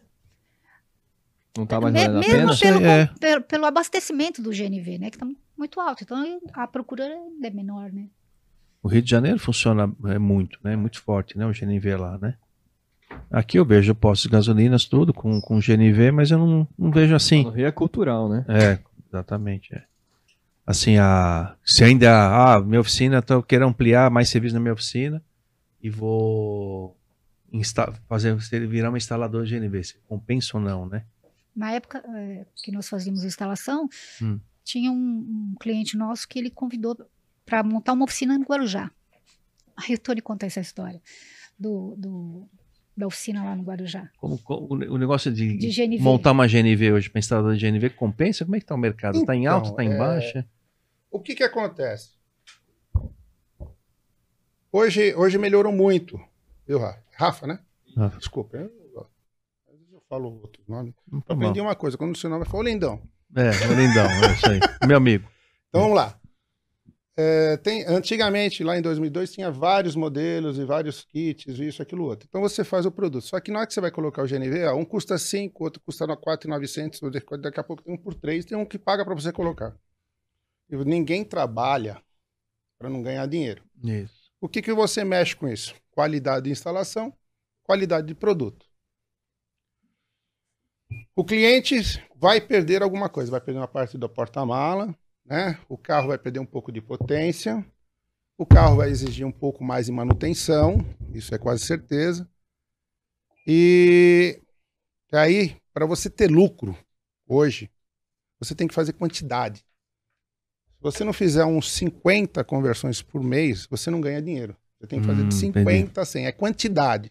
Não tá mais valendo a mesmo pena? sei, pelo, é. pelo, pelo abastecimento do GNV, né? Que tá muito alto. Então a procura é menor, né? O Rio de Janeiro funciona é, muito, né? Muito forte, né? O GNV lá, né? Aqui eu vejo postos de gasolinas, tudo com, com GNV, mas eu não, não vejo assim. No Rio é cultural, né? É, exatamente. É. Assim, a, se ainda, ah, minha oficina, então eu quero ampliar mais serviço na minha oficina e vou insta fazer você virar um instalador de GNV, se compensa ou não, né? Na época é, que nós fazíamos instalação, Hum. tinha um, um cliente nosso que ele convidou para montar uma oficina no Guarujá. Aí o Tony conta essa história do, do- da oficina lá no Guarujá, Como, como- o negócio de, de montar uma GNV hoje para instalador de GNV compensa? Como é que tá o mercado? Tá em Então, alta, tá em é- baixa? O que que acontece? Hoje, hoje melhorou muito, viu, Rafa? Rafa, né? Rafa. Desculpa, eu, eu falo outro nome. Tá aprendi uma coisa, quando o seu nome for lindão. É, o lindão, é isso aí. Meu amigo. Então vamos lá. É, tem, antigamente, lá em 2002, tinha vários modelos e vários kits, isso, aquilo, outro. Então você faz o produto. Só que na hora que você vai colocar o GNV, ó, um custa 5, outro custa 4,900, daqui a pouco tem um por 3, tem um que paga para você colocar. Ninguém trabalha para não ganhar dinheiro. Isso. O que, que você mexe com isso? Qualidade de instalação, qualidade de produto. O cliente vai perder alguma coisa, vai perder uma parte do porta-mala, né? O carro vai perder um pouco de potência, o carro vai exigir um pouco mais de manutenção, isso é quase certeza. E aí, para você ter lucro hoje, você tem que fazer quantidade. Se você não fizer uns 50 conversões por mês, você não ganha dinheiro. Você tem que fazer Hum, de 50 a 100. É quantidade.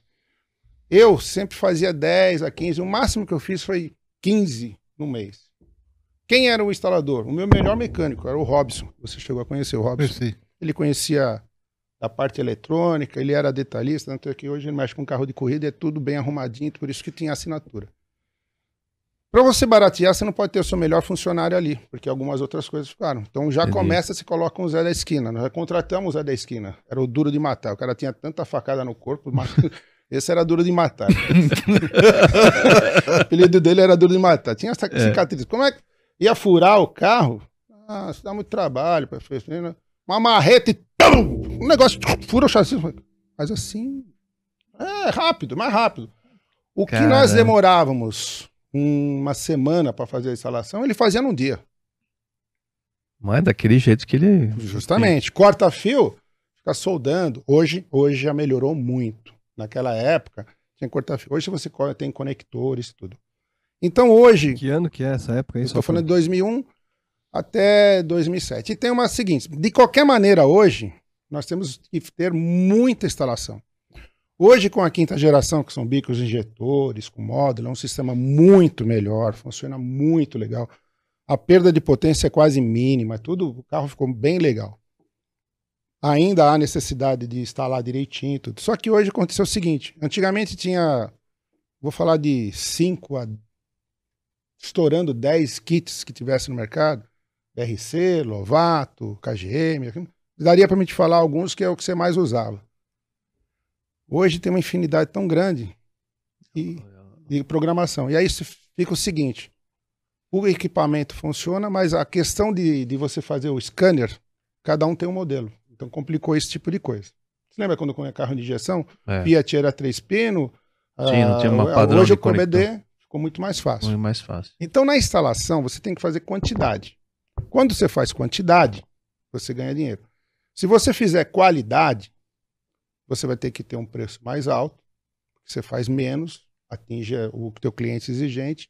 Eu sempre fazia 10 a 15. O máximo que eu fiz foi 15 no mês. Quem era o instalador? O meu melhor mecânico era o Robson. Você chegou a conhecer o Robson? Ele conhecia a parte eletrônica, ele era detalhista, tanto é que hoje ele mexe com carro de corrida, é tudo bem arrumadinho, por isso que tinha assinatura. Para você baratear, você não pode ter o seu melhor funcionário ali, porque algumas outras coisas ficaram. Então já Entendi. começa, se coloca um Zé da esquina. Nós já contratamos o Zé da esquina. Era o duro de matar. O cara tinha tanta facada no corpo, mas Esse era duro de matar. o apelido dele era duro de matar. Tinha essa cicatriz. Como é que ia furar o carro? Ah, isso dá muito trabalho. fazer, né? Uma marreta e tum! um negócio fura o chassi. Mas assim, é rápido, mais rápido. O que Caramba. nós demorávamos uma semana para fazer a instalação, ele fazia num dia. Mas é daquele jeito que ele. Justamente. Corta fio, fica soldando. Hoje, hoje já melhorou muito. Naquela época, tinha corta fio. Hoje você tem conectores e tudo. Então hoje, Que ano que é essa época estou falando de 2001 até 2007. E tem uma seguinte: de qualquer maneira, hoje, nós temos que ter muita instalação. Hoje, com a quinta geração, que são bicos injetores, com módulo, é um sistema muito melhor, funciona muito legal. A perda de potência é quase mínima, tudo, o carro ficou bem legal. Ainda há necessidade de instalar direitinho tudo. Só que hoje aconteceu o seguinte: antigamente tinha, vou falar de 5 a estourando 10 kits que tivesse no mercado, RC, Lovato, KGM, daria para me te falar alguns que é o que você mais usava. Hoje tem uma infinidade tão grande de, de programação. E aí fica o seguinte: o equipamento funciona, mas a questão de, de você fazer o scanner, cada um tem um modelo. Então complicou esse tipo de coisa. Você lembra quando eu carro de injeção? É, Fiat era três pino. Sim, não tinha uma ah, padrão Hoje o CBD ficou muito mais fácil. foi mais fácil. Então, na instalação, você tem que fazer quantidade. Quando você faz quantidade, você ganha dinheiro. Se você fizer qualidade, você vai ter que ter um preço mais alto, você faz menos, atinge o teu cliente exigente,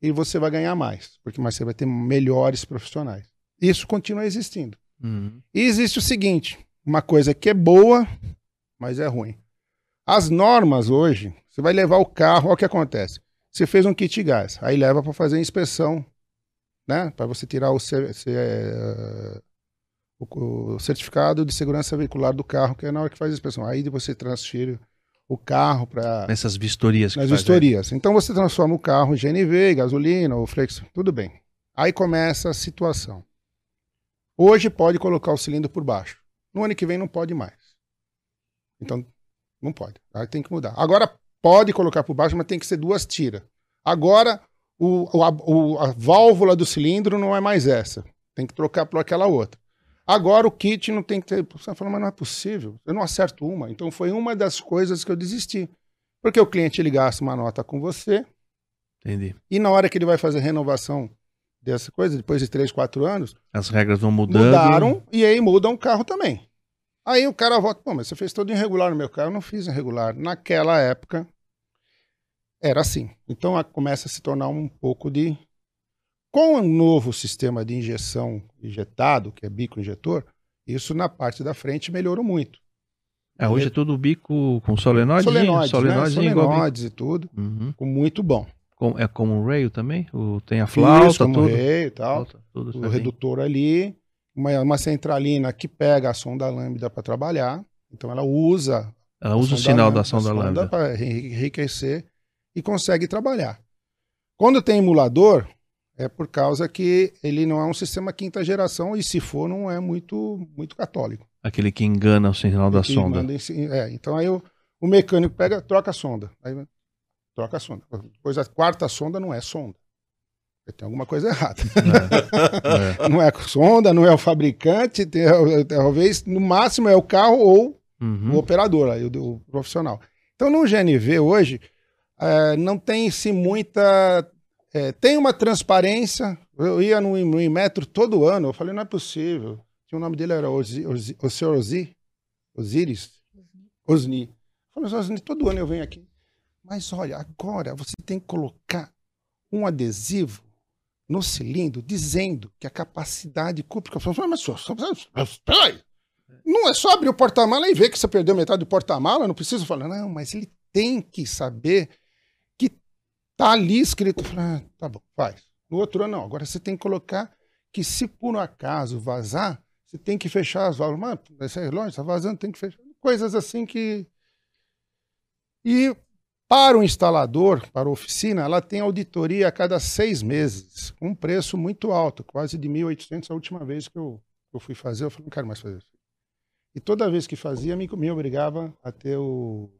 e você vai ganhar mais, porque mais você vai ter melhores profissionais. Isso continua existindo. Uhum. E existe o seguinte: uma coisa que é boa, mas é ruim. As normas hoje, você vai levar o carro, olha o que acontece. Você fez um kit gás, aí leva para fazer a inspeção, né? Para você tirar o, ce- ce- eh, o- o certificado de segurança veicular do carro, que é na hora que faz a inspeção. Aí você transfere o carro para Nessas vistorias que nas faz, vistorias. Então você transforma o carro em GNV, gasolina, ou flex, tudo bem. Aí começa a situação. Hoje pode colocar o cilindro por baixo. No ano que vem não pode mais. Então não pode. Aí tem que mudar. Agora pode colocar por baixo, mas tem que ser duas tiras. Agora o, o- a, o- a válvula do cilindro não é mais essa. Tem que trocar por aquela outra. Agora o kit não tem que ter. Você fala, mas não é possível. Eu não acerto uma. Então foi uma das coisas que eu desisti. Porque o cliente ele gasta uma nota com você Entendi. e na hora que ele vai fazer renovação dessa coisa, depois de 3, 4 anos, As regras vão mudando. mudaram e aí mudam o carro também. Aí o cara volta, pô, mas você fez todo irregular no meu carro. Eu não fiz irregular. Naquela época era assim. Então começa a se tornar um pouco de. Com o novo sistema de injeção injetado, que é bico injetor, isso na parte da frente melhorou muito. É, hoje é tudo bico com solenoide. Solenoides, né? solenoide igual bico. Solenoides e tudo. Uhum. Muito bom. Com- é como um rail também? O, tem a flauta, Isso, como tudo. rei e tal. Flauta, tudo o certinho. redutor ali, uma, uma centralina que pega a sonda lambda para trabalhar. Então ela usa Ela usa o sonda sinal lambda- da ação da lambda. para enriquecer e consegue trabalhar. Quando tem emulador, é por causa que ele não é um sistema quinta geração e se for não é muito muito católico. Aquele que engana o sinal da sonda. em é, então aí o, o mecânico pega, troca a sonda. Aí troca a sonda. Depois a quarta sonda não é sonda. Tem alguma coisa errada. É, é. Não é a sonda, não é o fabricante, tem- talvez no máximo é o carro ou Uhum. o operador, aí, o, o profissional. Então no GNV hoje eh, não tem-se muita. Eh, tem uma transparência. Eu ia no, no Inmetro todo ano, eu falei, não é possível. O nome dele era Ozi, Ozi, o senhor Ozi, Osiris? Osni. Eu falei, Osni, todo ano eu venho aqui. Mas olha, agora você tem que colocar um adesivo no cilindro dizendo que a capacidade cúbica. Eu falei, mas senhor, peraí. Não é só abrir o porta-mala e ver que você perdeu metade do porta-mala, não precisa falar, não, mas ele tem que saber tá ali escrito. Ah, tá bom, faz. No outro ano, não. Agora você tem que colocar que se por um acaso vazar, você tem que fechar as válvulas. Mano, esse relógio está vazando, tem que fechar. Coisas assim que. E para o instalador, para a oficina, ela tem auditoria a cada seis meses, um preço muito alto, quase de 1.800 a última vez que eu, eu fui fazer. Eu falei, não quero mais fazer isso. E toda vez que fazia, me, me obrigava a ter o,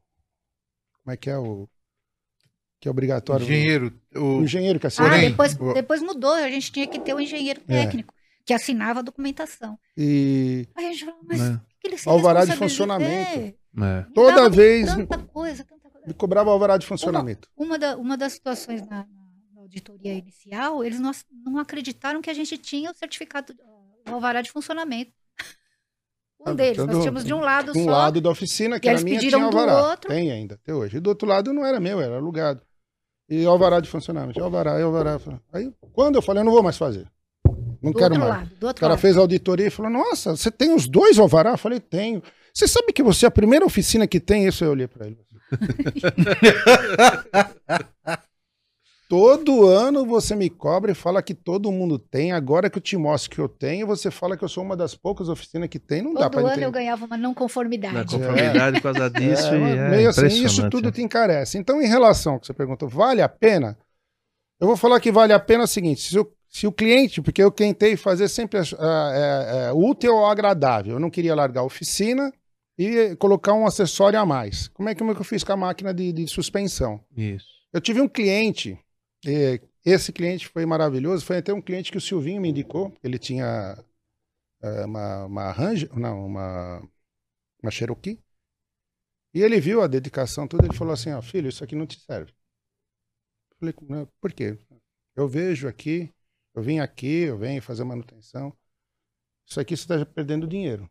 Como é que é o. Que é obrigatório. Engenheiro, O o, engenheiro que assina. Ah, depois, depois mudou, a gente tinha que ter o engenheiro É. técnico, que assinava a documentação. E Aí a gente falou, mas É. o que ele se Alvará de funcionamento. É, É. toda vez Tanta coisa, tanta coisa. me cobrava alvará de funcionamento. Uma, da- uma das situações na, na- auditoria inicial, eles não, não acreditaram que a gente tinha o certificado, o alvará de funcionamento. Um Ah, deles, nós do- tínhamos de um lado De um só. lado da oficina, que era eles minha, pediram tinha do alvará. outro. Tem ainda, até hoje. E do outro lado não era meu, era alugado. E alvará de funcionamento. Alvará, e alvará. Aí, quando eu falei, eu não vou mais fazer. Não do quero outro mais. lado, do O cara lado. fez a auditoria e falou: Nossa, você tem os dois alvará? Eu falei: Tenho. Você sabe que você é a primeira oficina que tem isso? Eu olhei pra ele. todo ano você me cobra e fala que todo mundo tem. Agora que eu te mostro que eu tenho, você fala que eu sou uma das poucas oficinas que tem. Não dá Todo pra ano entender. eu ganhava uma não Na conformidade. conformidade por causa disso. É, e é meio assim, isso tudo né? te encarece. Então, em relação ao que você perguntou, vale a pena? Eu vou falar que vale a pena o seguinte: se o, se o cliente, porque eu tentei fazer sempre é, é, útil ou agradável, eu não queria largar a oficina e colocar um acessório a mais. Como é que é eu fiz com a máquina de, de suspensão? Isso. Eu tive um cliente, esse cliente foi maravilhoso, foi até um cliente que o Silvinho me indicou, ele tinha eh, uma, uma Ranger, não, uma, uma Cherokee, e ele viu a dedicação toda, ele falou assim, ó, filho, isso aqui não te serve. Eu falei, "Não, por quê? Eu vejo aqui, eu vim aqui, eu venho fazer manutenção, isso aqui você está perdendo dinheiro.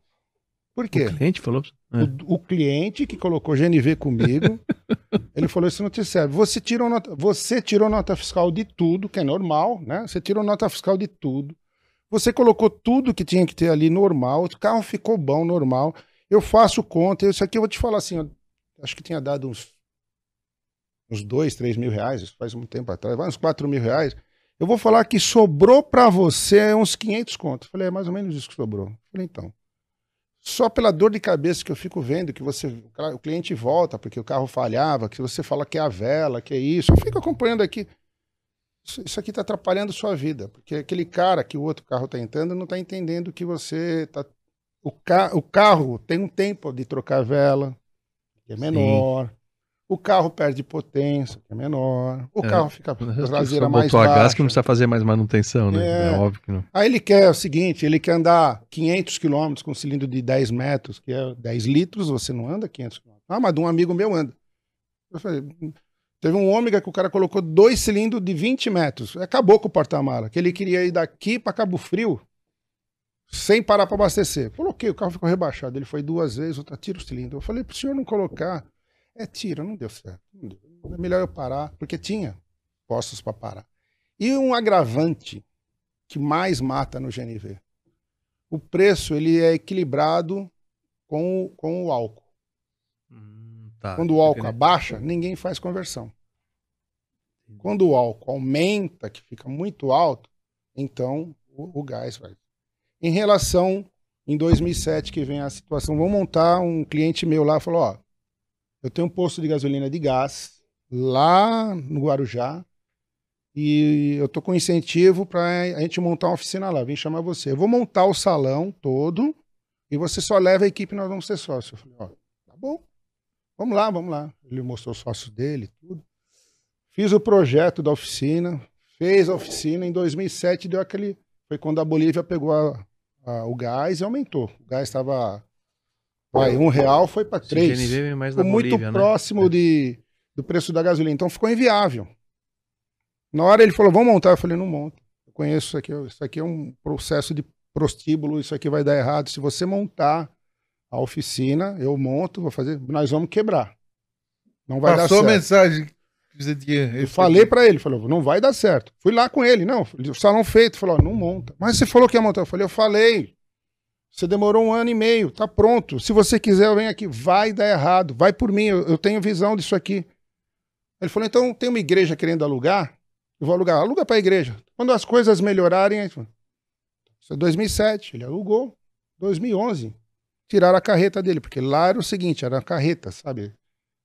Por quê? O cliente falou. É. O, o cliente que colocou GNV comigo, ele falou: Isso não te serve. Você tirou, nota, você tirou nota fiscal de tudo, que é normal, né? Você tirou nota fiscal de tudo. Você colocou tudo que tinha que ter ali normal. O carro ficou bom, normal. Eu faço conta. Isso aqui eu vou te falar assim: ó, acho que tinha dado uns, uns dois, três mil reais, isso faz muito tempo atrás, vai uns quatro mil reais. Eu vou falar que sobrou para você uns 500 contos. Falei: É mais ou menos isso que sobrou. Falei: Então. Só pela dor de cabeça que eu fico vendo, que você, o cliente volta porque o carro falhava, que você fala que é a vela, que é isso. Eu fico acompanhando aqui. Isso, aqui está atrapalhando sua vida, porque aquele cara que o outro carro está entrando não está entendendo que você está. O, ca... o carro tem um tempo de trocar a vela, que é Sim. O carro perde potência, que é menor. O É. carro fica traseira mais botou a gás que não baixa. precisa fazer mais manutenção, né? É. É, óbvio que não. Aí ele quer o seguinte, ele quer andar 500 quilômetros com um cilindro de 10 metros, que é 10 litros, você não anda 500 quilômetros. Ah, mas de um amigo meu anda. Eu falei, teve um ômega que o cara colocou dois cilindros de 20 metros. Acabou com o porta-mala, que ele queria ir daqui para Cabo Frio, sem parar para abastecer. Coloquei, o carro ficou rebaixado. Ele foi duas vezes, outra tira o cilindro. Eu falei pro senhor não colocar. É, tira, não deu certo. Não deu. É melhor eu parar, porque tinha postos para parar. E um agravante que mais mata no GNV. O preço ele é equilibrado com, o- com o álcool. Hum, tá. Quando o álcool abaixa, ninguém faz conversão. Quando o álcool aumenta, que fica muito alto, então o, o gás vai. Em relação, em 2007, que vem a situação, vou montar um cliente meu lá, falou, ó, eu tenho um posto de gasolina de gás lá no Guarujá e eu tô com incentivo para a gente montar uma oficina lá, vim chamar você. Eu vou montar o salão todo e você só leva a equipe, nós vamos ser sócios. Eu falei, ó, tá bom. Vamos lá, vamos lá. Ele mostrou os sócios dele, tudo. Fiz o projeto da oficina, fez a oficina. Em 2007 deu aquele. Foi quando a Bolívia pegou a- a- o gás e aumentou. O gás estava. Vai, um real foi para três. GNV vem mais da Ficou muito Bolívia, né? próximo de, do preço da gasolina. Então ficou inviável. Na hora ele falou, vamos montar. Eu falei, não monta. Eu conheço isso aqui. Isso aqui é um processo de prostíbulo. Isso aqui vai dar errado. Se você montar a oficina, eu monto, vou fazer. Nós vamos quebrar. Não vai Passou a dar certo. mensagem que você tinha. Eu falei pra ele, falou, não vai dar certo. Fui lá com ele, não, o salão feito, falou, não monta. Mas você falou que ia montar. Eu falei, eu falei. Você demorou um ano e meio, tá pronto. Se você quiser, venho aqui. Vai dar errado, vai por mim, eu, eu tenho visão disso aqui. Ele falou, então tem uma igreja querendo alugar, eu vou alugar. Aluga pra igreja. Quando as coisas melhorarem, isso é 2007, ele alugou. 2011, tiraram a carreta dele, porque lá era o seguinte, era a carreta, sabe?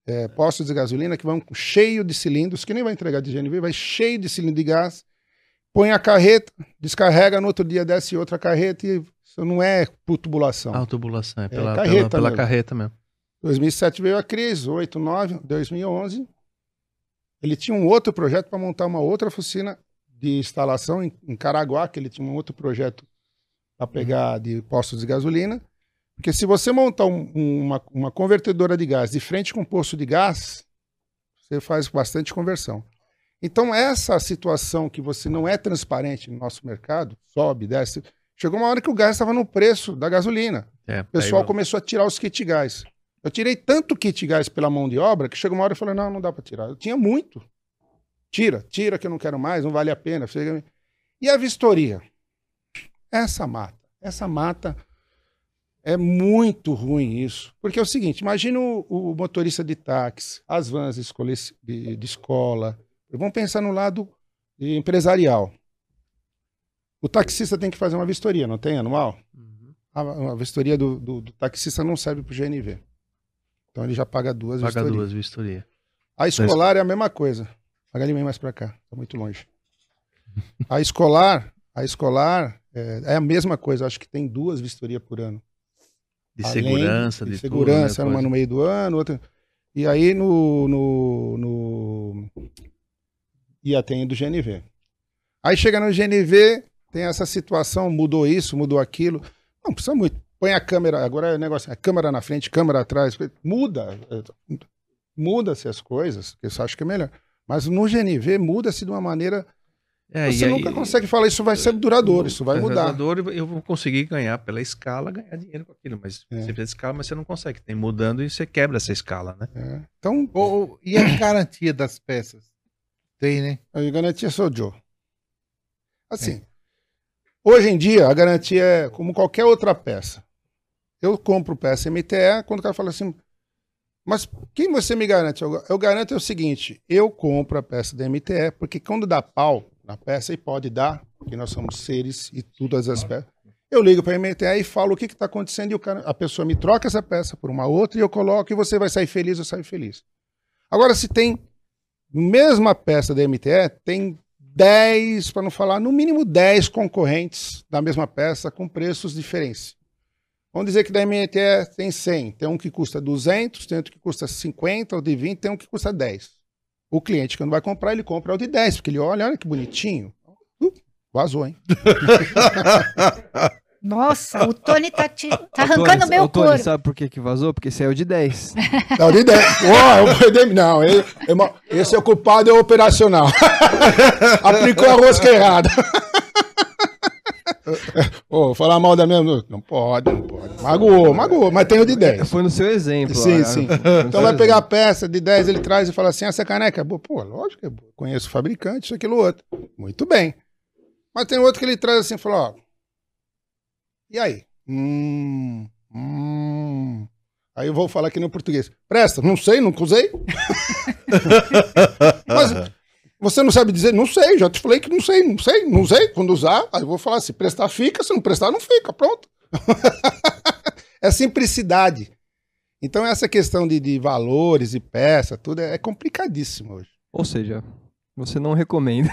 é, postos de gasolina que vão cheio de cilindros, que nem vai entregar de GNV, vai cheio de cilindro de gás, põe a carreta, descarrega, no outro dia desce outra carreta e isso não é por tubulação. Ah, tubulação, é pela, carreta pela, pela mesmo. carreta mesmo. 2007 veio a crise, 8, 9, 2011. Ele tinha um outro projeto para montar uma outra oficina de instalação em, em Caraguá, que ele tinha um outro projeto para pegar de postos de gasolina. Porque se você montar um- uma, uma convertedora de gás de frente com um posto de gás, você faz bastante conversão. Então, essa situação que você não é transparente no nosso mercado, sobe, desce. Chegou uma hora que o gás estava no preço da gasolina. É, O pessoal começou a tirar os kit gás. Eu tirei tanto kit gás pela mão de obra que chegou uma hora e falei: não, não dá para tirar. Eu tinha muito. Tira, tira que eu não quero mais, não vale a pena. Chega- E a vistoria? Essa mata. Essa mata é muito ruim isso. Porque é o seguinte: imagina o, o motorista de táxi, as vans de escola, de, de escola. Vamos pensar no lado empresarial. O taxista tem que fazer uma vistoria, não tem anual? Uhum. A, a vistoria do, do, do taxista não serve para o GNV. Então ele já paga duas Paga vistorias. duas vistorias. A escolar é a mesma coisa. Paga ali bem mais para cá, tá muito longe. A escolar, a escolar é, é a mesma coisa. Acho que tem duas vistorias por ano. De Além segurança, de, segurança, tudo, né, uma coisa. no meio do ano, outra. E aí no, no, no ia tem do GNV. Aí chega no GNV, tem essa situação, mudou isso, mudou aquilo. Não precisa muito. Põe a câmera, agora é o negócio, a câmera na frente, câmera atrás, muda. é, Muda-se as coisas, que eu acho que é melhor. Mas no GNV muda-se de uma maneira. É, você e aí- nunca consegue falar, isso vai ser duradouro, isso vai É mudar. duradouro, Eu vou conseguir ganhar pela escala, ganhar dinheiro com aquilo. Mas É. você precisa de escala, mas você não consegue. Tem mudando e você quebra essa escala, né? É. Então, e a garantia das peças? Tem, né? A garantia sou Joe. Assim, hoje em dia a garantia é como qualquer outra peça. Eu compro peça MTE, quando o cara fala assim, mas quem você me garante? Eu, eu garanto é o seguinte, eu compro a peça da MTE, porque quando dá pau na peça, e pode dar, porque nós somos seres e todas as peças, eu ligo para a MTE e falo o que está acontecendo e cara, a pessoa me troca essa peça por uma outra e eu coloco e você vai sair feliz, eu saio feliz. Agora, se tem mesma peça da MTE, tem 10, para não falar, no mínimo 10 concorrentes da mesma peça com preços diferentes. Vamos dizer que da MTE tem 100, tem um que custa 200, tem outro que custa 50, ou de 20, tem um que custa 10. O cliente, quando vai comprar, ele compra o de 10, porque ele olha, olha que bonitinho. Uh, vazou, hein? Nossa, o Tony tá, te- tá arrancando meu ô, Tony, couro. sabe por que, que vazou? Porque saiu de 10. Não, de 10. Ó, eu perdi- Não, ele- esse é o culpado é o operacional. Aplicou a rosca errada. Ô, vou falar mal da minha. Não pode, não pode. Magoou, magoou, mas tem o de 10. Foi no seu exemplo. Sim, ah, sim. Então vai pegar a peça de 10, ele traz e fala assim: essa caneca é boa. Pô, lógico que é boa. Conheço o fabricante, isso, aquilo, outro. Muito bem. Mas tem outro que ele traz assim e fala: ó. E aí? Hum. Hum. Aí eu vou falar aqui no português. Presta, não sei, nunca usei. Mas você não sabe dizer? Não sei, já te falei que não sei, não sei, não usei. Quando usar, aí eu vou falar: se prestar, fica, se não prestar, não fica. Pronto. é simplicidade. Então, essa questão de, de valores e peça, tudo é, é complicadíssimo hoje. Ou seja, você não recomenda.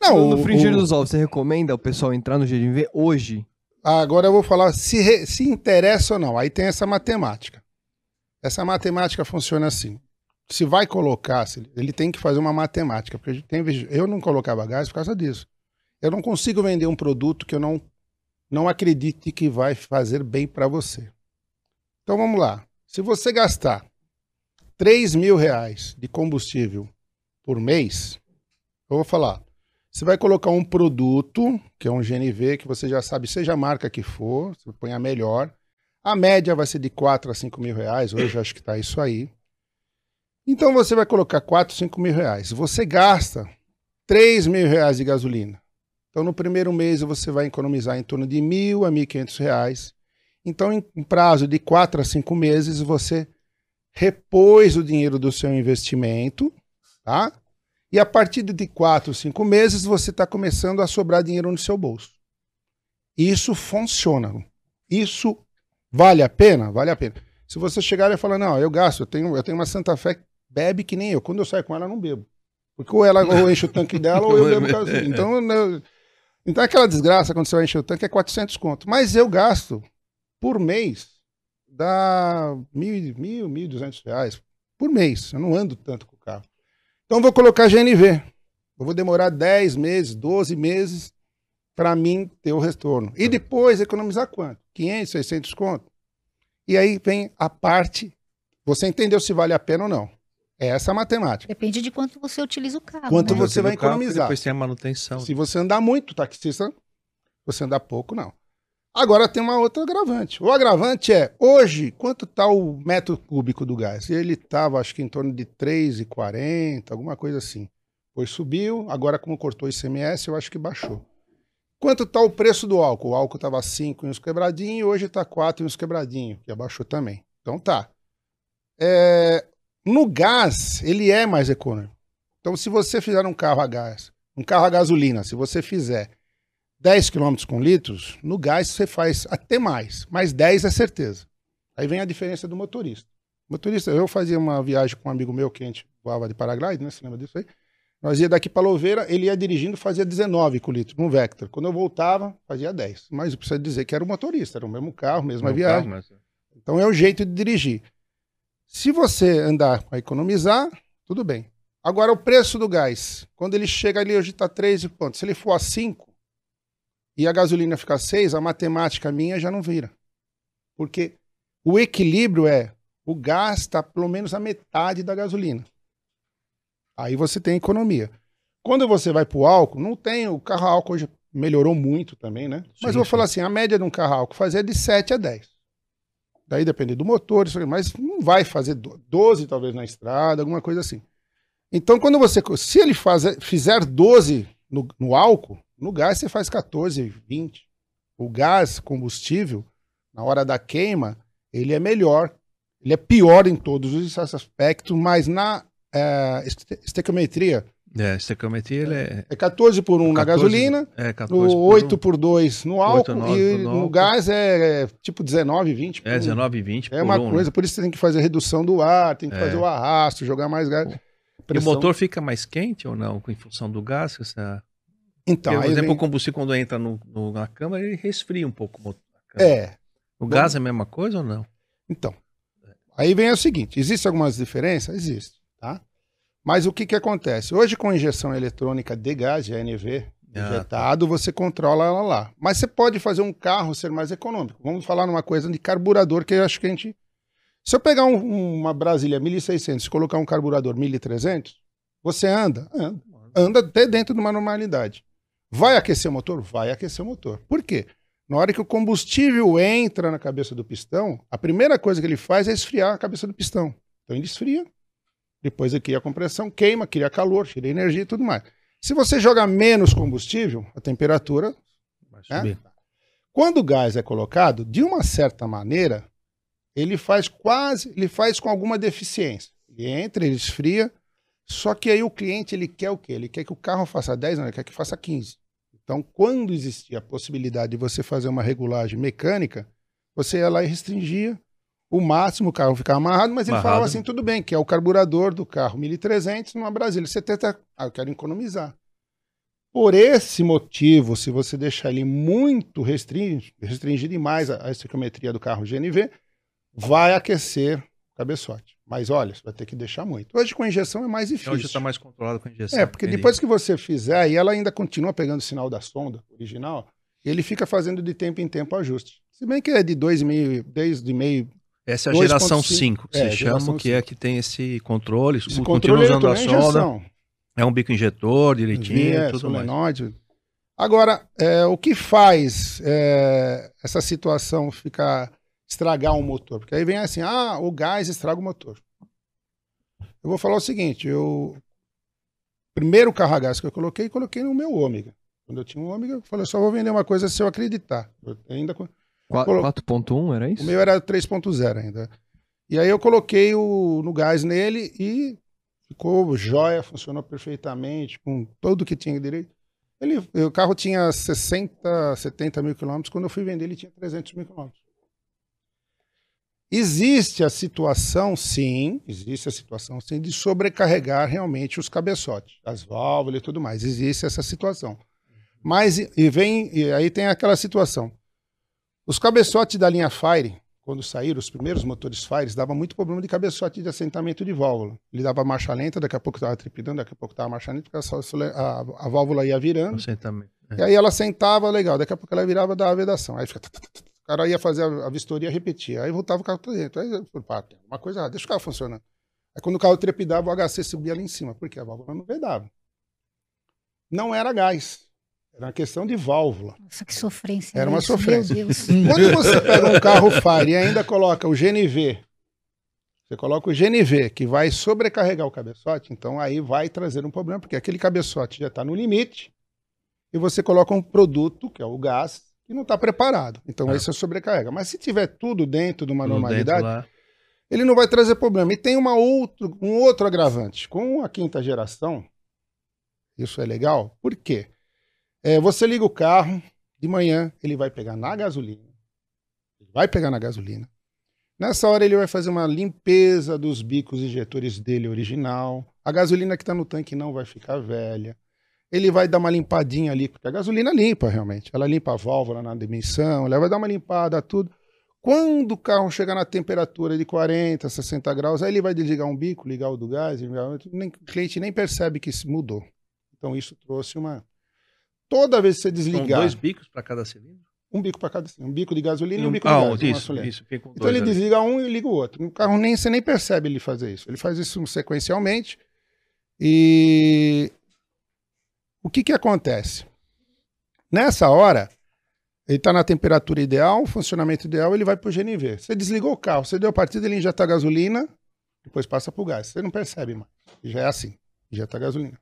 Não, no o- Fringir o- dos Ovos, você recomenda o pessoal entrar no GNV hoje? Agora eu vou falar se, re- se interessa ou não. Aí tem essa matemática. Essa matemática funciona assim. Se vai colocar, ele tem que fazer uma matemática. Porque tem, eu não colocava gás por causa disso. Eu não consigo vender um produto que eu não, não acredite que vai fazer bem para você. Então vamos lá. Se você gastar 3 mil reais de combustível por mês, eu vou falar. Você vai colocar um produto, que é um GNV, que você já sabe, seja a marca que for, você põe a melhor. A média vai ser de 4 a 5 mil reais, hoje acho que está isso aí. Então você vai colocar 4, 5 mil reais. Você gasta 3 mil reais de gasolina. Então no primeiro mês você vai economizar em torno de mil a 1.500 reais. Então em um prazo de 4 a 5 meses você repôs o dinheiro do seu investimento, tá? E a partir de 4, 5 meses, você está começando a sobrar dinheiro no seu bolso. Isso funciona. Isso vale a pena? Vale a pena. Se você chegar e falar, não, eu gasto, eu tenho, eu tenho uma Santa Fé que bebe que nem eu. Quando eu saio com ela, eu não bebo. Porque ou ela ou enche o tanque dela, ou eu bebo. gasolina. Então, eu- então aquela desgraça quando você vai encher o tanque é 400 conto. Mas eu gasto por mês dá mil, mil, mil duzentos reais por mês. Eu não ando tanto. Então vou colocar GNV. Eu vou demorar 10 meses, 12 meses para mim ter o retorno. E depois economizar quanto? 500, 600 conto. E aí vem a parte, você entendeu se vale a pena ou não. É essa a matemática. Depende de quanto você utiliza o carro. Quanto né? você vai do carro, economizar. Depois tem a manutenção. Se você andar muito, taxista, você andar pouco, não. Agora tem uma outra agravante. O agravante é, hoje, quanto está o metro cúbico do gás? Ele estava, acho que em torno de 3,40, alguma coisa assim. Depois subiu, agora como cortou o ICMS, eu acho que baixou. Quanto está o preço do álcool? O álcool estava 5 e uns quebradinhos, hoje está 4 e uns quebradinhos, que abaixou também. Então tá. É, no gás, ele é mais econômico. Então, se você fizer um carro a gás, um carro a gasolina, se você fizer 10 km com litros, no gás você faz até mais, mas 10 é certeza. Aí vem a diferença do motorista. Motorista, eu fazia uma viagem com um amigo meu que a gente voava de paraglide, né? Você lembra disso aí? Nós ia daqui para Louveira, ele ia dirigindo, fazia 19 com litro, no Vector. Quando eu voltava, fazia 10. Mas eu preciso dizer que era o motorista, era o mesmo carro, mesma viagem. carro, mas- Então é o jeito de dirigir. Se você andar para economizar, tudo bem. Agora o preço do gás, quando ele chega ali hoje está 3 e ponto. Se ele for a 5 e a gasolina ficar 6, a matemática minha já não vira. Porque o equilíbrio é o gás está pelo menos a metade da gasolina. Aí você tem economia. Quando você vai para o álcool, não tem. O carro álcool hoje melhorou muito também, né? Mas Sim, eu vou sim. falar assim: a média de um carro álcool fazia de 7 a 10. Daí depende do motor, mas não vai fazer do- 12 talvez na estrada, alguma coisa assim. Então, quando você. Se ele fazer, fizer 12 no, no álcool, no gás você faz 14, 20. O gás combustível, na hora da queima, ele é melhor. Ele é pior em todos os aspectos, mas na este- estequiometria É, estequiometria ele é, é 14 por 1 na 14, gasolina, é no 14 por 8 um. por 2 no álcool 8, 9 e no álcool. gás é, é tipo 19, 20 por É um. 19 e 20 É uma um, né? coisa, por isso você tem que fazer redução do ar, tem que É. fazer o arrasto, jogar mais gás. E o motor fica mais quente ou não, em função do gás? Essa... Então, Porque, por exemplo, vem- o combustível quando entra no, no- na câmara, ele resfria um pouco o motor. É, O gás é a mesma coisa ou não? então. Aí vem o seguinte, existem algumas diferenças? Existe, tá? Mas o que que acontece? Hoje com injeção eletrônica de gás, de ANV, Ah, injetado, você controla ela lá. Mas você pode fazer um carro ser mais econômico. Vamos falar numa coisa de carburador que eu acho que a gente. Se eu pegar um- uma Brasília 1600 e colocar um carburador 1300, você anda? Anda. Anda até dentro de uma normalidade. Vai aquecer o motor? Vai aquecer o motor. Por quê? Na hora que o combustível entra na cabeça do pistão, a primeira coisa que ele faz é esfriar a cabeça do pistão. Então ele esfria, depois ele cria a compressão, queima, cria calor, tira energia e tudo mais. Se você joga menos combustível, a temperatura. Vai É? subir. Quando o gás é colocado, de uma certa maneira, ele faz quase, ele faz com alguma deficiência. Ele entra, ele esfria, só que aí o cliente ele quer o quê? Ele quer que o carro faça 10, não, ele quer que faça 15. Então, quando existia a possibilidade de você fazer uma regulagem mecânica, você ia lá e restringia o máximo, o carro ficava amarrado, mas ele Amarrado. falava assim, tudo bem, que é o carburador do carro 1300 numa Brasília 70, ah, eu quero economizar. Por esse motivo, se você deixar ele muito restringido, restringir demais a, a estequiometria do carro GNV, vai aquecer cabeçote. Mas olha, você vai ter que deixar muito. Hoje com injeção é mais Então difícil. já está mais controlado com a injeção. É, porque Entendi. depois que você fizer, e ela ainda continua pegando o sinal da sonda original, ele fica fazendo de tempo em tempo ajuste. Se bem que é de 2,5, desde meio. Essa é a 2.5, geração 5, que é, se chama, que é que tem esse controle, Esse continua usando a é sonda, é um bico injetor direitinho, É, tudo mais. solenoide. Agora, é, o que faz é, essa situação ficar estragar um motor? Porque aí vem assim, ah, o gás estraga o motor. Eu vou falar o seguinte, eu primeiro carro a gás que eu coloquei, coloquei no meu ômega. Quando eu tinha um ômega, eu falei, só vou vender uma coisa se eu acreditar. Eu ainda Qua- Colo- 4.1, era o isso? meu era 3.0 ainda. E aí eu coloquei o, no gás nele e ficou jóia, funcionou perfeitamente, com tudo que tinha direito. Ele, o carro tinha 60, 70 mil quilômetros, quando eu fui vender ele tinha 300 mil quilômetros. Existe a situação, sim, existe a situação, sim, de sobrecarregar realmente os cabeçotes, as válvulas e tudo mais. Existe essa situação. Mas, e vem, e aí tem aquela situação. Os cabeçotes da linha Fire, quando saíram os primeiros motores Fires, dava muito problema de cabeçote de assentamento de válvula. Ele dava marcha lenta, daqui a pouco estava tripidando, daqui a pouco estava marcha lenta, porque a, a, a, válvula ia virando. Assentamento. É. E aí ela sentava, legal, daqui a pouco ela virava, dava vedação. Aí fica... O cara ia fazer a, a vistoria, repetia. Aí voltava o carro para dentro. Aí pá, tem uma coisa errada, deixa o carro funcionando. Aí quando o carro trepidava, o HC subia ali em cima, porque a válvula não vedava. Não era gás. Era uma questão de válvula. Nossa, que sofrência. Era uma isso, sofrência. Meu Deus. Quando você pega um carro Fire e ainda coloca o GNV, você coloca o GNV, que vai sobrecarregar o cabeçote, então aí vai trazer um problema, porque aquele cabeçote já está no limite, e você coloca um produto, que é o gás, que não está preparado. Então aí você sobrecarrega. Mas se tiver tudo dentro de uma Tudo normalidade, ele não vai trazer problema. E tem uma outro, um outro agravante. Com a quinta geração, isso é legal, por quê? É, você liga o carro, de manhã ele vai pegar na gasolina. Ele vai pegar na gasolina. Nessa hora ele vai fazer uma limpeza dos bicos injetores dele original. A gasolina que está no tanque não vai ficar velha. Ele vai dar uma limpadinha ali, porque a gasolina limpa realmente. Ela limpa a válvula na dimensão, ela vai dar uma limpada, tudo. Quando o carro chegar na temperatura de 40, 60 graus, aí ele vai desligar um bico, ligar o do gás, nem, o cliente nem percebe que isso mudou. Então isso trouxe uma. Toda vez que você São desligar, dois bicos para cada cilindro? um bico para cada, um bico de gasolina e um um- bico de ah, gás. isso, isso. Então dois ele ali. desliga um e liga o outro. O carro nem você nem percebe ele fazer isso. Ele faz isso sequencialmente. E o que que acontece? Nessa hora, ele está na temperatura ideal, funcionamento ideal, ele vai para o GNV. Você desligou o carro, você deu a partida, ele injeta gasolina, depois passa para o gás. Você não percebe mais. Já é assim, injeta gasolina.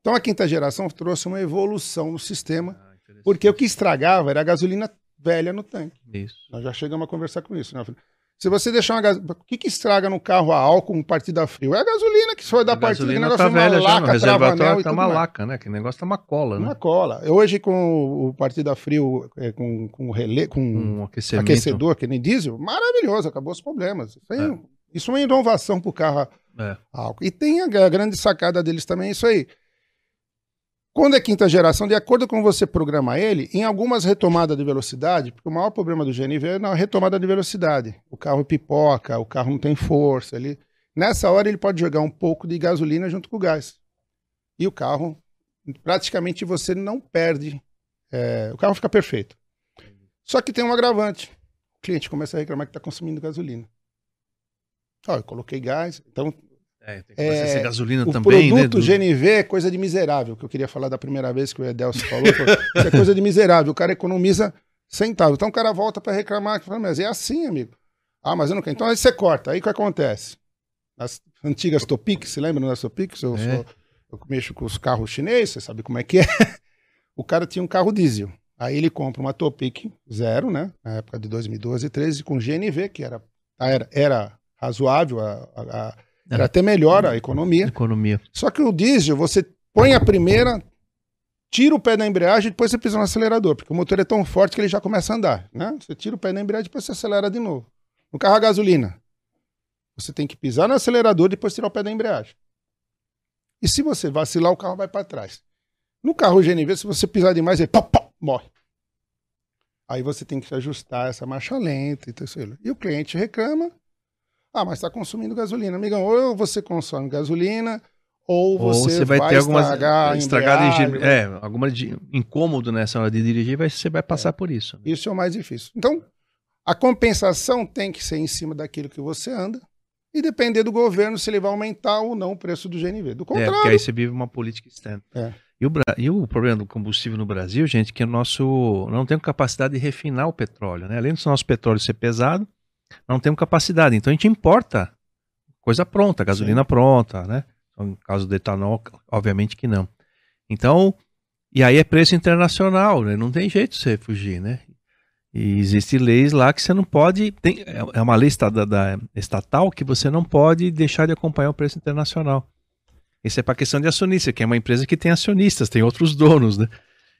Então a quinta geração trouxe uma evolução no sistema, Ah, porque o que estragava era a gasolina velha no tanque. Isso. Nós já chegamos a conversar com isso. Né? Se você deixar uma gasolina. O que, que estraga no carro a álcool com partida frio? É a gasolina que foi A da partida, que gasolina negócio tá é uma velha já, laca, travanel reservatório tá uma mais. laca, né? Que negócio tá uma cola, né? Uma cola. Hoje, com o partida frio, é, com, com relé, com Um aquecedor, que nem diesel, maravilhoso, acabou os problemas. Isso, aí, É. isso é uma inovação para o carro a É. álcool. E tem a, a grande sacada deles também, isso aí. Quando é quinta geração, de acordo com você programar ele, em algumas retomadas de velocidade, porque o maior problema do GNV é na retomada de velocidade. O carro pipoca, o carro não tem força. Ele... Nessa hora, ele pode jogar um pouco de gasolina junto com o gás. E o carro, praticamente você não perde. é, O carro fica perfeito. Só que tem um agravante. O cliente começa a reclamar que está consumindo gasolina. Ó, eu coloquei gás, então É, tem que fazer É, gasolina o também, né? produto do- GNV é coisa de miserável, que eu queria falar da primeira vez que o Edelcio falou. é coisa de miserável, o cara economiza centavos. Então o cara volta para reclamar, fala, mas é assim, amigo. Ah, mas eu não quero. Então aí você corta. Aí o que acontece? As antigas Topic, se lembra das Topics? Eu, É. sou- eu mexo com os carros chineses, você sabe como é que é. O cara tinha um carro diesel. Aí ele compra uma Topic zero, né? Na época de 2012 e 13, com GNV, que era, era, era razoável, a- a- era até melhor a economia. Economia. Só que o diesel, você põe a primeira, tira o pé da embreagem e depois você pisa no acelerador, porque o motor é tão forte que ele já começa a andar, né? Você tira o pé da embreagem e depois você acelera de novo. No carro a gasolina, você tem que pisar no acelerador e depois tirar o pé da embreagem. E se você vacilar, o carro vai para trás. No carro GNV, se você pisar demais, ele pá, pá, morre. Aí você tem que ajustar essa marcha lenta e tudo aí. E o cliente reclama, ah, mas está consumindo gasolina. Amigão, ou você consome gasolina, ou Ou você, você vai, ter algumas estragar, estragada embreagem, de, é, alguma de incômodo nessa hora de dirigir, vai, você vai passar por isso. né? Isso é o mais difícil. Então, a compensação tem que ser em cima daquilo que você anda e depender do governo se ele vai aumentar ou não o preço do GNV. Do É, porque contrário, aí você vive uma política externa. É. E, o, e o problema do combustível no Brasil, gente, é que o nosso não temos capacidade de refinar o petróleo, né? Além do nosso petróleo ser pesado, não temos capacidade. Então a gente importa coisa pronta, gasolina pronta, né? No caso do etanol, obviamente que não. Então, e aí é preço internacional, né? Não tem jeito de você fugir, né? E existem leis lá que você não pode. Tem, é uma lei esta- da- da- estatal que você não pode deixar de acompanhar o preço internacional. Isso é para questão de acionista, que é uma empresa que tem acionistas, tem outros donos, né?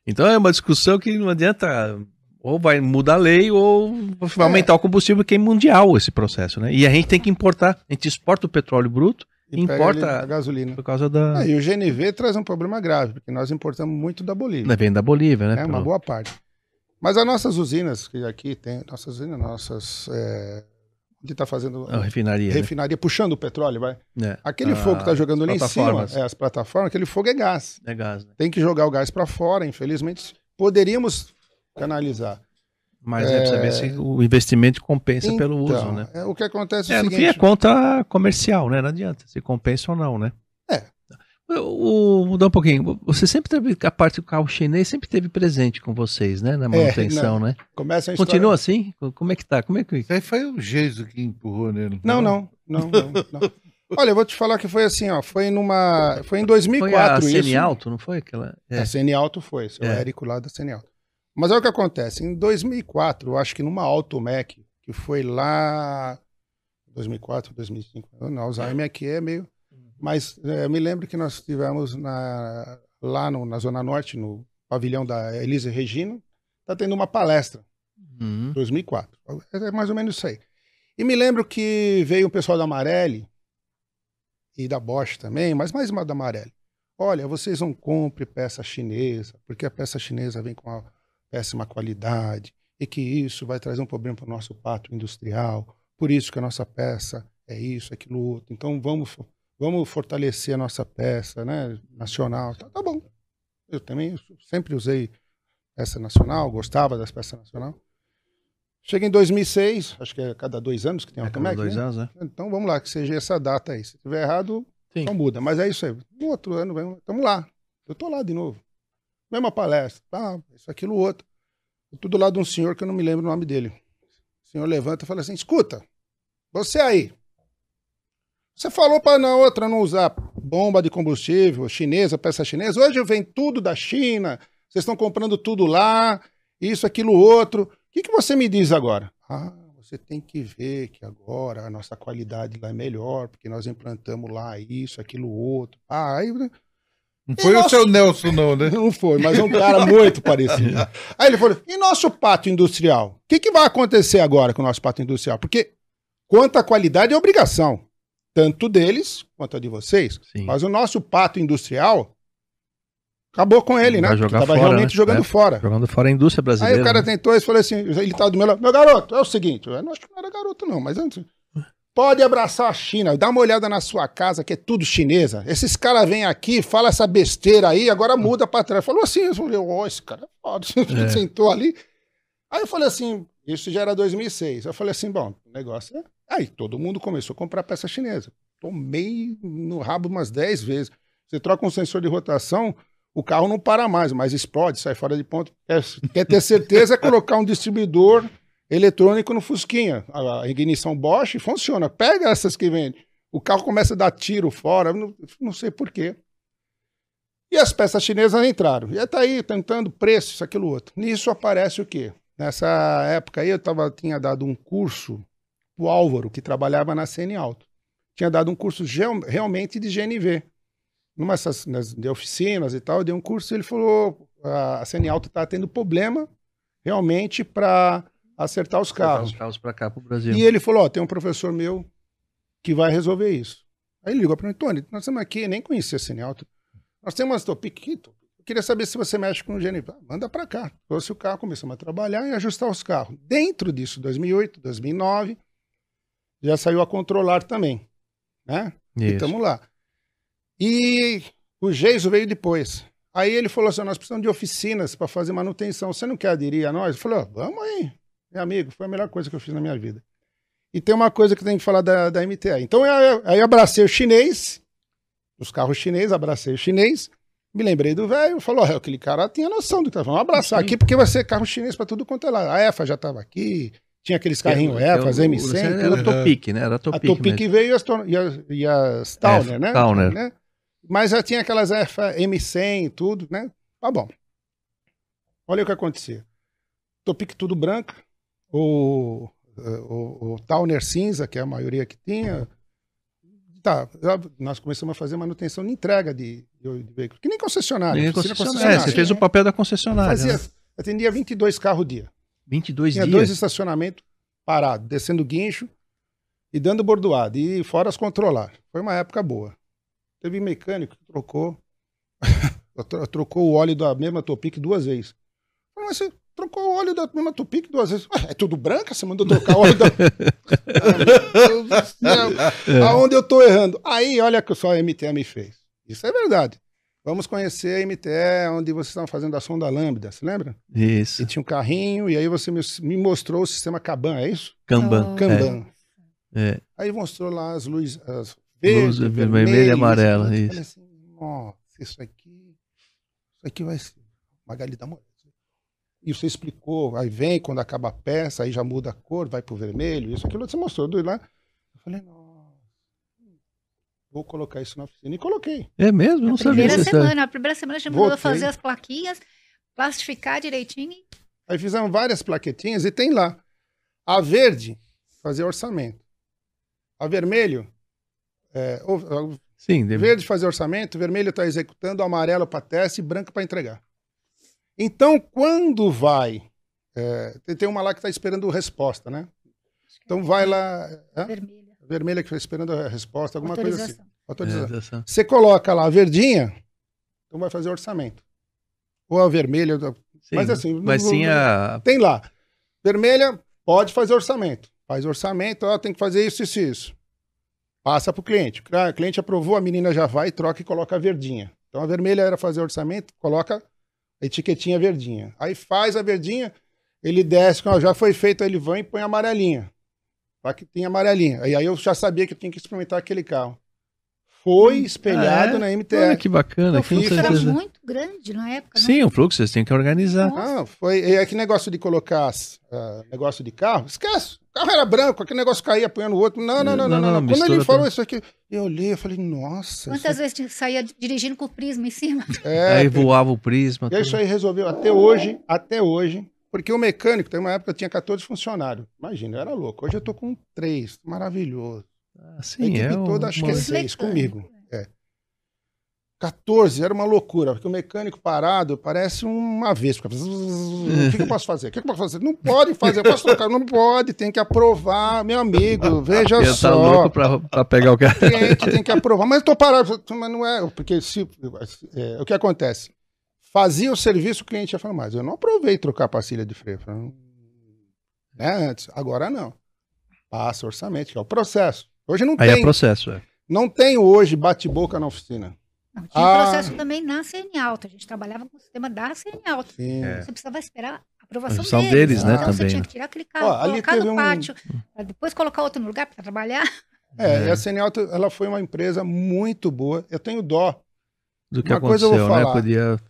Então é uma discussão que não adianta. Ou vai mudar a lei ou vai É. aumentar o combustível, que é mundial esse processo, né? E a gente tem que importar. A gente exporta o petróleo bruto e importa- ali a gasolina. por causa da. Ah, e o GNV traz um problema grave, porque nós importamos muito da Bolívia. Né, Vem da Bolívia, né? né? Uma pelo- boa parte. Mas as nossas usinas, que aqui tem, nossas usinas, nossas. É, onde está fazendo A refinaria. né? refinaria, puxando o petróleo, vai. É. Aquele Ah, fogo que está jogando lá em cima, é, as plataformas, aquele fogo é gás. É gás, né? Tem que jogar o gás para fora, infelizmente. Poderíamos canalizar. Mas é, precisa ver se o investimento compensa pelo uso, Então, né? é, o que acontece é, É, o no seguinte. fim é conta comercial, né? Não adianta se compensa ou não, né? É. O, mudar um pouquinho. Você sempre teve a parte do carro chinês sempre teve presente com vocês, né? Na manutenção, né? Começa a história- Continua assim? Como é que tá? Como é que Isso aí foi o Geiso que empurrou nele. Não, não, não, não, não. Olha, eu vou te falar que foi assim, ó. Foi numa. Foi em 2004 foi a isso. Seni Alto, não foi aquela? É. A CN Alto foi, seu É. Érico lá da CN Alto. Mas olha o que acontece. Em 2004, eu acho que numa Automec, que foi lá. 2004, 2005. Não, Alzheimer aqui é meio. Mas é, eu me lembro que nós tivemos na, lá no- na Zona Norte, no pavilhão da Elise Regina, tá tendo uma palestra. Uhum. 2004. É mais ou menos isso aí. E me lembro que veio o pessoal da Amarelli e da Bosch também, mas mais uma da Amarelli. Olha, vocês não comprem peça chinesa, porque a peça chinesa vem com uma péssima qualidade e que isso vai trazer um problema para o nosso pátio industrial. Por isso que a nossa peça é isso, aquilo outro. Então vamos, vamos fortalecer a nossa peça né, nacional. Tá, tá bom. Eu também sempre usei peça nacional, gostava das peças nacional. Chega em 2006, acho que é cada dois anos que tem uma É, cada dois né? anos, né? Então vamos lá, que seja essa data aí. Se tiver errado, Sim. só muda. Mas é isso aí. No outro ano, vamos estamos lá. Eu tô lá de novo. Mesma palestra. Ah, isso, aquilo, outro. Eu tô do lado de um senhor que eu não me lembro o nome dele. O senhor levanta e fala assim: escuta, você aí. Você falou para na outra não usar bomba de combustível chinesa, peça chinesa. Hoje vem tudo da China. Vocês estão comprando tudo lá, isso, aquilo, outro. O que, que você me diz agora? Ah, você tem que ver que agora a nossa qualidade lá é melhor, porque nós implantamos lá isso, aquilo, outro. Ah, aí Não foi Nossa. o seu Nelson, não, né? não foi, mas é um cara muito parecido. Aí ele falou: e nosso pátio industrial? O que, que vai acontecer agora com o nosso pátio industrial? Porque quanto à qualidade é obrigação, tanto deles quanto a de vocês. Sim. Mas o nosso pátio industrial acabou com ele, né? Vai Porque jogar tava fora, realmente né? jogando É. fora. Jogando fora a indústria brasileira. Aí o cara né? tentou e falou assim: ele tava do meu lado, meu garoto, é o seguinte, eu não acho que não era garoto, não, mas antes. Pode abraçar a China, dá uma olhada na sua casa, que é tudo chinesa. Esses caras vêm aqui, fala essa besteira aí, agora muda pra trás. Falou assim, eu falei, ó, esse cara é foda. É. Sentou ali. Aí eu falei assim, isso já era 2006. Eu falei assim, bom, o negócio é. Aí todo mundo começou a comprar peça chinesa. Tomei no rabo umas 10 vezes. Você troca um sensor de rotação, o carro não para mais, mas explode, sai fora de ponto. Quer, quer ter certeza é colocar um distribuidor eletrônico no Fusquinha. A, ignição Bosch funciona. Pega essas que vende. O carro começa a dar tiro fora, não, não sei porquê. E as peças chinesas entraram. E tá aí, tentando preço, isso, aquilo, outro. Nisso aparece o quê? Nessa época aí, eu tava, tinha dado um curso o Álvaro, que trabalhava na CN Alto. Tinha dado um curso realmente de GNV. Numa dessas nas- de oficinas e tal, eu dei um curso e ele falou: a, a CN Alto está tendo problema realmente para acertar os Levar carros. os carros pra cá, pro Brasil. E ele falou: Ó, tem um professor meu que vai resolver isso. Aí ele ligou para mim: Tony, nós estamos aqui, nem conhecia a CN Alto. Nós temos umas Topic Topic. Eu queria saber se você mexe com o GNV. Ah, manda para cá. Trouxe o carro, começamos a trabalhar e ajustar os carros. Dentro disso, 2008, 2009, já saiu a controlar também. Né? E Isso. estamos lá. E o Geiso veio depois. Aí ele falou assim: nós precisamos de oficinas para fazer manutenção. Você não quer aderir a nós? Eu falei: ó, vamos aí, meu amigo. Foi a melhor coisa que eu fiz na minha vida. E tem uma coisa que tem que falar da, da MTA. Então eu, aí eu abracei o chinês, os carros chineses, abracei o chinês. Me lembrei do velho, falou: ó, aquele cara tinha noção do que falando. Vamos abraçar Sim. aqui, porque vai ser carro chinês para tudo quanto é lá. A EFA já estava aqui, tinha aqueles carrinhos EFA, as o- o- M100, Era tudo. Topic, né? Era A Topic, Topic mesmo. veio e as, e as, e as Towner, É, né? Towner. né? Mas já tinha aquelas F- M100 e tudo, né? Tá bom. Olha o que acontecia. Topic tudo branca, o, o, o Towner cinza, que é a maioria que tinha. Tá, nós começamos a fazer manutenção de entrega de, de, de veículos, que nem concessionária. Nem oficina concessionária. É, você fez o papel da concessionária. Fazia, né? atendia 22 carros dia. 22 Tinha dias. dois estacionamentos parados, descendo guincho e dando bordoada, e fora as controlar. Foi uma época boa. Teve mecânico que trocou, tro- trocou o óleo da mesma Topic duas vezes. Mas trocou o óleo da mesma Tupic duas vezes. Ué, é tudo branca? Você mandou trocar o óleo da. Ah, meu Deus do céu. Aonde eu tô errando? Aí, olha que só a MTE me fez. Isso é verdade. Vamos conhecer a MTE, onde vocês estavam fazendo a sonda lambda, você lembra? Isso. E tinha um carrinho, e aí você me, me mostrou o sistema Kanban, é isso? Kanban. Kanban. É. Aí mostrou lá as luzes, as Luz verde, vermelha e amarela, isso. Falei assim, nossa, isso aqui, isso aqui vai ser Magali da Moura. E você explicou, aí vem, quando acaba a peça, aí já muda a cor, vai pro vermelho, isso, aquilo, você mostrou doido lá. Eu falei, nossa, vou colocar isso na oficina. E coloquei. É mesmo? Não Na sabia primeira história. semana, a primeira semana a gente mandou fazer as plaquinhas, plastificar direitinho. Aí fizemos várias plaquetinhas e tem lá. A verde, fazer orçamento. A vermelho, é, o- a Sim, deve... verde fazer orçamento, vermelho está executando, amarelo para teste e branco para entregar. Então, quando vai. é, tem- uma lá que está esperando resposta, né? Então vai lá. hã? Vermelha. Vermelha que está esperando a resposta, alguma coisa assim. Autorização. É, Você coloca lá a verdinha, então vai fazer orçamento. Ou a vermelha. Sim, Mas assim, Mas não- sim a. Tem lá. Vermelha, pode fazer orçamento. Faz orçamento, ó, tem que fazer isso, isso e isso. Passa para o cliente. O cliente aprovou, a menina já vai, troca e coloca a verdinha. Então a vermelha era fazer orçamento, coloca a etiquetinha verdinha. Aí faz a verdinha, ele desce, ó, já foi feito, aí ele vai e põe a amarelinha. Lá que tem amarelinha. Aí, aí eu já sabia que eu tinha que experimentar aquele carro. Foi espelhado Ah, é? na MTE. Olha que bacana. O fluxo era muito grande na época. né? Sim, o fluxo vocês têm que organizar. Nossa. Ah, foi. É que negócio de colocar ah, negócio de carro, esquece. O carro era branco, aquele negócio caía apanhando o outro. Não, não, não, não. Não, não, não, Quando ele falou tudo. isso aqui, eu olhei, eu falei, nossa. Quantas isso vezes saía dirigindo com o prisma em cima? é, Aí voava o prisma. E aí tudo. isso aí resolveu até hoje, até hoje. Porque o mecânico, tem uma época que eu tinha 14 funcionários. Imagina, eu era louco. Hoje eu tô com três, maravilhoso. Ah, a equipe é toda, acho que é seis comigo. É. 14, era uma loucura, porque o mecânico parado parece uma vez. Fica... O que, eu posso fazer? O que, eu posso fazer? Não pode fazer, eu posso trocar. Não pode, tem que aprovar, meu amigo, veja Eu só. tá louco pra, pra pegar o O cara. cliente tem que aprovar. Mas eu tô parado, mas não é, porque se, é, o que acontece? Fazia o serviço, o cliente ia falar, mas eu não aprovei trocar a pastilha de freio. "Hum, né, antes, agora não. Passa orçamento, que é o processo. Hoje não Aí é tem, processo, é. não tem hoje bate-boca na oficina. Não, tinha Ah. processo também na CN Alta. A gente trabalhava com o sistema da CN Alta. Sim. É. Você precisava esperar a aprovação Aprovação deles. deles, né, então você também, tinha né? que tirar aquele carro, Ó, colocar no um- pátio, pra depois colocar outro no lugar para trabalhar. É, É. e a CN Alta, ela foi uma empresa muito boa. Eu tenho dó. Do que Uma coisa eu vou aconteceu, né? falar. Podia.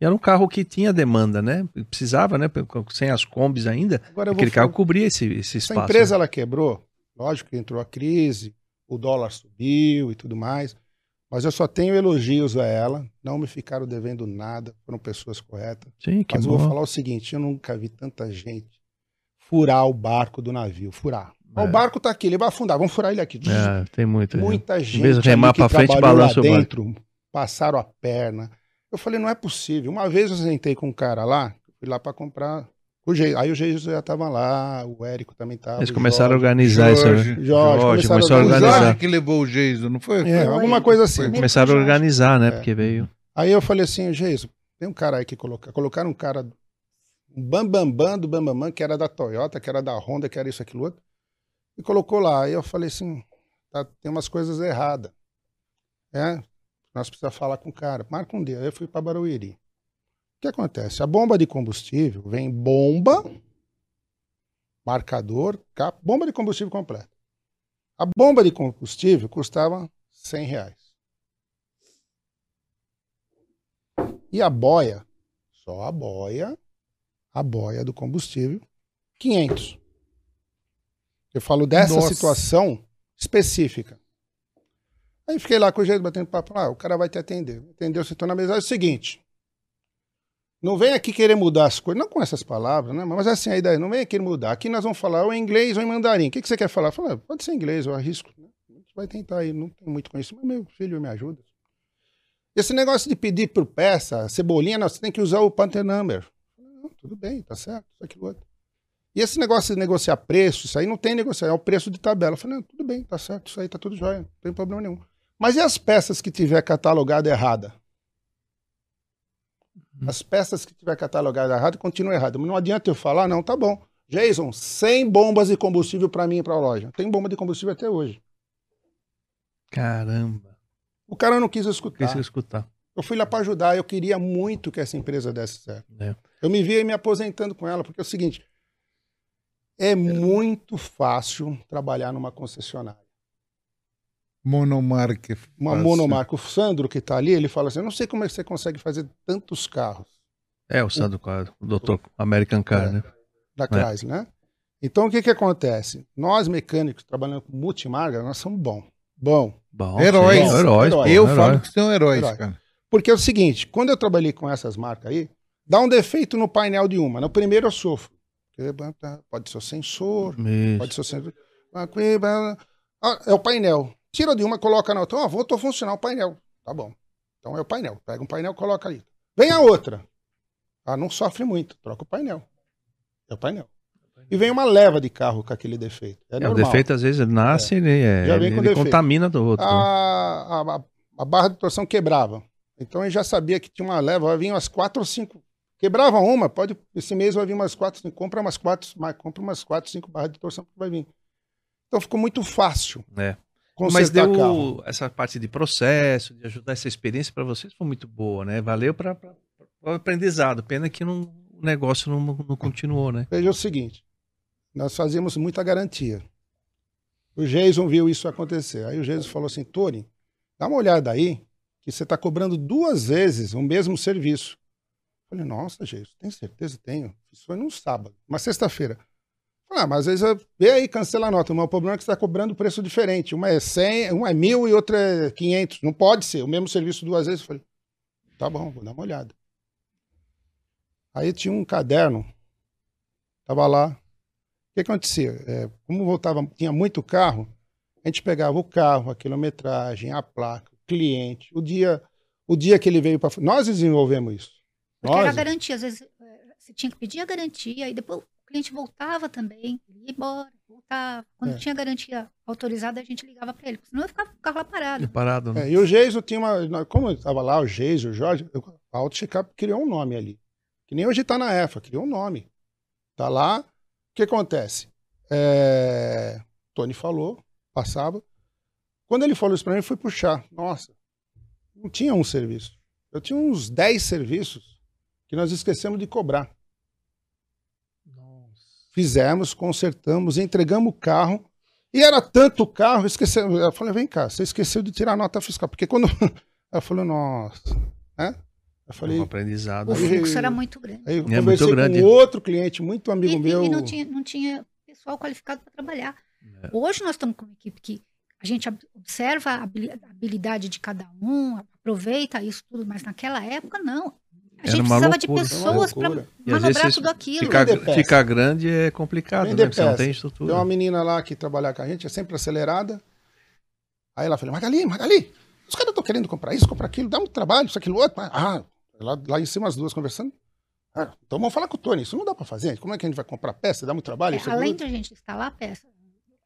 E era um carro que tinha demanda, né? Precisava, né? Sem as combis ainda. Agora eu vou Aquele carro cobria esse, esse espaço. empresa né? ela quebrou, lógico que entrou a crise, o dólar subiu e tudo mais, mas eu só tenho elogios a ela, não me ficaram devendo nada, foram pessoas corretas. Sim, que mas bom. vou falar o seguinte, eu nunca vi tanta gente furar o barco do navio, furar. É. O barco tá aqui, ele vai afundar, vamos furar ele aqui. É, tem muito. Muita gente de remar pra frente, balança lá dentro, passaram a perna. Eu falei, não é possível. Uma vez eu sentei com um cara lá, fui lá para comprar. O Ge... Aí o Jesus já tava lá, o Érico também tava. Eles começaram a Jorge. organizar isso. Jorge. né? Jorge, Jorge, começaram começou a a O organizar. Jorge que levou o Geiso, não foi? É, Foi. alguma coisa assim. Mesmo Começaram a organizar, né? É. Porque veio. Aí eu falei assim, Jesus, tem um cara aí que coloca... colocaram um cara, um bambambam bam, bam do bambambam, que era da Toyota, que era da Honda, que era isso, aquilo outro, e colocou lá. Aí eu falei assim, tá, tem umas coisas erradas. É, nós precisamos falar com o cara. Marca um dia. Aí eu fui para Barueri. O que acontece? A bomba de combustível vem bomba, marcador, capa, bomba de combustível completa. A bomba de combustível custava 100 reais. E a boia, só a boia, a boia do combustível, 500. Eu falo dessa Nossa. situação específica. Aí fiquei lá com o jeito batendo papo. Ah, o cara vai te atender. Entendeu? Sentou na mesa. É o seguinte. Não vem aqui querer mudar as coisas. Não com essas palavras, né? Mas assim, a ideia. Não vem aqui mudar. Aqui nós vamos falar ou em inglês ou em mandarim. O que, que você quer falar? Fala, pode ser inglês, eu arrisco. né? A gente vai tentar aí. Não tem muito conhecimento. Meu filho me ajuda. Esse negócio de pedir por peça, cebolinha, não, você tem que usar o Panther Number. Não, tudo bem, tá certo, isso aqui outro. E esse negócio de negociar preço, isso aí não tem negociar, é o preço de tabela. Eu falei, não, tudo bem, tá certo, isso aí tá tudo jóia, não tem problema nenhum. Mas e as peças que tiver catalogada errada? As peças que tiver catalogado errado, continua errado. Mas não adianta eu falar, não, tá bom. Jason, 100 bombas de combustível para mim e para a loja. Tem bomba de combustível até hoje. Caramba. O cara não quis escutar. Quis escutar. Eu fui lá para ajudar, eu queria muito que essa empresa desse certo. É. Eu me via me aposentando com ela, porque é o seguinte, é muito fácil trabalhar numa concessionária. Monomarca. Uma fácil. monomarca. O Sandro que tá ali, ele fala assim, eu não sei como é que você consegue fazer tantos carros É, o Sandro Quadro, o doutor American Car, É. né? da Chrysler, né? Então, o que que acontece? Nós, mecânicos, trabalhando com multimarca, nós somos bons. Bom. Bom, Heróis. sim, heróis. pô, Eu herói. falo que são heróis, Herói. cara. Porque é o seguinte, quando eu trabalhei com essas marcas aí, dá um defeito no painel de uma. No primeiro eu sofro. Pode ser o sensor, Isso. pode ser o sensor. Ah, É o painel. Tira de uma, coloca na outra. Ó, voltou a funcionar o painel. Tá bom. Então é o painel. Pega um painel, coloca ali. Vem a outra. Ah, não sofre muito. Troca o painel. É o painel. E vem uma leva de carro com aquele defeito. É, É, o defeito, às vezes, nasce, ele, é, Já vem ele, com ele defeito. contamina do outro. a, a, a barra de torção quebrava. Então ele já sabia que tinha uma leva, vai vir umas quatro ou cinco. Quebrava uma, pode. Esse mês vai vir umas quatro, cinco. Compra umas quatro, mas compra umas quatro, cinco barras de torção que vai vir. Então ficou muito fácil. É. Mas deu carro. essa parte de processo, de ajudar essa experiência para vocês foi muito boa, né? Valeu para o aprendizado. Pena que não, o negócio não, não continuou, né? Veja o seguinte: nós fazíamos muita garantia. O Jason viu isso acontecer. Aí o Jason falou assim: Tony, dá uma olhada aí, que você está cobrando duas vezes o mesmo serviço. Eu falei, nossa, Jason, tem certeza? Tenho. Isso foi num sábado, uma sexta-feira. Ah, mas às vezes eu- vê aí, cancela a nota. Mas o problema é que você está cobrando preço diferente. Uma é 100, uma é mil e outra é 500. Não pode ser o mesmo serviço duas vezes. Eu falei, tá bom, vou dar uma olhada. Aí tinha um caderno, tava lá. O que acontecia? É, como voltava, tinha muito carro, a gente pegava o carro, a quilometragem, a placa, o cliente, o dia, o dia que ele veio para. Nós desenvolvemos isso. Porque era Nós, garantia, às vezes eh, você tinha que pedir a garantia e depois cliente voltava também, ele ia embora, voltava. Quando É. tinha garantia autorizada, a gente ligava para ele, porque senão eu ficava com o carro lá parado. Parado, né? É, e o Geiso tinha uma. Como estava lá, o Geiso, o Jorge, eu- a Auto Checkup criou um nome ali. Que nem hoje está na EFA, criou um nome. Tá lá. O que acontece? É, Tony falou, passava. Quando ele falou isso para mim, eu fui puxar. Nossa, não tinha um serviço. Eu tinha uns 10 serviços que nós esquecemos de cobrar. Fizemos, consertamos, entregamos o carro. E era tanto carro, esquecemos. Eu falei, vem cá, você esqueceu de tirar a nota fiscal. Porque quando. Ela falou, nossa. Né? Eu falei. um aprendizado. O fluxo era muito grande. Aí eu É muito conversei grande. com outro cliente, muito amigo E, meu. e não, tinha, não tinha pessoal qualificado para trabalhar. É. Hoje nós estamos com uma equipe que a gente observa a habilidade de cada um, aproveita isso tudo, mas naquela época não. A gente precisava de loucura. pessoas Uma para manobrar tudo aquilo. Ficar, grande é complicado, né? Porque você não tem estrutura. Tem uma menina lá que trabalha com a gente, é sempre acelerada. Aí ela falou, Magali, Magali, os caras estão querendo comprar isso, comprar aquilo, dá um trabalho, isso, aquilo, outro. Ah, lá, lá em cima as duas conversando. Ah, então vamos falar com o Tony, isso não dá para fazer. Como é que a gente vai comprar peça? Dá muito trabalho? É, além outro. de a gente instalar a peça,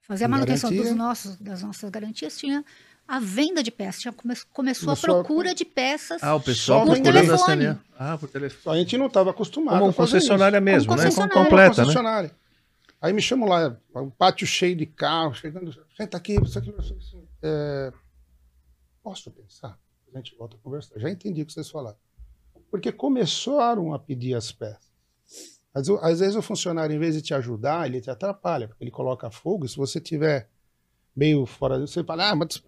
fazer a manutenção Garantia. dos nossos, das nossas garantias, tinha a venda de peças. Tinha, come- começou, Começou a- a procura de peças. Ah, o pessoal por procurando a telefone. Ah, por telefone. A gente não estava acostumado Como a uma fazer concessionária mesmo, Como né? Com- concessionária. completa, né? concessionária. Aí me chamam lá, um pátio cheio de carros, chegando, senta aqui, isso aqui, isso aqui. É, posso pensar? A gente volta a conversar. Já entendi o que vocês falaram. Porque começaram a pedir as peças. Às, às vezes o funcionário, em vez de te ajudar, ele te atrapalha, porque ele coloca fogo, e se você tiver meio fora disso, você fala, ah, mas...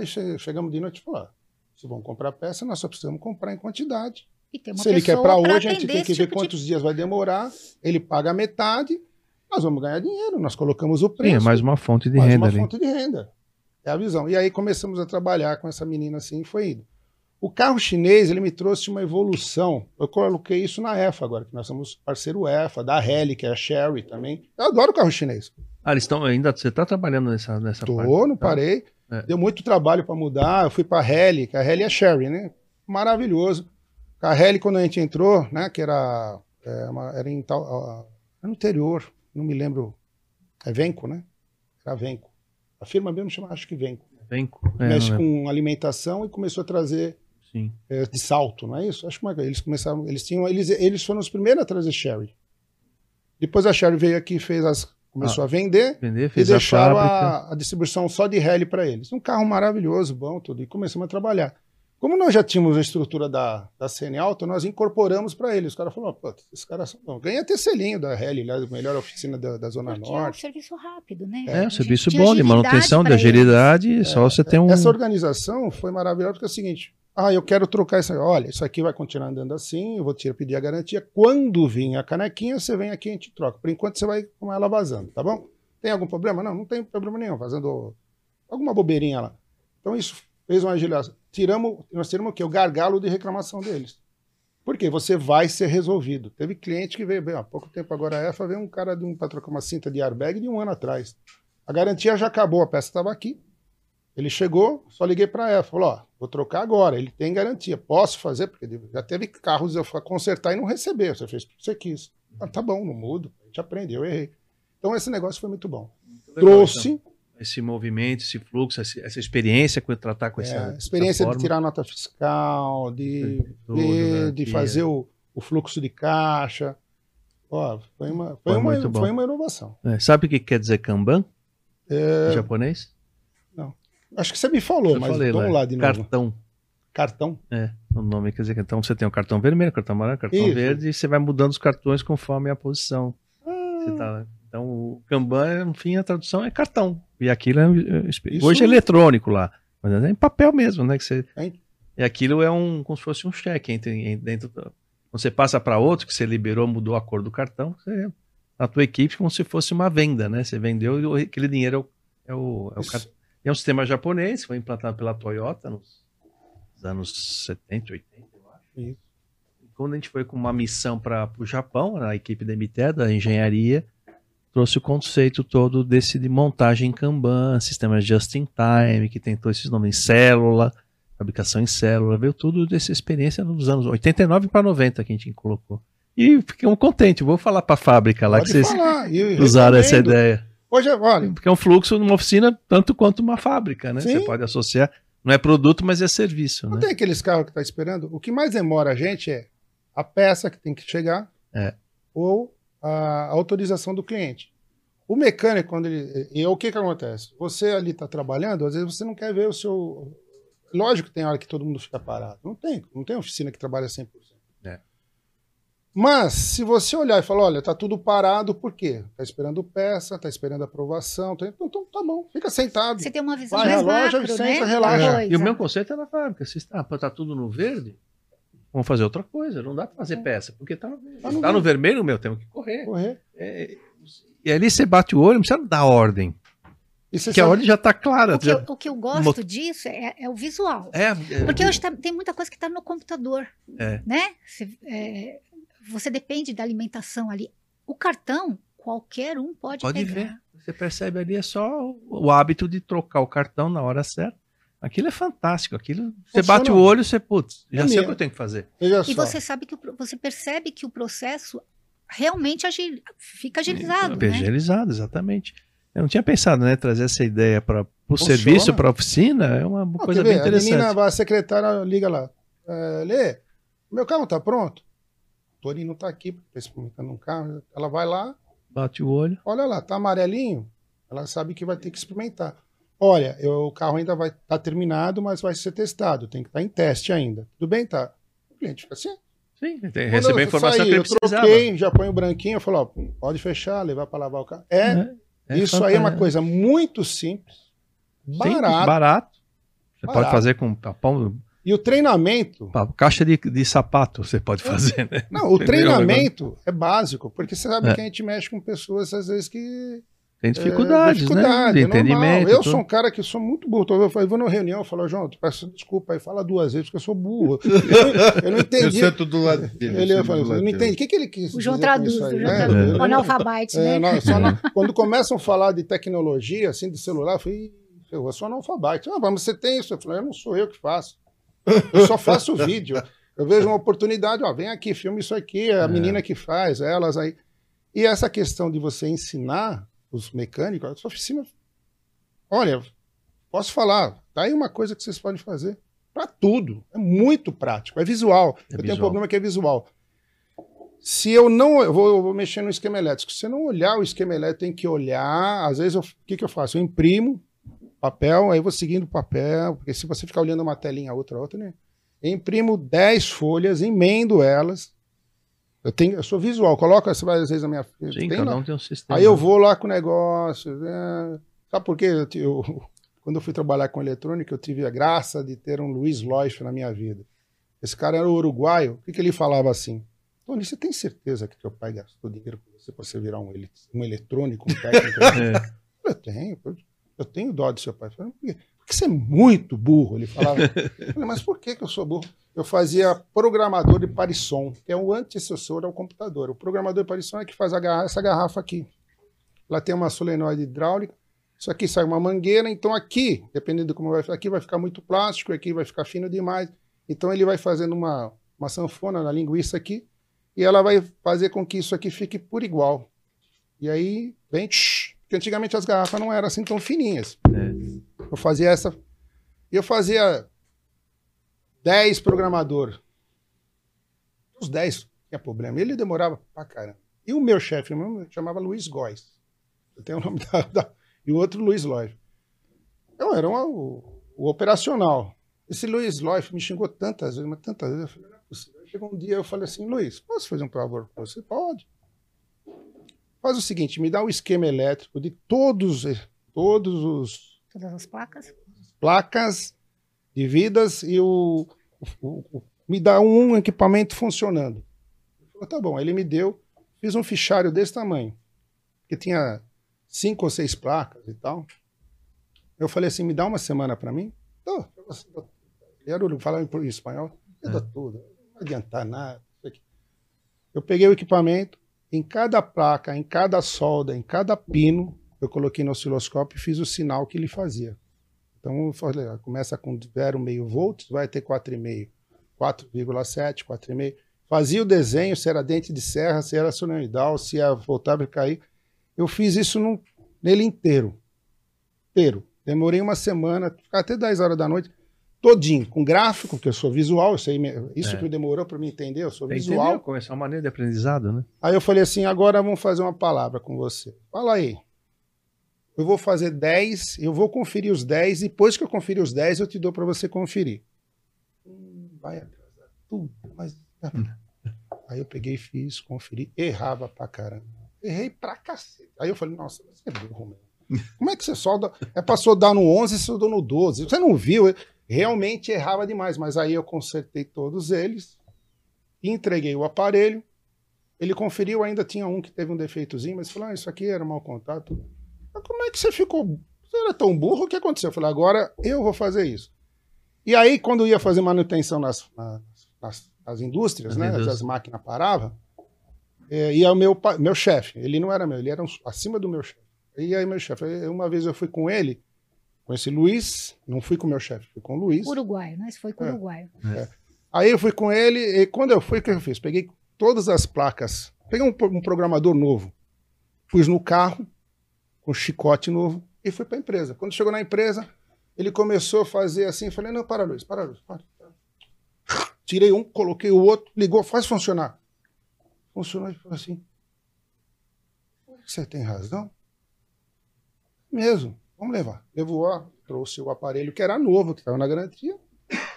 desper-" Aí che- chegamos de noite e falamos, se vão comprar peça, nós só precisamos comprar em quantidade. E Se ele quer para hoje, a gente tem que ver tipo de- quantos dias vai demorar. Ele paga a metade, nós vamos ganhar dinheiro. Nós colocamos o Sim, preço. é mais uma fonte de mais renda uma ali. fonte de renda. É a visão. E aí começamos a trabalhar com essa menina assim e foi indo. O carro chinês, ele me trouxe uma evolução. Eu coloquei isso na EFA agora, que nós somos parceiro EFA, da Rally, que é a Sherry também. Eu adoro carro chinês. Ah, eles estão ainda. Você está trabalhando nessa, nessa Tô, parte? não tá? parei. É. Deu muito trabalho para mudar. Eu fui para a Rally, que a Rally é Sherry, né? Maravilhoso. A Rally, quando a gente entrou, né? Que era, é, uma- era em tal, era no interior, não me lembro. É Venco, né? Era Venco. A firma mesmo chama, acho que Venco. Venco. É, Mexe com alimentação e começou a trazer Sim. é, de salto, não é isso? Acho que eles começaram, eles tinham, eles, eles foram os primeiros a trazer Sherry. Depois a Sherry veio aqui e fez as, começou a vender Vender, e fez a deixaram fábrica. a, a distribuição só de rally para eles. Um carro maravilhoso, bom, tudo. E começamos a trabalhar. Como nós já tínhamos a estrutura da, da CN Auto, nós incorporamos para eles. Os caras falaram, pô, esses caras são. Ganha até selinho da Rally, a melhor oficina da, da Zona Porque é um Norte. serviço rápido, né? É, A um serviço bom de manutenção, de agilidade, só você tem um. Essa organização foi maravilhosa porque é o seguinte: ah, eu quero trocar isso. Olha, isso aqui vai continuar andando assim, eu vou te pedir a garantia. Quando vir a canequinha, você vem aqui e a gente troca. Por enquanto você vai com ela vazando, tá bom? Tem algum problema? Não, não tem problema nenhum, vazando alguma bobeirinha lá. Então isso fez uma agilização. Tiramos, nós tiramos o quê? O gargalo de reclamação deles. Por quê? Você vai ser resolvido. Teve cliente que veio, bem, há pouco tempo agora a EFA veio um cara um, para trocar uma cinta de airbag de um ano atrás. A garantia já acabou, a peça estava aqui. Ele chegou, só liguei para ela, falou, ó, vou trocar agora, ele tem garantia, posso fazer? Porque já teve carros eu consertar e não receber, você fez porque você quis. Ah, tá bom, não mudo, a gente aprende, eu errei. Então esse negócio foi muito bom. Trouxe esse movimento, esse fluxo, essa, experiência com tratar com é, essa experiência essa de tirar nota fiscal, de, Tudo, ver, de garantia. fazer o, o fluxo de caixa. Ó, foi uma, foi Foi uma, muito foi uma inovação. É, sabe o que quer dizer Kanban É, em japonês? Acho que você me falou, Eu mas falei vamos lá, lá de novo. Cartão. Cartão. É, o nome quer dizer que então você tem o cartão vermelho, cartão amarelo, cartão Isso. verde e você vai mudando os cartões conforme a posição. Ah, tá- então o Kanban, enfim, a tradução é cartão. E aquilo é, é, Isso- hoje é eletrônico lá, mas é em papel mesmo, né? Que você, É. e aquilo é um como se fosse um cheque entre, dentro. do- Quando você passa para outro que você liberou, mudou a cor do cartão, você, na tua equipe como se fosse uma venda, né? Você vendeu e aquele dinheiro é o, é o, é o Isso. É um sistema japonês, foi implantado pela Toyota nos anos 70, 80, eu acho. Isso. Quando a gente foi com uma missão para o Japão, a equipe da MT, da engenharia, trouxe o conceito todo desse de montagem em Kanban, sistema just in time, que tem todos esses nomes em célula, fabricação em célula, veio tudo dessa experiência nos anos 89 para 90 que a gente colocou. E ficamos contentes, vou falar para a fábrica lá Pode que vocês falar. E usaram essa recomendo. ideia. Hoje, olha, Porque é um fluxo numa oficina tanto quanto uma fábrica, né? Sim. Você pode associar, não é produto, mas é serviço, não né? tem aqueles carros que tá esperando. O que mais demora a gente é a peça que tem que chegar É. ou a autorização do cliente. O mecânico, quando ele. E o que que acontece? Você ali está trabalhando, às vezes você não quer ver o seu. Lógico que tem hora que todo mundo fica parado. Não tem, não tem oficina que trabalha 100%. É. Mas, se você olhar e falar, olha, tá tudo parado, por quê? Tá esperando peça, tá esperando aprovação, tá... então, então tá bom, fica sentado. Você tem uma visão Vai, mais relógio, macro, senta, né? relaxa. da E o meu conceito é na fábrica. Se está, tá tudo no verde, vamos fazer outra coisa. Não dá para fazer peça, porque tá no verde. Tá no Tá no vermelho, meu, temos que correr. Correr. É, e ali você bate o olho, não precisa dar ordem. E Porque a ordem já tá clara. O que, já- eu, o que eu gosto Mo- disso é, é o visual. É, é, Porque hoje tá- tem muita coisa que está no computador. É. Né? Você, é, você depende da alimentação ali. O cartão, qualquer um pode, pode pegar. ver. Você percebe ali, é só o, hábito de trocar o cartão na hora certa. Aquilo é fantástico. Aquilo, você Funciona. bate o olho, você, putz, já É sei o que eu tenho que fazer. Veja E só. você sabe que o, você percebe que o processo realmente agil, fica agilizado, né? Agilizado, exatamente. Eu não tinha pensado, né? Trazer essa ideia para o serviço, para a oficina, é uma Não, coisa bem ver? A interessante. menina, vai, a secretária liga lá. É, Lê, meu carro tá pronto? Torinho não tá aqui, tá experimentando um carro. Ela vai lá, Bate o olho. olha lá, tá amarelinho. Ela sabe que vai ter que experimentar. Olha, eu- o carro ainda vai estar tá terminado, mas vai ser testado. Tem que estar em teste ainda. Tudo bem, tá? O cliente fica assim. Sim, tem, recebeu a informação saí, que ele eu troquei, já põe o branquinho, eu falo, ó, pode fechar, levar para lavar o carro. É, É isso aí é uma coisa muito simples, Simples, barato. barato. Você Barato. pode fazer com papão, E o treinamento, caixa de, de sapato, você pode fazer, né? não, o Entendeu? treinamento é básico, porque você sabe É. que a gente mexe com pessoas às vezes que Tem é, dificuldades, dificuldade, né? De é normal. entendimento. Eu tudo. sou um cara que sou muito burro. Então, Eu falo, eu vou na reunião, eu falo, João, tu peço desculpa aí, fala duas vezes, porque eu sou burro. Eu, eu não Eu entendi. sento do lado dele. Ele eu eu falo, eu não entendi. O que, que ele quis O João traduz, o João né? traduz. Eu- O analfabete, É, né? não, só na- quando começam a falar de tecnologia, assim, de celular, eu falei, "Ih, eu sou analfabeto. Ah, mas você tem isso? Eu falei, eu não sou eu que faço. Eu só faço vídeo. Eu vejo uma oportunidade, ó, vem aqui, filme isso aqui, é a É. menina que faz, elas aí. E essa questão de você ensinar os mecânicos, a sua oficina. Olha, posso falar, tá aí uma coisa que vocês podem fazer. Para tudo. É muito prático. É visual. É eu tenho um visual. problema que é visual. Se eu não. Eu vou, eu vou mexer no esquema elétrico. Se você não olhar o esquema elétrico, tem que olhar. Às vezes, o que, que eu faço? Eu imprimo papel, aí eu vou seguindo o papel, porque se você ficar olhando uma telinha, outra, outra, né? Eu imprimo 10 folhas, emendo elas. Eu, tenho, eu sou visual, coloco essa várias vezes na minha frente. Sim, Tem cada lá. um tem um sistema. Aí eu vou lá com o negócio. né? Sabe por quê? Eu, eu- quando eu fui trabalhar com eletrônica, eu tive a graça de ter um Luiz Loif na minha vida. Esse cara era uruguaio. O que, que ele falava assim? Tony, você tem certeza que teu pai gastou dinheiro com você para você virar um, ele- um eletrônico, um técnico? É. Eu tenho, eu- eu tenho dó do seu pai. Eu falei, por quê? Porque você é muito burro, ele falava. Eu falei, mas por que, que eu sou burro? Eu fazia programador de parissom, que é o antecessor ao computador. O programador de parissom é que faz essa garrafa aqui. Lá tem uma solenoide hidráulica, isso aqui sai uma mangueira, então aqui, dependendo de como vai ficar, aqui vai ficar muito plástico, aqui vai ficar fino demais. Então ele vai fazendo uma, uma sanfona na linguiça aqui, e ela vai fazer com que isso aqui fique por igual. E aí vem, tsh, porque antigamente as garrafas não eram assim tão fininhas. Eu fazia essa. E eu fazia 10 programador. Os 10 tinha problema. Ele demorava pra caramba. E o meu chefe meu, chamava Luiz Góes. Eu tenho o nome da, da- E o outro Luiz Loif. Eu era uma- o, o operacional. Esse Luiz Loif me xingou tantas vezes, mas tantas vezes. Eu falei, não é possível. Chegou um dia eu falei assim, Luiz, posso fazer um favor pra você? Pode. Faz o seguinte, me dá o esquema elétrico de todos, todos os Todas as placas. placas de vidas e o, o- o- me dá um equipamento funcionando. Ele falou, tá bom. Aí Ele me deu, fiz um fichário desse tamanho, que tinha cinco ou seis placas e tal. Eu falei assim, me dá uma semana para mim? Tô. Ele era o- falava em espanhol, eu dou tudo, não adiantar nada. Eu peguei o equipamento, em cada placa, em cada solda, em cada pino, eu coloquei no osciloscópio e fiz o sinal que ele fazia. Então, eu falei, começa com 0,5 volts, vai ter 4,5, 4,7, 4,5. Fazia o desenho, se era dente de serra, se era solenoidal, se ia voltar a cair. Eu fiz isso num- nele inteiro. Inteiro. Demorei uma semana, até 10 horas da noite, todinho, com gráfico, porque eu sou visual, eu sei, isso É. que demorou para me entender, eu sou Entendeu? visual. Começar uma maneira de aprendizado, né? Aí eu falei assim: agora vamos fazer uma palavra com você. Fala aí. Eu vou fazer 10, eu vou conferir os 10, depois que eu conferir os 10, eu te dou para você conferir. Hum, vai atrasar tudo, mas. Aí eu peguei, fiz, conferi, errava pra caramba. Errei pra cacete. Aí eu falei, nossa, você é burro mesmo. Como é que você solda? É pra soldar no 11 e soldou no 12. Você não viu? Realmente errava demais, mas aí eu consertei todos eles, entreguei o aparelho, ele conferiu, ainda tinha um que teve um defeitozinho, mas falou: ah, isso aqui era mau contato. Mas como é que você ficou? Você era tão burro? O que aconteceu? Eu falei: agora eu vou fazer isso. E aí, quando ia fazer manutenção nas, nas, nas- indústrias, né? As máquinas paravam, é, ia o meu, meu chefe. Ele não era meu, ele era um- acima do meu chefe. E aí, meu chefe, uma vez eu fui com ele, esse Luiz, não fui com o meu chefe, fui com o Luiz. Uruguaio, né? Isso foi com o É. Uruguaio. Aí eu fui com ele, e quando eu fui, o que eu fiz? Peguei todas as placas, peguei um, um programador novo, pus no carro, com chicote novo, e fui para a empresa. Quando chegou na empresa, ele começou a fazer assim, falei, não, para, Luiz, para, Luiz, para. para. Tirei um, coloquei o outro, ligou, faz funcionar. Funcionou e falou assim, você tem razão? Mesmo, vamos levar. Levou trouxe o aparelho que era novo, que estava na garantia.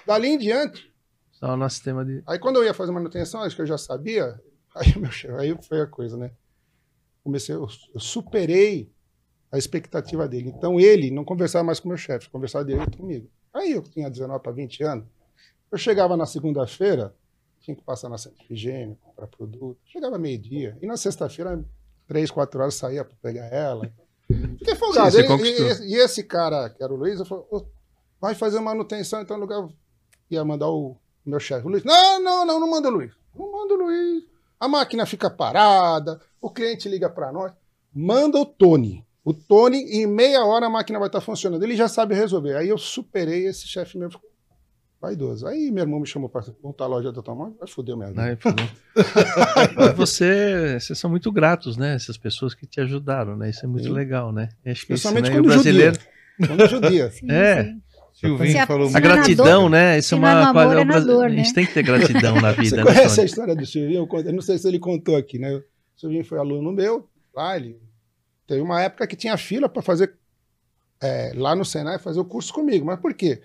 Dali em diante, Só o nosso sistema de. Aí quando eu ia fazer manutenção, acho que eu já sabia, aí, meu chefe, aí foi a coisa, né? Comecei, eu, eu superei a expectativa dele. Então ele não conversava mais com o meu chefe, conversava direto comigo. Aí eu tinha 19 para 20 anos, eu chegava na segunda-feira, tinha que passar na centro de higiene, comprar produto, chegava meio-dia, e na sexta-feira, três, quatro horas, saía para pegar ela. Fiquei folgado. Sim, e, esse- e esse cara, que era o Luiz, eu falei, "Ô, vai fazer manutenção, então lugar ia mandar o meu chefe, o Luiz. Não, não, não, não manda o Luiz. Não manda o Luiz. A máquina fica parada, o cliente liga para nós. Manda o Tony. O Tony, em meia hora a máquina vai estar funcionando. Ele já sabe resolver. Aí eu superei esse chefe meu. Vaidoso. Aí meu irmão me chamou para montar a loja do automóvel. Ai, fudeu. Mas você, vocês são muito gratos, né? Essas pessoas que te ajudaram, né? Isso é muito Sim. legal, né? Acho que isso, Especialmente né? E o quando brasileiro. judia. Quando judia. Sim, É. sim. Silvinho a- falou A muito. é na gratidão, dor- né? Isso é é uma amor, é dor, A gente né? tem que ter gratidão na Você vida, né? conhece a Tony? história do Silvinho? Eu conto- eu não sei se ele contou aqui, né? O Silvinho foi aluno meu, lá ele teve uma época que tinha fila para fazer é, lá no Senai fazer o curso comigo. Mas por quê?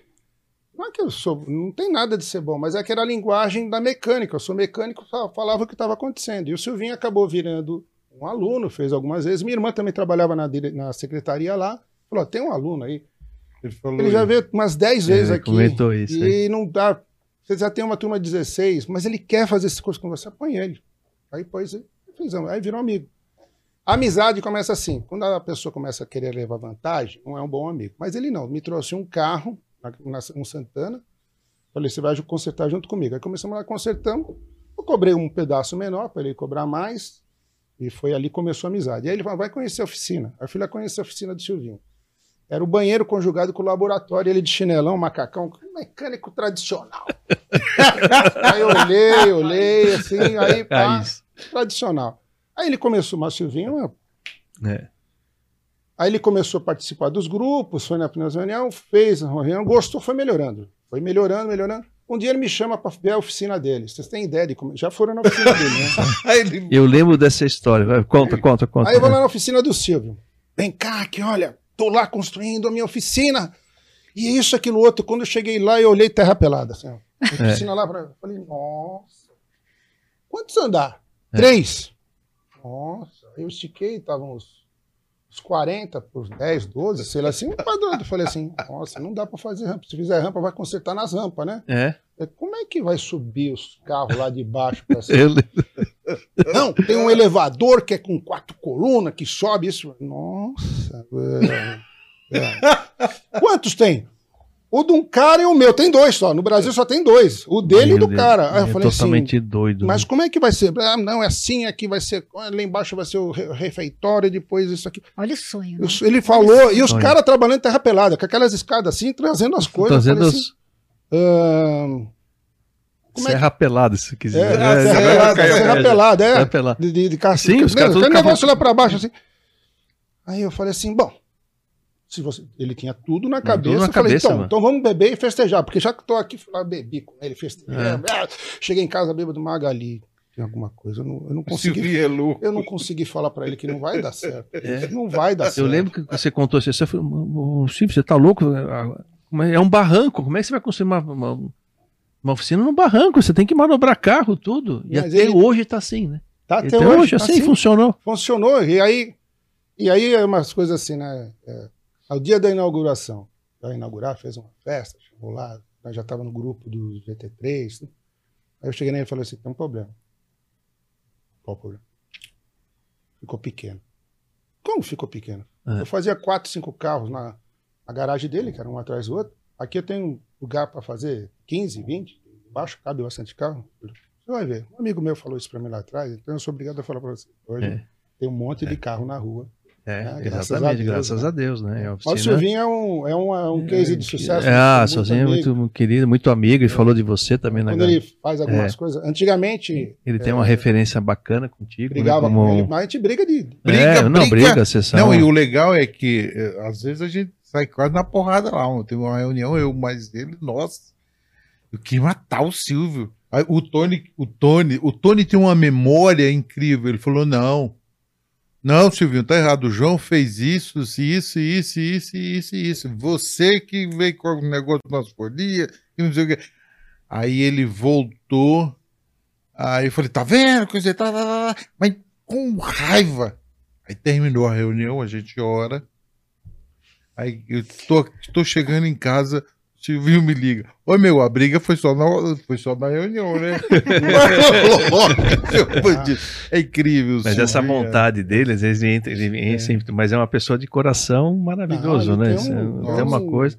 Não é que eu sou, não tem nada de ser bom, mas é que era a linguagem da mecânica. Eu sou mecânico, fa- falava o que estava acontecendo. E o Silvinho acabou virando um aluno, fez algumas vezes. Minha irmã também trabalhava na, na secretaria lá. Falou: tem um aluno aí. Ele falou Ele já veio umas 10 vezes Ele aqui. comentou isso. aí. E não dá. Você já tem uma turma de 16, mas ele quer fazer esse curso com você, põe ele. Aí depois fizemos, aí virou amigo. A amizade começa assim. Quando a pessoa começa a querer levar vantagem, não é um bom amigo. Mas ele não. Me trouxe um carro, na, na, um Santana. Falei, você vai consertar junto comigo. Aí começamos lá, consertamos. Eu cobrei um pedaço menor para ele cobrar mais. E foi ali que começou a amizade. E aí ele falou, vai conhecer a oficina. Fui lá conhecer a oficina do Silvinho. Era o banheiro conjugado com o laboratório, ele de chinelão, macacão, mecânico tradicional. aí eu olhei, olhei, assim, aí pá, Raiz. tradicional. Aí ele começou, mas Silvinho, É. aí ele começou a participar dos grupos, foi na primeira reunião, fez a reunião, gostou, foi melhorando. Foi melhorando, melhorando. Um dia ele me chama para ver a oficina dele. Vocês têm ideia de como. Já foram na oficina dele, né? Ele Eu lembro dessa história. Vai, Conta, conta, conta. Aí eu vou lá na oficina do Silvio. Vem cá, que olha, tô lá construindo a minha oficina. E isso, aquilo, outro. Quando eu cheguei lá, eu olhei terra pelada. Assim. A oficina lá, pra... falei, nossa. Quantos andar? Três. Nossa. Eu estiquei, estavam uns, uns 40 por 10, 12, sei lá assim, um padrão. Eu falei assim, nossa, não dá pra fazer rampa. Se fizer rampa, vai consertar nas rampas, né? É, Como é que vai subir os carros lá de baixo pra cima? Não, tem um elevador que é com quatro colunas que sobe isso. Nossa. é. Quantos tem? O de um cara e o meu. Tem dois só. No Brasil só tem dois. O dele e o Meu do Deus, cara. Aí eu é falei assim. totalmente doido. Mas né? como é que vai ser? Ah, não, é assim, aqui vai ser. Lá embaixo vai ser o re- refeitório, depois isso aqui. Olha o sonho. né? Ele falou, e os Sonho. caras trabalhando em terra pelada, com aquelas escadas assim, trazendo as coisas. Trazendo falei os assim, "Ahn, como é que- Serra pelada, se quiser. É, né? serra pelada, Caiu- serra é, pelada, é. Serra pelada. de, de, de caça- Sim, os Não, caras aquele negócio lá pra baixo, assim. Aí eu falei assim, bom, se você, ele tinha tudo na Tudo cabeça. na eu falei, cabeça, então, então vamos beber e festejar, porque já que tô aqui, fui lá bebi com ele, festejei. É. Ah, Cheguei em casa, bêbado, Magali, tem alguma coisa, eu não, eu não consegui. É louco. Eu não consegui falar pra ele que não vai dar certo. É. Não vai dar certo. Eu lembro que você contou assim, você falou, Sim, você tá louco? É um barranco, como é que você vai construir uma, uma, uma oficina num barranco? Você tem que manobrar carro, tudo. E Mas até ele- hoje tá assim, né? Tá até, Até hoje, assim, assim, funcionou. funcionou. E aí, e aí é umas coisas assim, né? É, ao dia da inauguração, vai inaugurar, fez uma festa, chegou lá, já estava no grupo do GT3. né? Aí eu cheguei nele e falei assim: tem um problema. Qual o problema? Ficou pequeno. Como ficou pequeno? É. Eu fazia quatro, cinco carros na, na garagem dele, que era um atrás do outro. Aqui eu tenho lugar para fazer 15, 20. Embaixo cabe bastante carro. Você vai ver. Um amigo meu falou isso para mim lá atrás, então eu sou obrigado a falar para você. Hoje É. tem um monte de carro na rua. É, Ah, graças exatamente, a Deus, graças né? a Deus, né? A Mas o oficina- Silvinho é um, é um, é um case de sucesso. É, ah, muito sozinho é muito querido, muito amigo, ele falou de você também, né? Quando ele faz algumas É. coisas. Antigamente, Ele tem uma referência bacana contigo, né? brigava Como... com ele, mas a gente briga de. Briga, é, não, briga. briga. Não, e o legal é que eh, às vezes a gente sai quase na porrada lá. Teve uma reunião, eu mais ele, nossa, eu queria matar o Silvio. Aí, o Tony, o Tony, o Tony tem uma memória incrível. Ele falou: não, não, Silvio, tá errado. O João fez isso, isso, isso, isso, isso, isso. Você que veio com o negócio do nosso polia, e não sei o quê. Aí ele voltou. Aí eu falei, tá vendo? Coisa, tá, tá, tá. Mas com raiva. Aí terminou a reunião, a gente ora. Aí eu tô chegando em casa, Silvinho me liga. Ô meu, a briga foi só na, foi só na reunião, né? É incrível. Mas essa Silvinho, é. vontade dele, às vezes ele entra, ele vem sempre, mas é uma pessoa de coração maravilhoso, Ah, né? tem um- Isso é- tem uma um- coisa.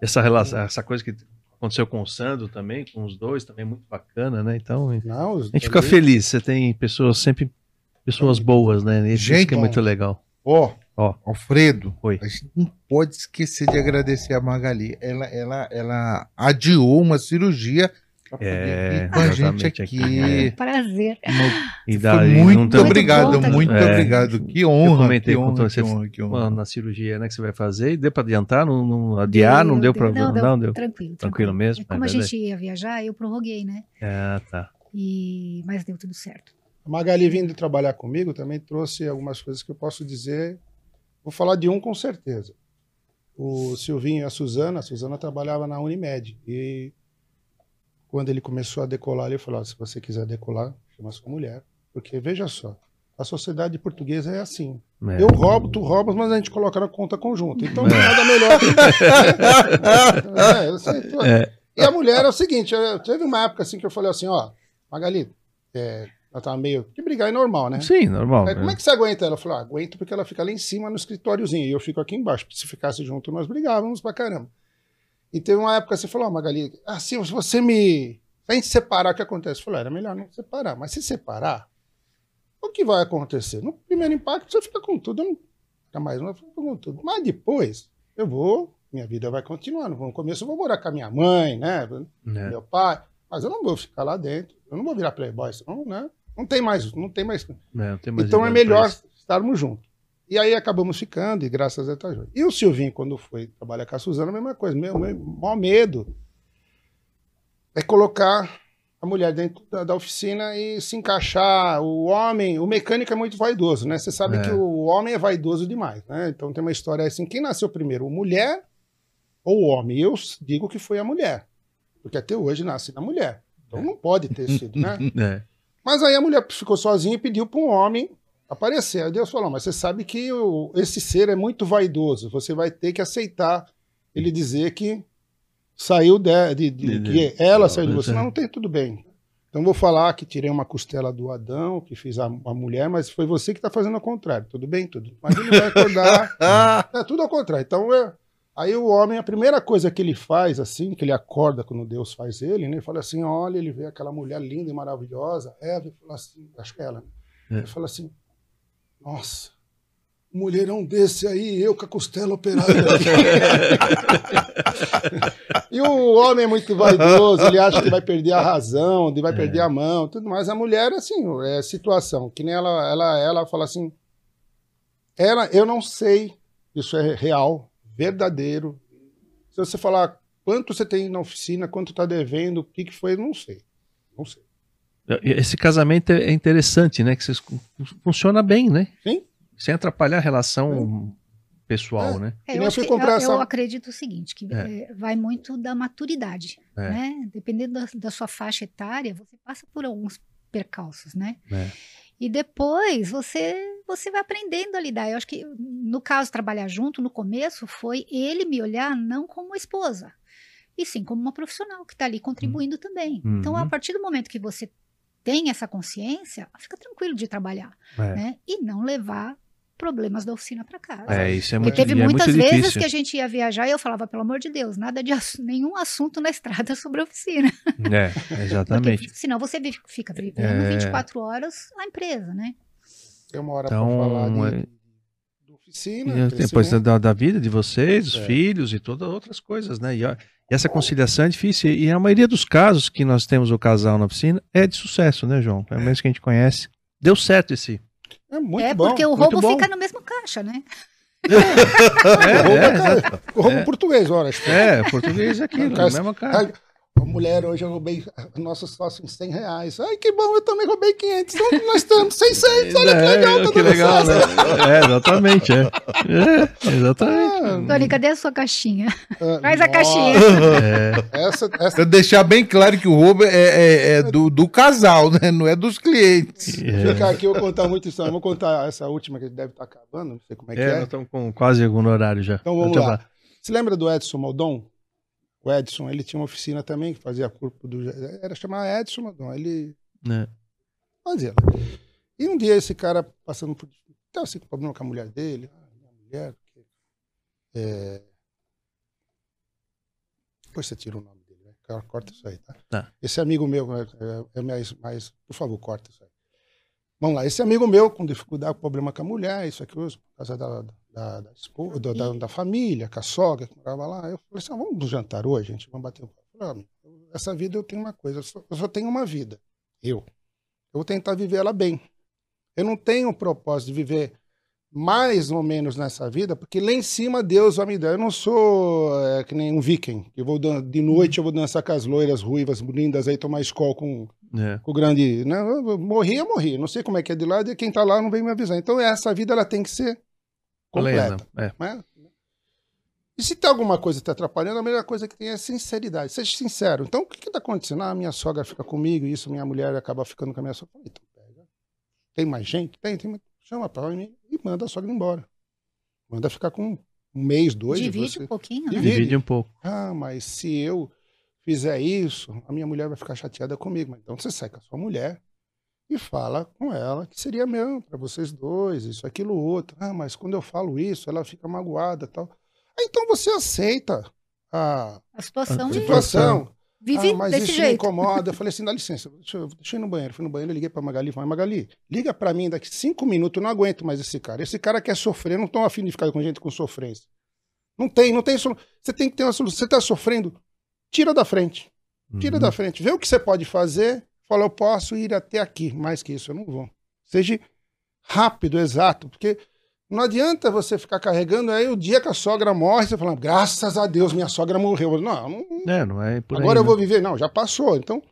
Essa relação, essa coisa que aconteceu com o Sandro também, com os dois, também é muito bacana, né? Então, a Não, os- gente fica feliz. Você tem pessoas sempre pessoas boas, né? Isso Gente, que é muito legal. Ó, Ó. Alfredo, Oi. a gente não pode esquecer de agradecer a Magali. Ela, ela, ela adiou uma cirurgia pra poder É, vir com a gente aqui. aqui, é. Prazer. E Foi daí, muito obrigado, Muito muito tá? obrigado. Que honra, comentei que com honra, você- que honra, que honra. Na cirurgia né, que você vai fazer, e deu pra adiantar? Não, não adiar? Não deu pra. Não, Não, deu. Tranquilo. Tranquilo mesmo? Como É a verdade. gente ia viajar, eu prorroguei, né? Ah, tá. E... Mas deu tudo certo. A Magali vindo trabalhar comigo também trouxe algumas coisas que eu posso dizer. Vou falar de um com certeza. O Silvinho e a Suzana, a Suzana trabalhava na Unimed. E quando ele começou a decolar, ele falou: "Ó, se você quiser decolar, chama sua mulher. Porque veja só, a sociedade portuguesa é assim. É. Eu roubo, tu roubas, mas a gente coloca na conta conjunta. Então É. nada melhor. é, sei, tu- É. E a mulher é o seguinte: eu- teve uma época assim que eu falei assim: ó, Magali, é, ela tava meio. Que brigar é normal, né? Sim, normal. Aí, como é que você aguenta? Ela falou: ah, aguento porque ela fica lá em cima no escritóriozinho e eu fico aqui embaixo. Se ficasse junto, nós brigávamos pra caramba. E teve uma época que você falou: ó, Magali, ah, se você me. Se a gente separar, o que acontece? Eu falei: era melhor não separar. Mas se separar, o que vai acontecer? No primeiro impacto, você fica com tudo. Eu não fica mais, não fica com tudo. Mas depois, eu vou. Minha vida vai continuando. No começo, eu vou morar com a minha mãe, né? É. Meu pai. Mas eu não vou ficar lá dentro. Eu não vou virar playboy, senão, né? Não tem mais, não tem mais É, não tem mais então é melhor estarmos juntos. E aí acabamos ficando, e graças a Deus tá junto. E o Silvinho, quando foi trabalhar com a Suzana, a mesma coisa. Meu, meu maior medo é colocar a mulher dentro da, da oficina e se encaixar. O homem, o mecânico é muito vaidoso, né? Você sabe É. que o homem é vaidoso demais, né? Então tem uma história assim: quem nasceu primeiro, mulher ou o homem? Eu digo que foi a mulher, porque até hoje nasce na mulher. Então não pode ter sido, né? É. Mas aí a mulher ficou sozinha e pediu para um homem aparecer. Aí Deus falou: Mas você sabe que o- esse ser é muito vaidoso. Você vai ter que aceitar ele dizer que saiu de, de- de- De- que ela saiu de você. Não, não tem tudo bem. Então vou falar que tirei uma costela do Adão, que fiz a, a mulher, mas foi você que está fazendo ao contrário. Tudo bem, tudo. Mas ele vai acordar. é tudo ao contrário. Então é. Aí o homem, a primeira coisa que ele faz, assim, que ele acorda quando Deus faz ele, né? Ele fala assim: olha, ele vê aquela mulher linda e maravilhosa, Eva, e fala assim, acho que é ela. né? É. Ele fala assim: nossa, mulherão desse aí, eu com a costela operada. e o homem é muito vaidoso, ele acha que vai perder a razão, ele vai perder a mão, tudo mais. A mulher, assim, é situação, que nem ela, ela, ela fala assim: ela, eu não sei, isso é real, verdadeiro. Se você falar quanto você tem na oficina, quanto está devendo, o que, que foi, não sei. Não sei. Esse casamento é interessante, né? Que vocês funciona bem, né? Sim. Sem atrapalhar a relação pessoal, É. né? É, eu- essa- eu acredito o seguinte, que É. eh, vai muito da maturidade, É. né? Dependendo da, da sua faixa etária, você passa por alguns percalços, né? É. E depois você você vai aprendendo a lidar. Eu acho que no caso trabalhar junto no começo foi ele me olhar não como esposa, e sim como uma profissional que está ali contribuindo também. Uhum. Então a partir do momento que você tem essa consciência, fica tranquilo de trabalhar, É, né? E não levar problemas da oficina para casa. É, isso é Porque muito, teve e é muitas muito vezes difícil. que a gente ia viajar e eu falava, pelo amor de Deus, nada de ass- nenhum assunto na estrada sobre a oficina. É, exatamente. Porque senão você fica vivendo É. 24 horas a empresa, né? Tem uma hora Então, para falar de, é- de oficina. Depois da, da vida de vocês, dos É. filhos e todas outras coisas, né? E, ó, e essa conciliação é difícil. E a maioria dos casos que nós temos o casal na oficina é de sucesso, né, João? Pelo menos que a gente conhece. Deu certo esse. É muito é bom. porque o roubo bom. fica no mesmo caixa, né? É, é, exato. O roubo É. português, olha. acho que- É, português é aquilo, Cara, é mesmo cara. Ai, a mulher, hoje eu roubei a nossa sócio em 100 reais. Ai, que bom, eu também roubei 500. Então nós estamos 600, olha que legal. É, tá que legal, né? É, exatamente, é. É, exatamente. Tony, cadê a sua caixinha? Ah, Traz a nossa, caixinha. É, Essa, essa Pra deixar bem claro que o roubo é, é- é do, do casal, né? Não é dos clientes. é. Ficar aqui, eu vou contar muito história. Eu Vou contar essa última que deve estar acabando, não sei como é que É, é. nós estamos com quase no horário já. Então vamos lá. falar. Você lembra do Edson Maldon? O Edson, ele tinha uma oficina também que fazia corpo do. Era chamar Edson Maldon. Ele É. fazia. E um dia esse cara passando por. Estava assim, com problema com a mulher dele. Ah, minha mulher. porque, É... Depois você tira o nome dele, né? Cara, Corta isso aí, tá? Tá. Esse amigo meu é, é, é mais, mais. Por favor, corta isso aí. Vamos lá, esse amigo meu com dificuldade, com problema com a mulher, isso aqui, por causa da, da, da, esposa, da, da, família, com a sogra que morava lá. Eu falei assim: ah, vamos jantar hoje, gente, vamos bater um papo. Eu ah, essa vida eu tenho uma coisa, eu só, eu só tenho uma vida. Eu. Eu vou tentar viver ela bem. Eu não tenho o propósito de viver mais ou menos nessa vida, porque lá em cima Deus vai me dar. Eu não sou é, que nem um viking, que vou de noite eu vou dançar com as loiras ruivas lindas aí, tomar escola com, É. com o grande. Né? Eu Morri, eu morri. Não sei como é que é de lá, e quem tá lá não vem me avisar. Então essa vida ela tem que ser Plena. completa. É. né? E se tem alguma coisa te atrapalhando, a melhor coisa que tem é sinceridade. Seja sincero. Então, o que está acontecendo? Ah, minha sogra fica comigo, isso, minha mulher acaba ficando com a minha sogra. Então, pega. Tem mais gente? Tem, tem. Chama pra mim e manda a sogra embora. Manda ficar com um mês, dois. Divide você- um pouquinho, né? Divide. Divide um pouco. Ah, mas se eu fizer isso, a minha mulher vai ficar chateada comigo. Então você sai com a sua mulher e fala com ela que seria meu para vocês dois, isso, aquilo, outro. Ah, mas quando eu falo isso, ela fica magoada tal. Ah, então você aceita a A situação A situação. vive ah, mas desse isso me jeito. incomoda. Eu falei assim, dá licença, deixa eu, deixa eu ir no banheiro. Fui no banheiro, liguei pra Magali, falei, Magali, liga pra mim daqui cinco minutos, eu não aguento mais esse cara. Esse cara quer sofrer, eu não tô afim de ficar com gente com sofrência. Não tem, não tem solução. Você tem que ter uma solução. Você tá sofrendo, tira da frente. Tira Uhum. da frente. Vê o que você pode fazer. Fala, eu posso ir até aqui. Mais que isso, eu não vou. Seja rápido, exato. Porque não adianta você ficar carregando aí o dia que a sogra morre, você fala, graças a Deus, minha sogra morreu. Não, não É, não é por aí, agora eu né? vou viver. Não, já passou. Então,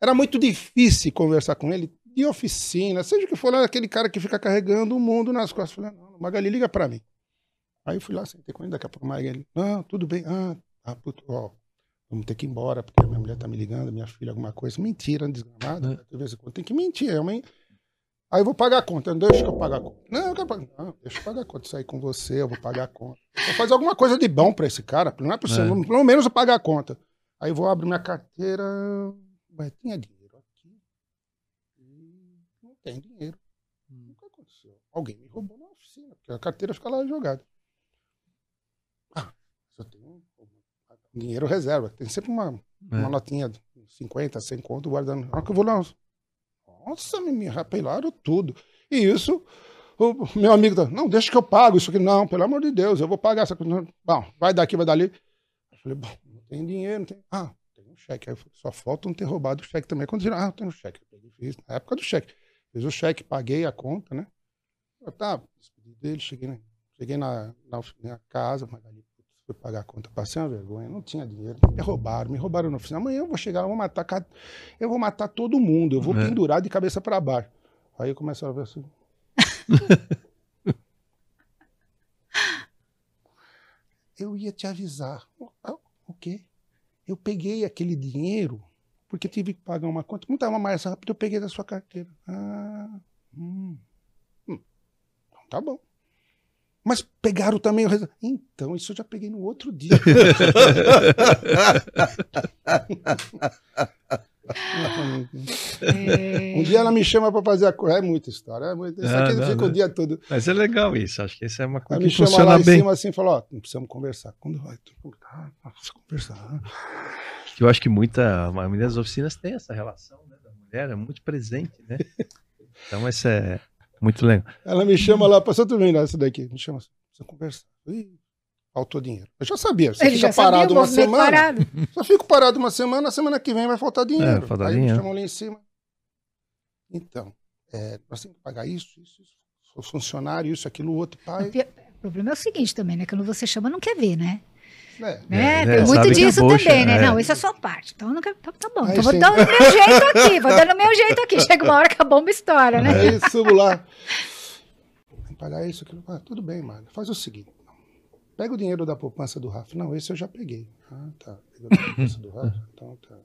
era muito difícil conversar com ele de oficina, seja o que for, aquele cara que fica carregando o mundo nas costas. Falei, não, Magali, liga pra mim. Aí eu fui lá, sentei com ele, daqui a pouco, Magali, não, tudo bem. Ah, ah puto, ó, vamos ter que ir embora, porque minha mulher tá me ligando, minha filha, alguma coisa. Mentira, desgramada. De vez em quando tem que mentir, é uma... Aí eu vou pagar a conta. Deixa que eu pagar a conta. Não, eu quero pagar. Não, deixa eu pagar a conta. Sair com você, eu vou pagar a conta. Vou fazer alguma coisa de bom pra esse cara. Não é possível. É. Pelo menos eu pagar a conta. Aí eu vou abrir minha carteira. Ué, tinha dinheiro aqui. E não tem dinheiro. O que aconteceu? Alguém me roubou na oficina, porque a carteira fica lá jogada. Ah, só tem um, um dinheiro reserva. Tem sempre uma, É. uma notinha de 50, 100 conto guardando. Na hora que eu vou lá, nossa, me, me rapelaram tudo. E isso, o meu amigo, tá, não, deixa que eu pago isso aqui. Não, pelo amor de Deus, eu vou pagar essa coisa. Bom, vai daqui, vai dali. Eu falei, bom, não tem dinheiro, não tem. Ah, tem um cheque. Aí falei, só falta não ter roubado o cheque também. Quando viram, ah, tem um cheque. Eu fiz, na época do cheque. Fiz o cheque, paguei a conta, né? Eu tá, despedi dele, cheguei, na- cheguei na, na, na casa, Magali, pagar a conta, passei uma vergonha, não tinha dinheiro, me roubaram, me roubaram na oficina. Amanhã eu vou chegar, eu vou matar, eu vou matar todo mundo, eu vou É. pendurar de cabeça para baixo. Aí eu começo a ver assim. eu ia te avisar. O quê? Eu peguei aquele dinheiro porque tive que pagar uma conta. Não estava mais rápido, eu peguei da sua carteira. Ah, hum. Hum. Então tá bom. Mas pegaram também o resto. Então, isso eu já peguei no outro dia. É, um dia ela me chama para fazer a coisa. É muita história. É muito... Isso aqui não, fica não. o dia todo. Mas é legal isso. Acho que isso é uma Ela coisa me que chama lá funciona em bem. cima assim e falou: Ó, não precisamos conversar. Quando vai? Ah, vamos conversar. Eu acho que muita, a maioria das oficinas tem essa relação né, da mulher, é muito presente, né? Então isso é muito legal. Ela me chama lá, passou tudo bem essa daqui. Me chama assim, precisa conversar. Ih, faltou dinheiro. Eu já sabia. Você Ele fica já sabia, parado o uma semana. parado. Só fico parado uma semana, a semana que vem vai faltar dinheiro. É, falta Aí dinheiro. me chamam lá em cima. Então, é, nós temos que pagar isso, isso, isso. Sou funcionário, isso, aquilo, outro. O Pai, o problema é o seguinte também, né? Quando você chama, não quer ver, né? É. né? É, Tem é, muito disso é bucha, também, né? é. Não, isso é só parte. Então, não quer... tá, tá bom. Aí Então, vou dar o meu jeito aqui. Vou dando o meu jeito aqui. Chega uma hora que a bomba estoura, né? Aí subo lá. Tem pagar isso, aquilo. Ah, tudo bem, mano. Faz o seguinte. Pega o dinheiro da poupança do Rafa. Não, esse eu já peguei. Ah, tá. Pegou da poupança do Rafa? Então tá.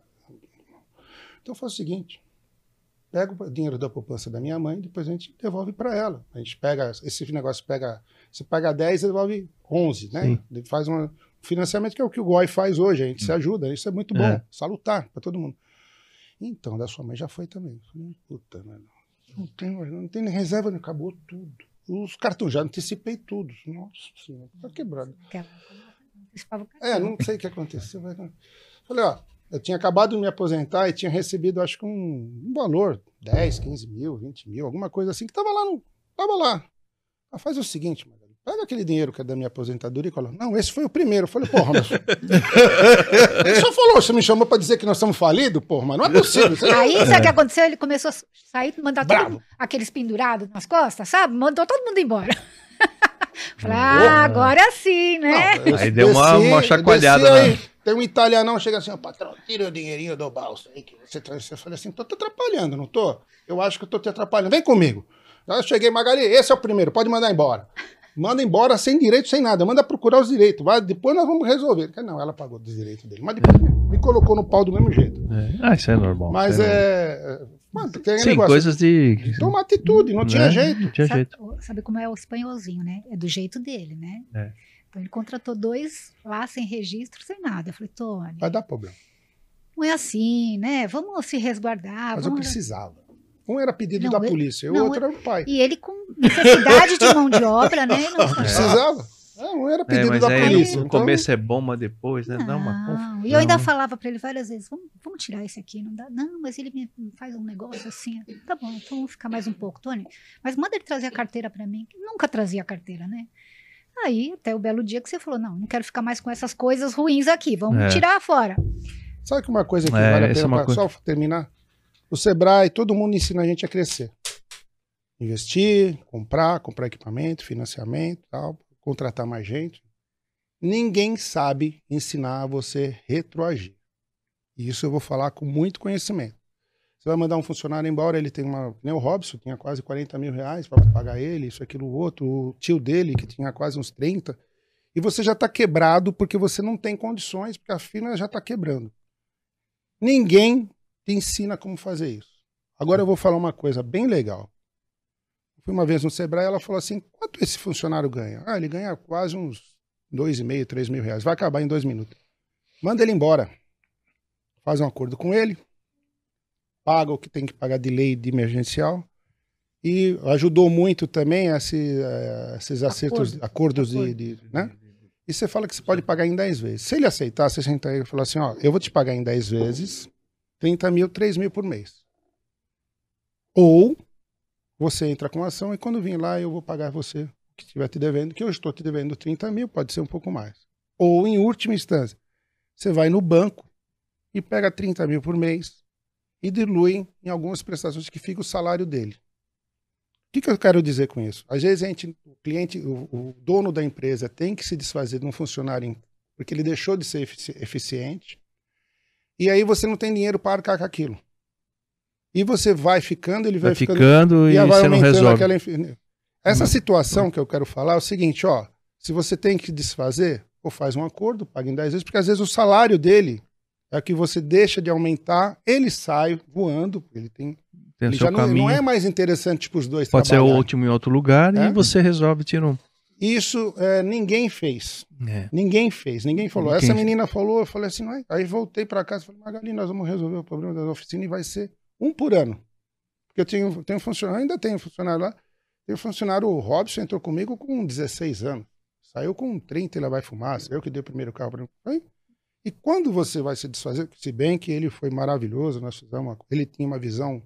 Então faz o seguinte. Pega o dinheiro da poupança da minha mãe, depois a gente devolve para ela. A gente pega, esse negócio pega, você paga 10 e devolve 11, né? Sim. Faz um financiamento que é o que o GOI faz hoje, a gente se ajuda, isso é muito bom, É. salutar para todo mundo. Então, da sua mãe já foi também. Falei, puta, mano, não tem, não tem nem reserva, não acabou tudo. Os cartões já antecipei tudo. Nossa senhora, tá quebrado. É, não sei o que aconteceu. Falei, ó, eu tinha acabado de me aposentar e tinha recebido, acho que um, um valor, 10, 15 mil, 20 mil, alguma coisa assim, que tava lá no. Tava lá. Ah, faz o seguinte, Pega aquele dinheiro que é da minha aposentadoria e coloca. Não, esse foi o primeiro. Eu falei, porra, mas. Ele só falou, você me chamou pra dizer que nós estamos falidos? Porra, mas não é possível. Você- Aí, sabe o que aconteceu? Ele começou a sair, mandar todo aqueles pendurados nas costas, sabe? Mandou todo mundo embora. Falei, ah, agora sim, né? Não, Aí deu uma- uma eu chacoalhada, desci né? aí, Tem um italianão, chega assim, ó, patrão, tira o dinheirinho do bolso aí que você traz. Eu falei assim, tô te atrapalhando, não tô? Eu acho que eu tô te atrapalhando. Vem comigo. Aí eu cheguei, Magali, esse é o primeiro, pode mandar embora. Manda embora sem direito, sem nada. Manda procurar os direitos. Vai, depois nós vamos resolver. Não, ela pagou dos direitos dele. Mas depois me colocou no pau do mesmo jeito. É. Ah, isso é normal. Mas isso é. Mano, tem Sim, negócio. coisas de. Toma atitude, não tinha né? jeito. Não tinha Sabe, jeito. sabe como é o espanholzinho, né? É do jeito dele, né? É. Então ele contratou dois lá sem registro, sem nada. Eu falei, Tony, Vai dar problema. não é assim, né? Vamos se resguardar. Mas eu vamos... precisava. Um era pedido Não, da eu- polícia, e o não, outro era o pai. E ele com necessidade de mão de obra, né? Não, Precisava. É, um era É, pedido mas da aí polícia. no então- começo é bom, mas depois, né? Dá uma Não, E eu ainda falava pra ele várias vezes: vamos, vamos tirar esse aqui, não dá? Não, mas ele me faz um negócio assim. Tá bom, então vamos ficar mais um pouco, Tony. Mas manda ele trazer a carteira pra mim. que Nunca trazia a carteira, né? Aí, até o belo dia que você falou: não, não quero ficar mais com essas coisas ruins aqui, vamos É. tirar fora. Sabe que uma coisa que É, vale a é pena, uma pra- coisa- só terminar? O Sebrae, todo mundo ensina a gente a crescer. Investir, comprar, comprar equipamento, financiamento, tal, contratar mais gente. Ninguém sabe ensinar você retroagir. E isso eu vou falar com muito conhecimento. Você vai mandar um funcionário embora, ele tem uma. Nem o Robson, tinha quase 40 mil reais para pagar ele, isso, aquilo, outro. O tio dele, que tinha quase uns 30. E você já está quebrado porque você não tem condições, porque a firma já está quebrando. Ninguém te ensina como fazer isso. Agora eu vou falar uma coisa bem legal. Fui uma vez no Sebrae, ela falou assim: quanto esse funcionário ganha? Ah, ele ganha quase uns dois e meio, três mil reais. Vai acabar em dois minutos. Manda ele embora. Faz um acordo com ele, paga o que tem que pagar de lei de emergencial. E ajudou muito também esse, eh, esses acertos, acordos de, de- né? E você fala que você pode pagar em 10 vezes. Se ele aceitar, você senta aí e fala assim: ó, eu vou te pagar em 10 vezes, 30 mil, 3 mil por mês. Ou você entra com ação e quando vir lá eu vou pagar você o que estiver te devendo, que eu estou te devendo 30 mil, pode ser um pouco mais. Ou, em última instância, você vai no banco e pega 30 mil por mês e dilui em algumas prestações que fica o salário dele. O que, que eu quero dizer com isso? Às vezes a gente, o cliente, o, o dono da empresa tem que se desfazer de um funcionário porque ele deixou de ser efici- eficiente e aí você não tem dinheiro para arcar com aquilo. E você vai ficando, ele vai, Vai ficando ficando e e vai você não aumentando resolve. aquela. Essa situação que eu quero falar é o seguinte, ó. Se você tem que desfazer, ou faz um acordo, paga em 10 vezes, porque às vezes o salário dele é que você deixa de aumentar, ele sai voando, ele tem. Tem ele já não, não é mais interessante para os dois Pode ser o último em outro lugar É? e você resolve, tira um. Isso é, ninguém fez. É. Ninguém fez, ninguém falou. Ninguém Essa menina falou, eu falei assim, "Ué?" aí voltei para casa, falei, Magali, nós vamos resolver o problema da oficina e vai ser um por ano. Porque eu tenho, tenho funcionário, ainda tenho funcionário lá. Tem um funcionário, o Robson, entrou comigo com 16 anos. Saiu com 30 e lá vai fumar. Eu que dei o primeiro carro para ele. E quando você vai se desfazer, se bem que ele foi maravilhoso, nós fizemos uma, ele tinha uma visão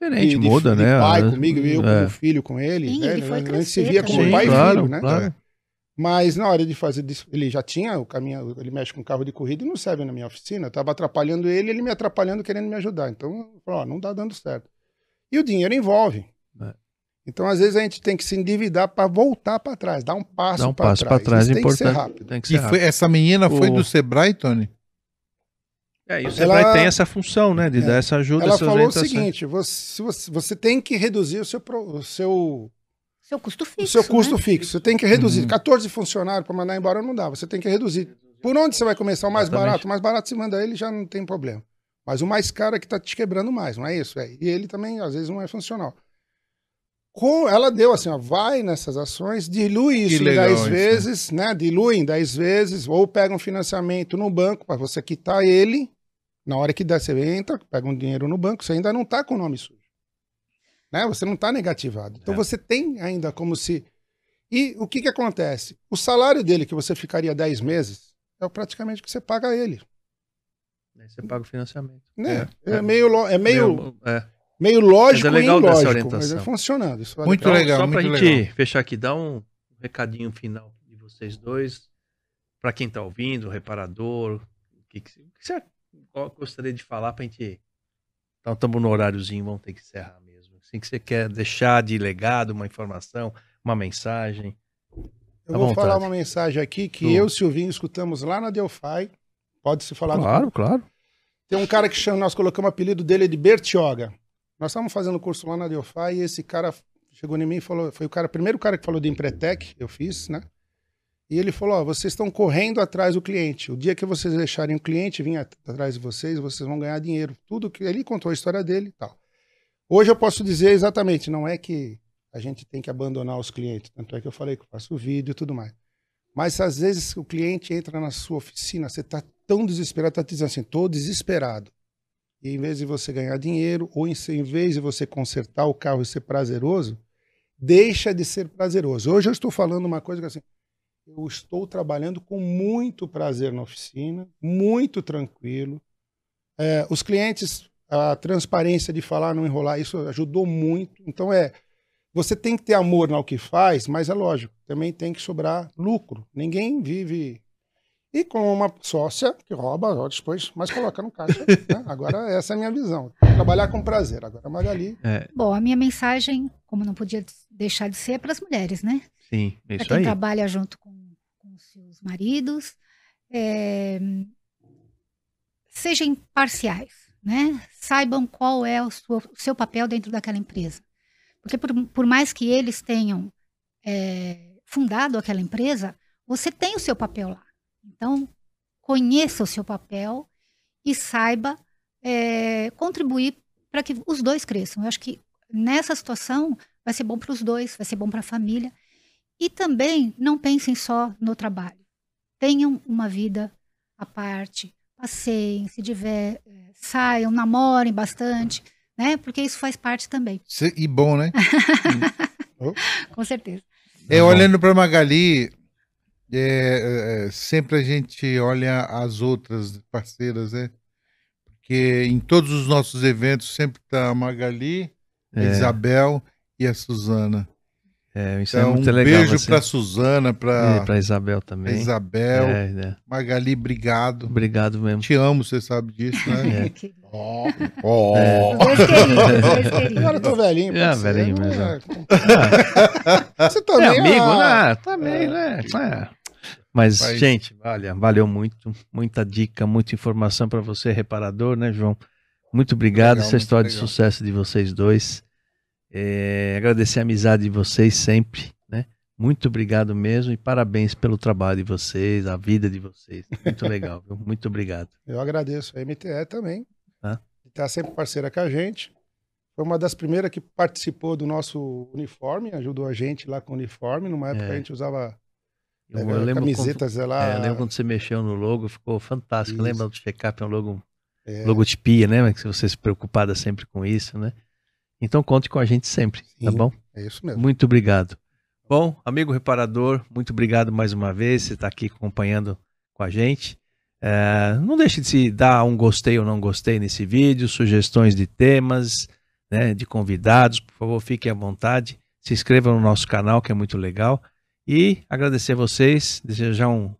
Diferente, de, de- muda, de né? pai comigo e eu É. como filho com ele. Sim, né? ele foi a gente se via como também. pai Sim, e claro, filho, né? claro. Mas na hora de fazer, ele já tinha o caminho, ele mexe com carro de corrida e não serve na minha oficina. Eu tava atrapalhando ele, ele me atrapalhando, querendo me ajudar. Então, ó, não tá dando certo. E o dinheiro envolve. É. Então, às vezes, a gente tem que se endividar para voltar para trás, dar um passo Dá um para passo trás. para trás, Isso é tem que ser importante. rápido. Tem que E ser foi, rápido. essa menina foi O- do Sebrae, Tony? É, e o Ela- Sebrae tem essa função, né? De É. dar essa ajuda, Ela essas falou o seguinte: você, você, você tem que reduzir o seu, o seu, Seu custo o fixo. seu custo né? fixo. Você tem que reduzir. Uhum. 14 funcionários para mandar embora não dá. Você tem que reduzir. Por onde você vai começar? O mais Exatamente. barato. O mais barato você manda ele já não tem problema. Mas o mais caro é que tá te quebrando mais, não é isso? É. E ele também, às vezes, não é funcional. Com, ela deu assim, ó, vai nessas ações, dilui isso em legal 10 isso, né? vezes, né? Dilui em 10 vezes, ou pega um financiamento no banco para você quitar ele. Na hora que der, você entra, pega um dinheiro no banco, você ainda não tá com o nome sujo. Né? Você não tá negativado. Então É. você tem ainda como se. E o que que acontece? O salário dele, que você ficaria 10 meses, é praticamente o que você paga a ele. Aí você paga o financiamento. Né? É, meio, lo- é meio, É. meio lógico Mas é e legal dessa ilógico, orientação. mas é funcionando. Isso vale Muito a legal, Só pra muito gente legal. fechar aqui, dá um recadinho final de vocês dois, para quem está ouvindo, o reparador, o que, que, o que você gostaria de falar para a gente. Então, estamos no horáriozinho, vamos ter que encerrar mesmo. Assim que você quer deixar de legado uma informação, uma mensagem. Eu À vou vontade. falar uma mensagem aqui que Tu. eu e o Silvinho escutamos lá na Delphi. Pode se falar. Claro, claro. Tem um cara que chama, nós colocamos o apelido dele de Bertioga. Nós estávamos fazendo curso lá na Delphi e esse cara chegou em mim e falou, foi o cara, primeiro cara que falou de Empretec, eu fiz, né? E ele falou, ó, vocês estão correndo atrás do cliente. O dia que vocês deixarem o cliente vir at- atrás de vocês, vocês vão ganhar dinheiro. Tudo que ele contou a história dele e tal. Hoje eu posso dizer exatamente, não é que a gente tem que abandonar os clientes, tanto é que eu falei que eu faço vídeo e tudo mais. Mas às vezes o cliente entra na sua oficina, você está tão desesperado, está dizendo assim, estou desesperado. E em vez de você ganhar dinheiro, ou em, em vez de você consertar o carro e ser prazeroso, deixa de ser prazeroso. Hoje eu estou falando uma coisa que assim, eu estou trabalhando com muito prazer na oficina, muito tranquilo. É, os clientes, a transparência de falar, não enrolar, isso ajudou muito. Então é, você tem que ter amor no que faz, mas é lógico, também tem que sobrar lucro. Ninguém vive e com uma sócia que rouba depois, mas coloca no caixa. né? Agora essa é a minha visão. Trabalhar com prazer. Agora Magali. Bom, a minha mensagem, como não podia deixar de ser, é para as mulheres, né? Sim, é Para isso quem aí. trabalha junto com, com os seus maridos, é, sejam imparciais, né? Saibam qual é o, sua- o seu papel dentro daquela empresa. Porque por, por mais que eles tenham é, fundado aquela empresa, você tem o seu papel lá. Então, conheça o seu papel e saiba é, contribuir para que os dois cresçam. Eu acho que nessa situação vai ser bom para os dois, vai ser bom para a família. E também não pensem só no trabalho. Tenham uma vida à parte, passeiem, se tiver, eh, saiam, namorem bastante, né? Porque isso faz parte também, Se- E bom, né? com certeza. É, Tá olhando para Magali, é, é, sempre a gente olha as outras parceiras, né? Porque em todos os nossos eventos sempre tá a Magali, a É, Isabel e a Suzana. é, isso Então, é muito um legal. beijo você- para Suzana, É, para pra Isabel também. Isabel, É, né? Magali, obrigado. Obrigado mesmo. Te amo, você sabe disso, né? É. Ó, Ó. É. Agora eu tô velhinho. É, velhinho não mesmo. é? Você É também amigo, ah, né? Também, né? Mas, Mas- gente, olha, valeu muito. Muita dica, muita informação para você, reparador, né, João? Muito obrigado. Legal, Essa história de legal. sucesso de vocês dois. É, agradecer a amizade de vocês sempre, né? Muito obrigado mesmo e parabéns pelo trabalho de vocês, a vida de vocês. Muito legal, viu? Muito obrigado. Eu agradeço a MTE também, Tá. de estar sempre parceira com a gente. Foi uma das primeiras que participou do nosso uniforme, ajudou a gente lá com o uniforme. Numa época É. a gente usava Eu, é, eu lembro quando, camisetas lá. é, lembro quando você mexeu no logo, ficou fantástico. Isso. Lembra do check-up, é um logo é, logotipia, né? Que você se preocupada sempre com isso, né? Então conte com a gente sempre, tá Sim. bom? é isso mesmo. Muito obrigado. Bom, amigo reparador, muito obrigado mais uma vez. Você está aqui acompanhando com a gente. É, não deixe de se dar um gostei ou não gostei nesse vídeo, sugestões de temas, né, de convidados, por favor, fiquem à vontade. Se inscreva no nosso canal, que é muito legal. E agradecer a vocês, desejar um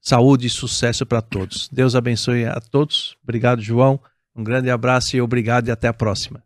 saúde e sucesso para todos. Deus abençoe a todos. Obrigado, João. Um grande abraço e obrigado e até a próxima.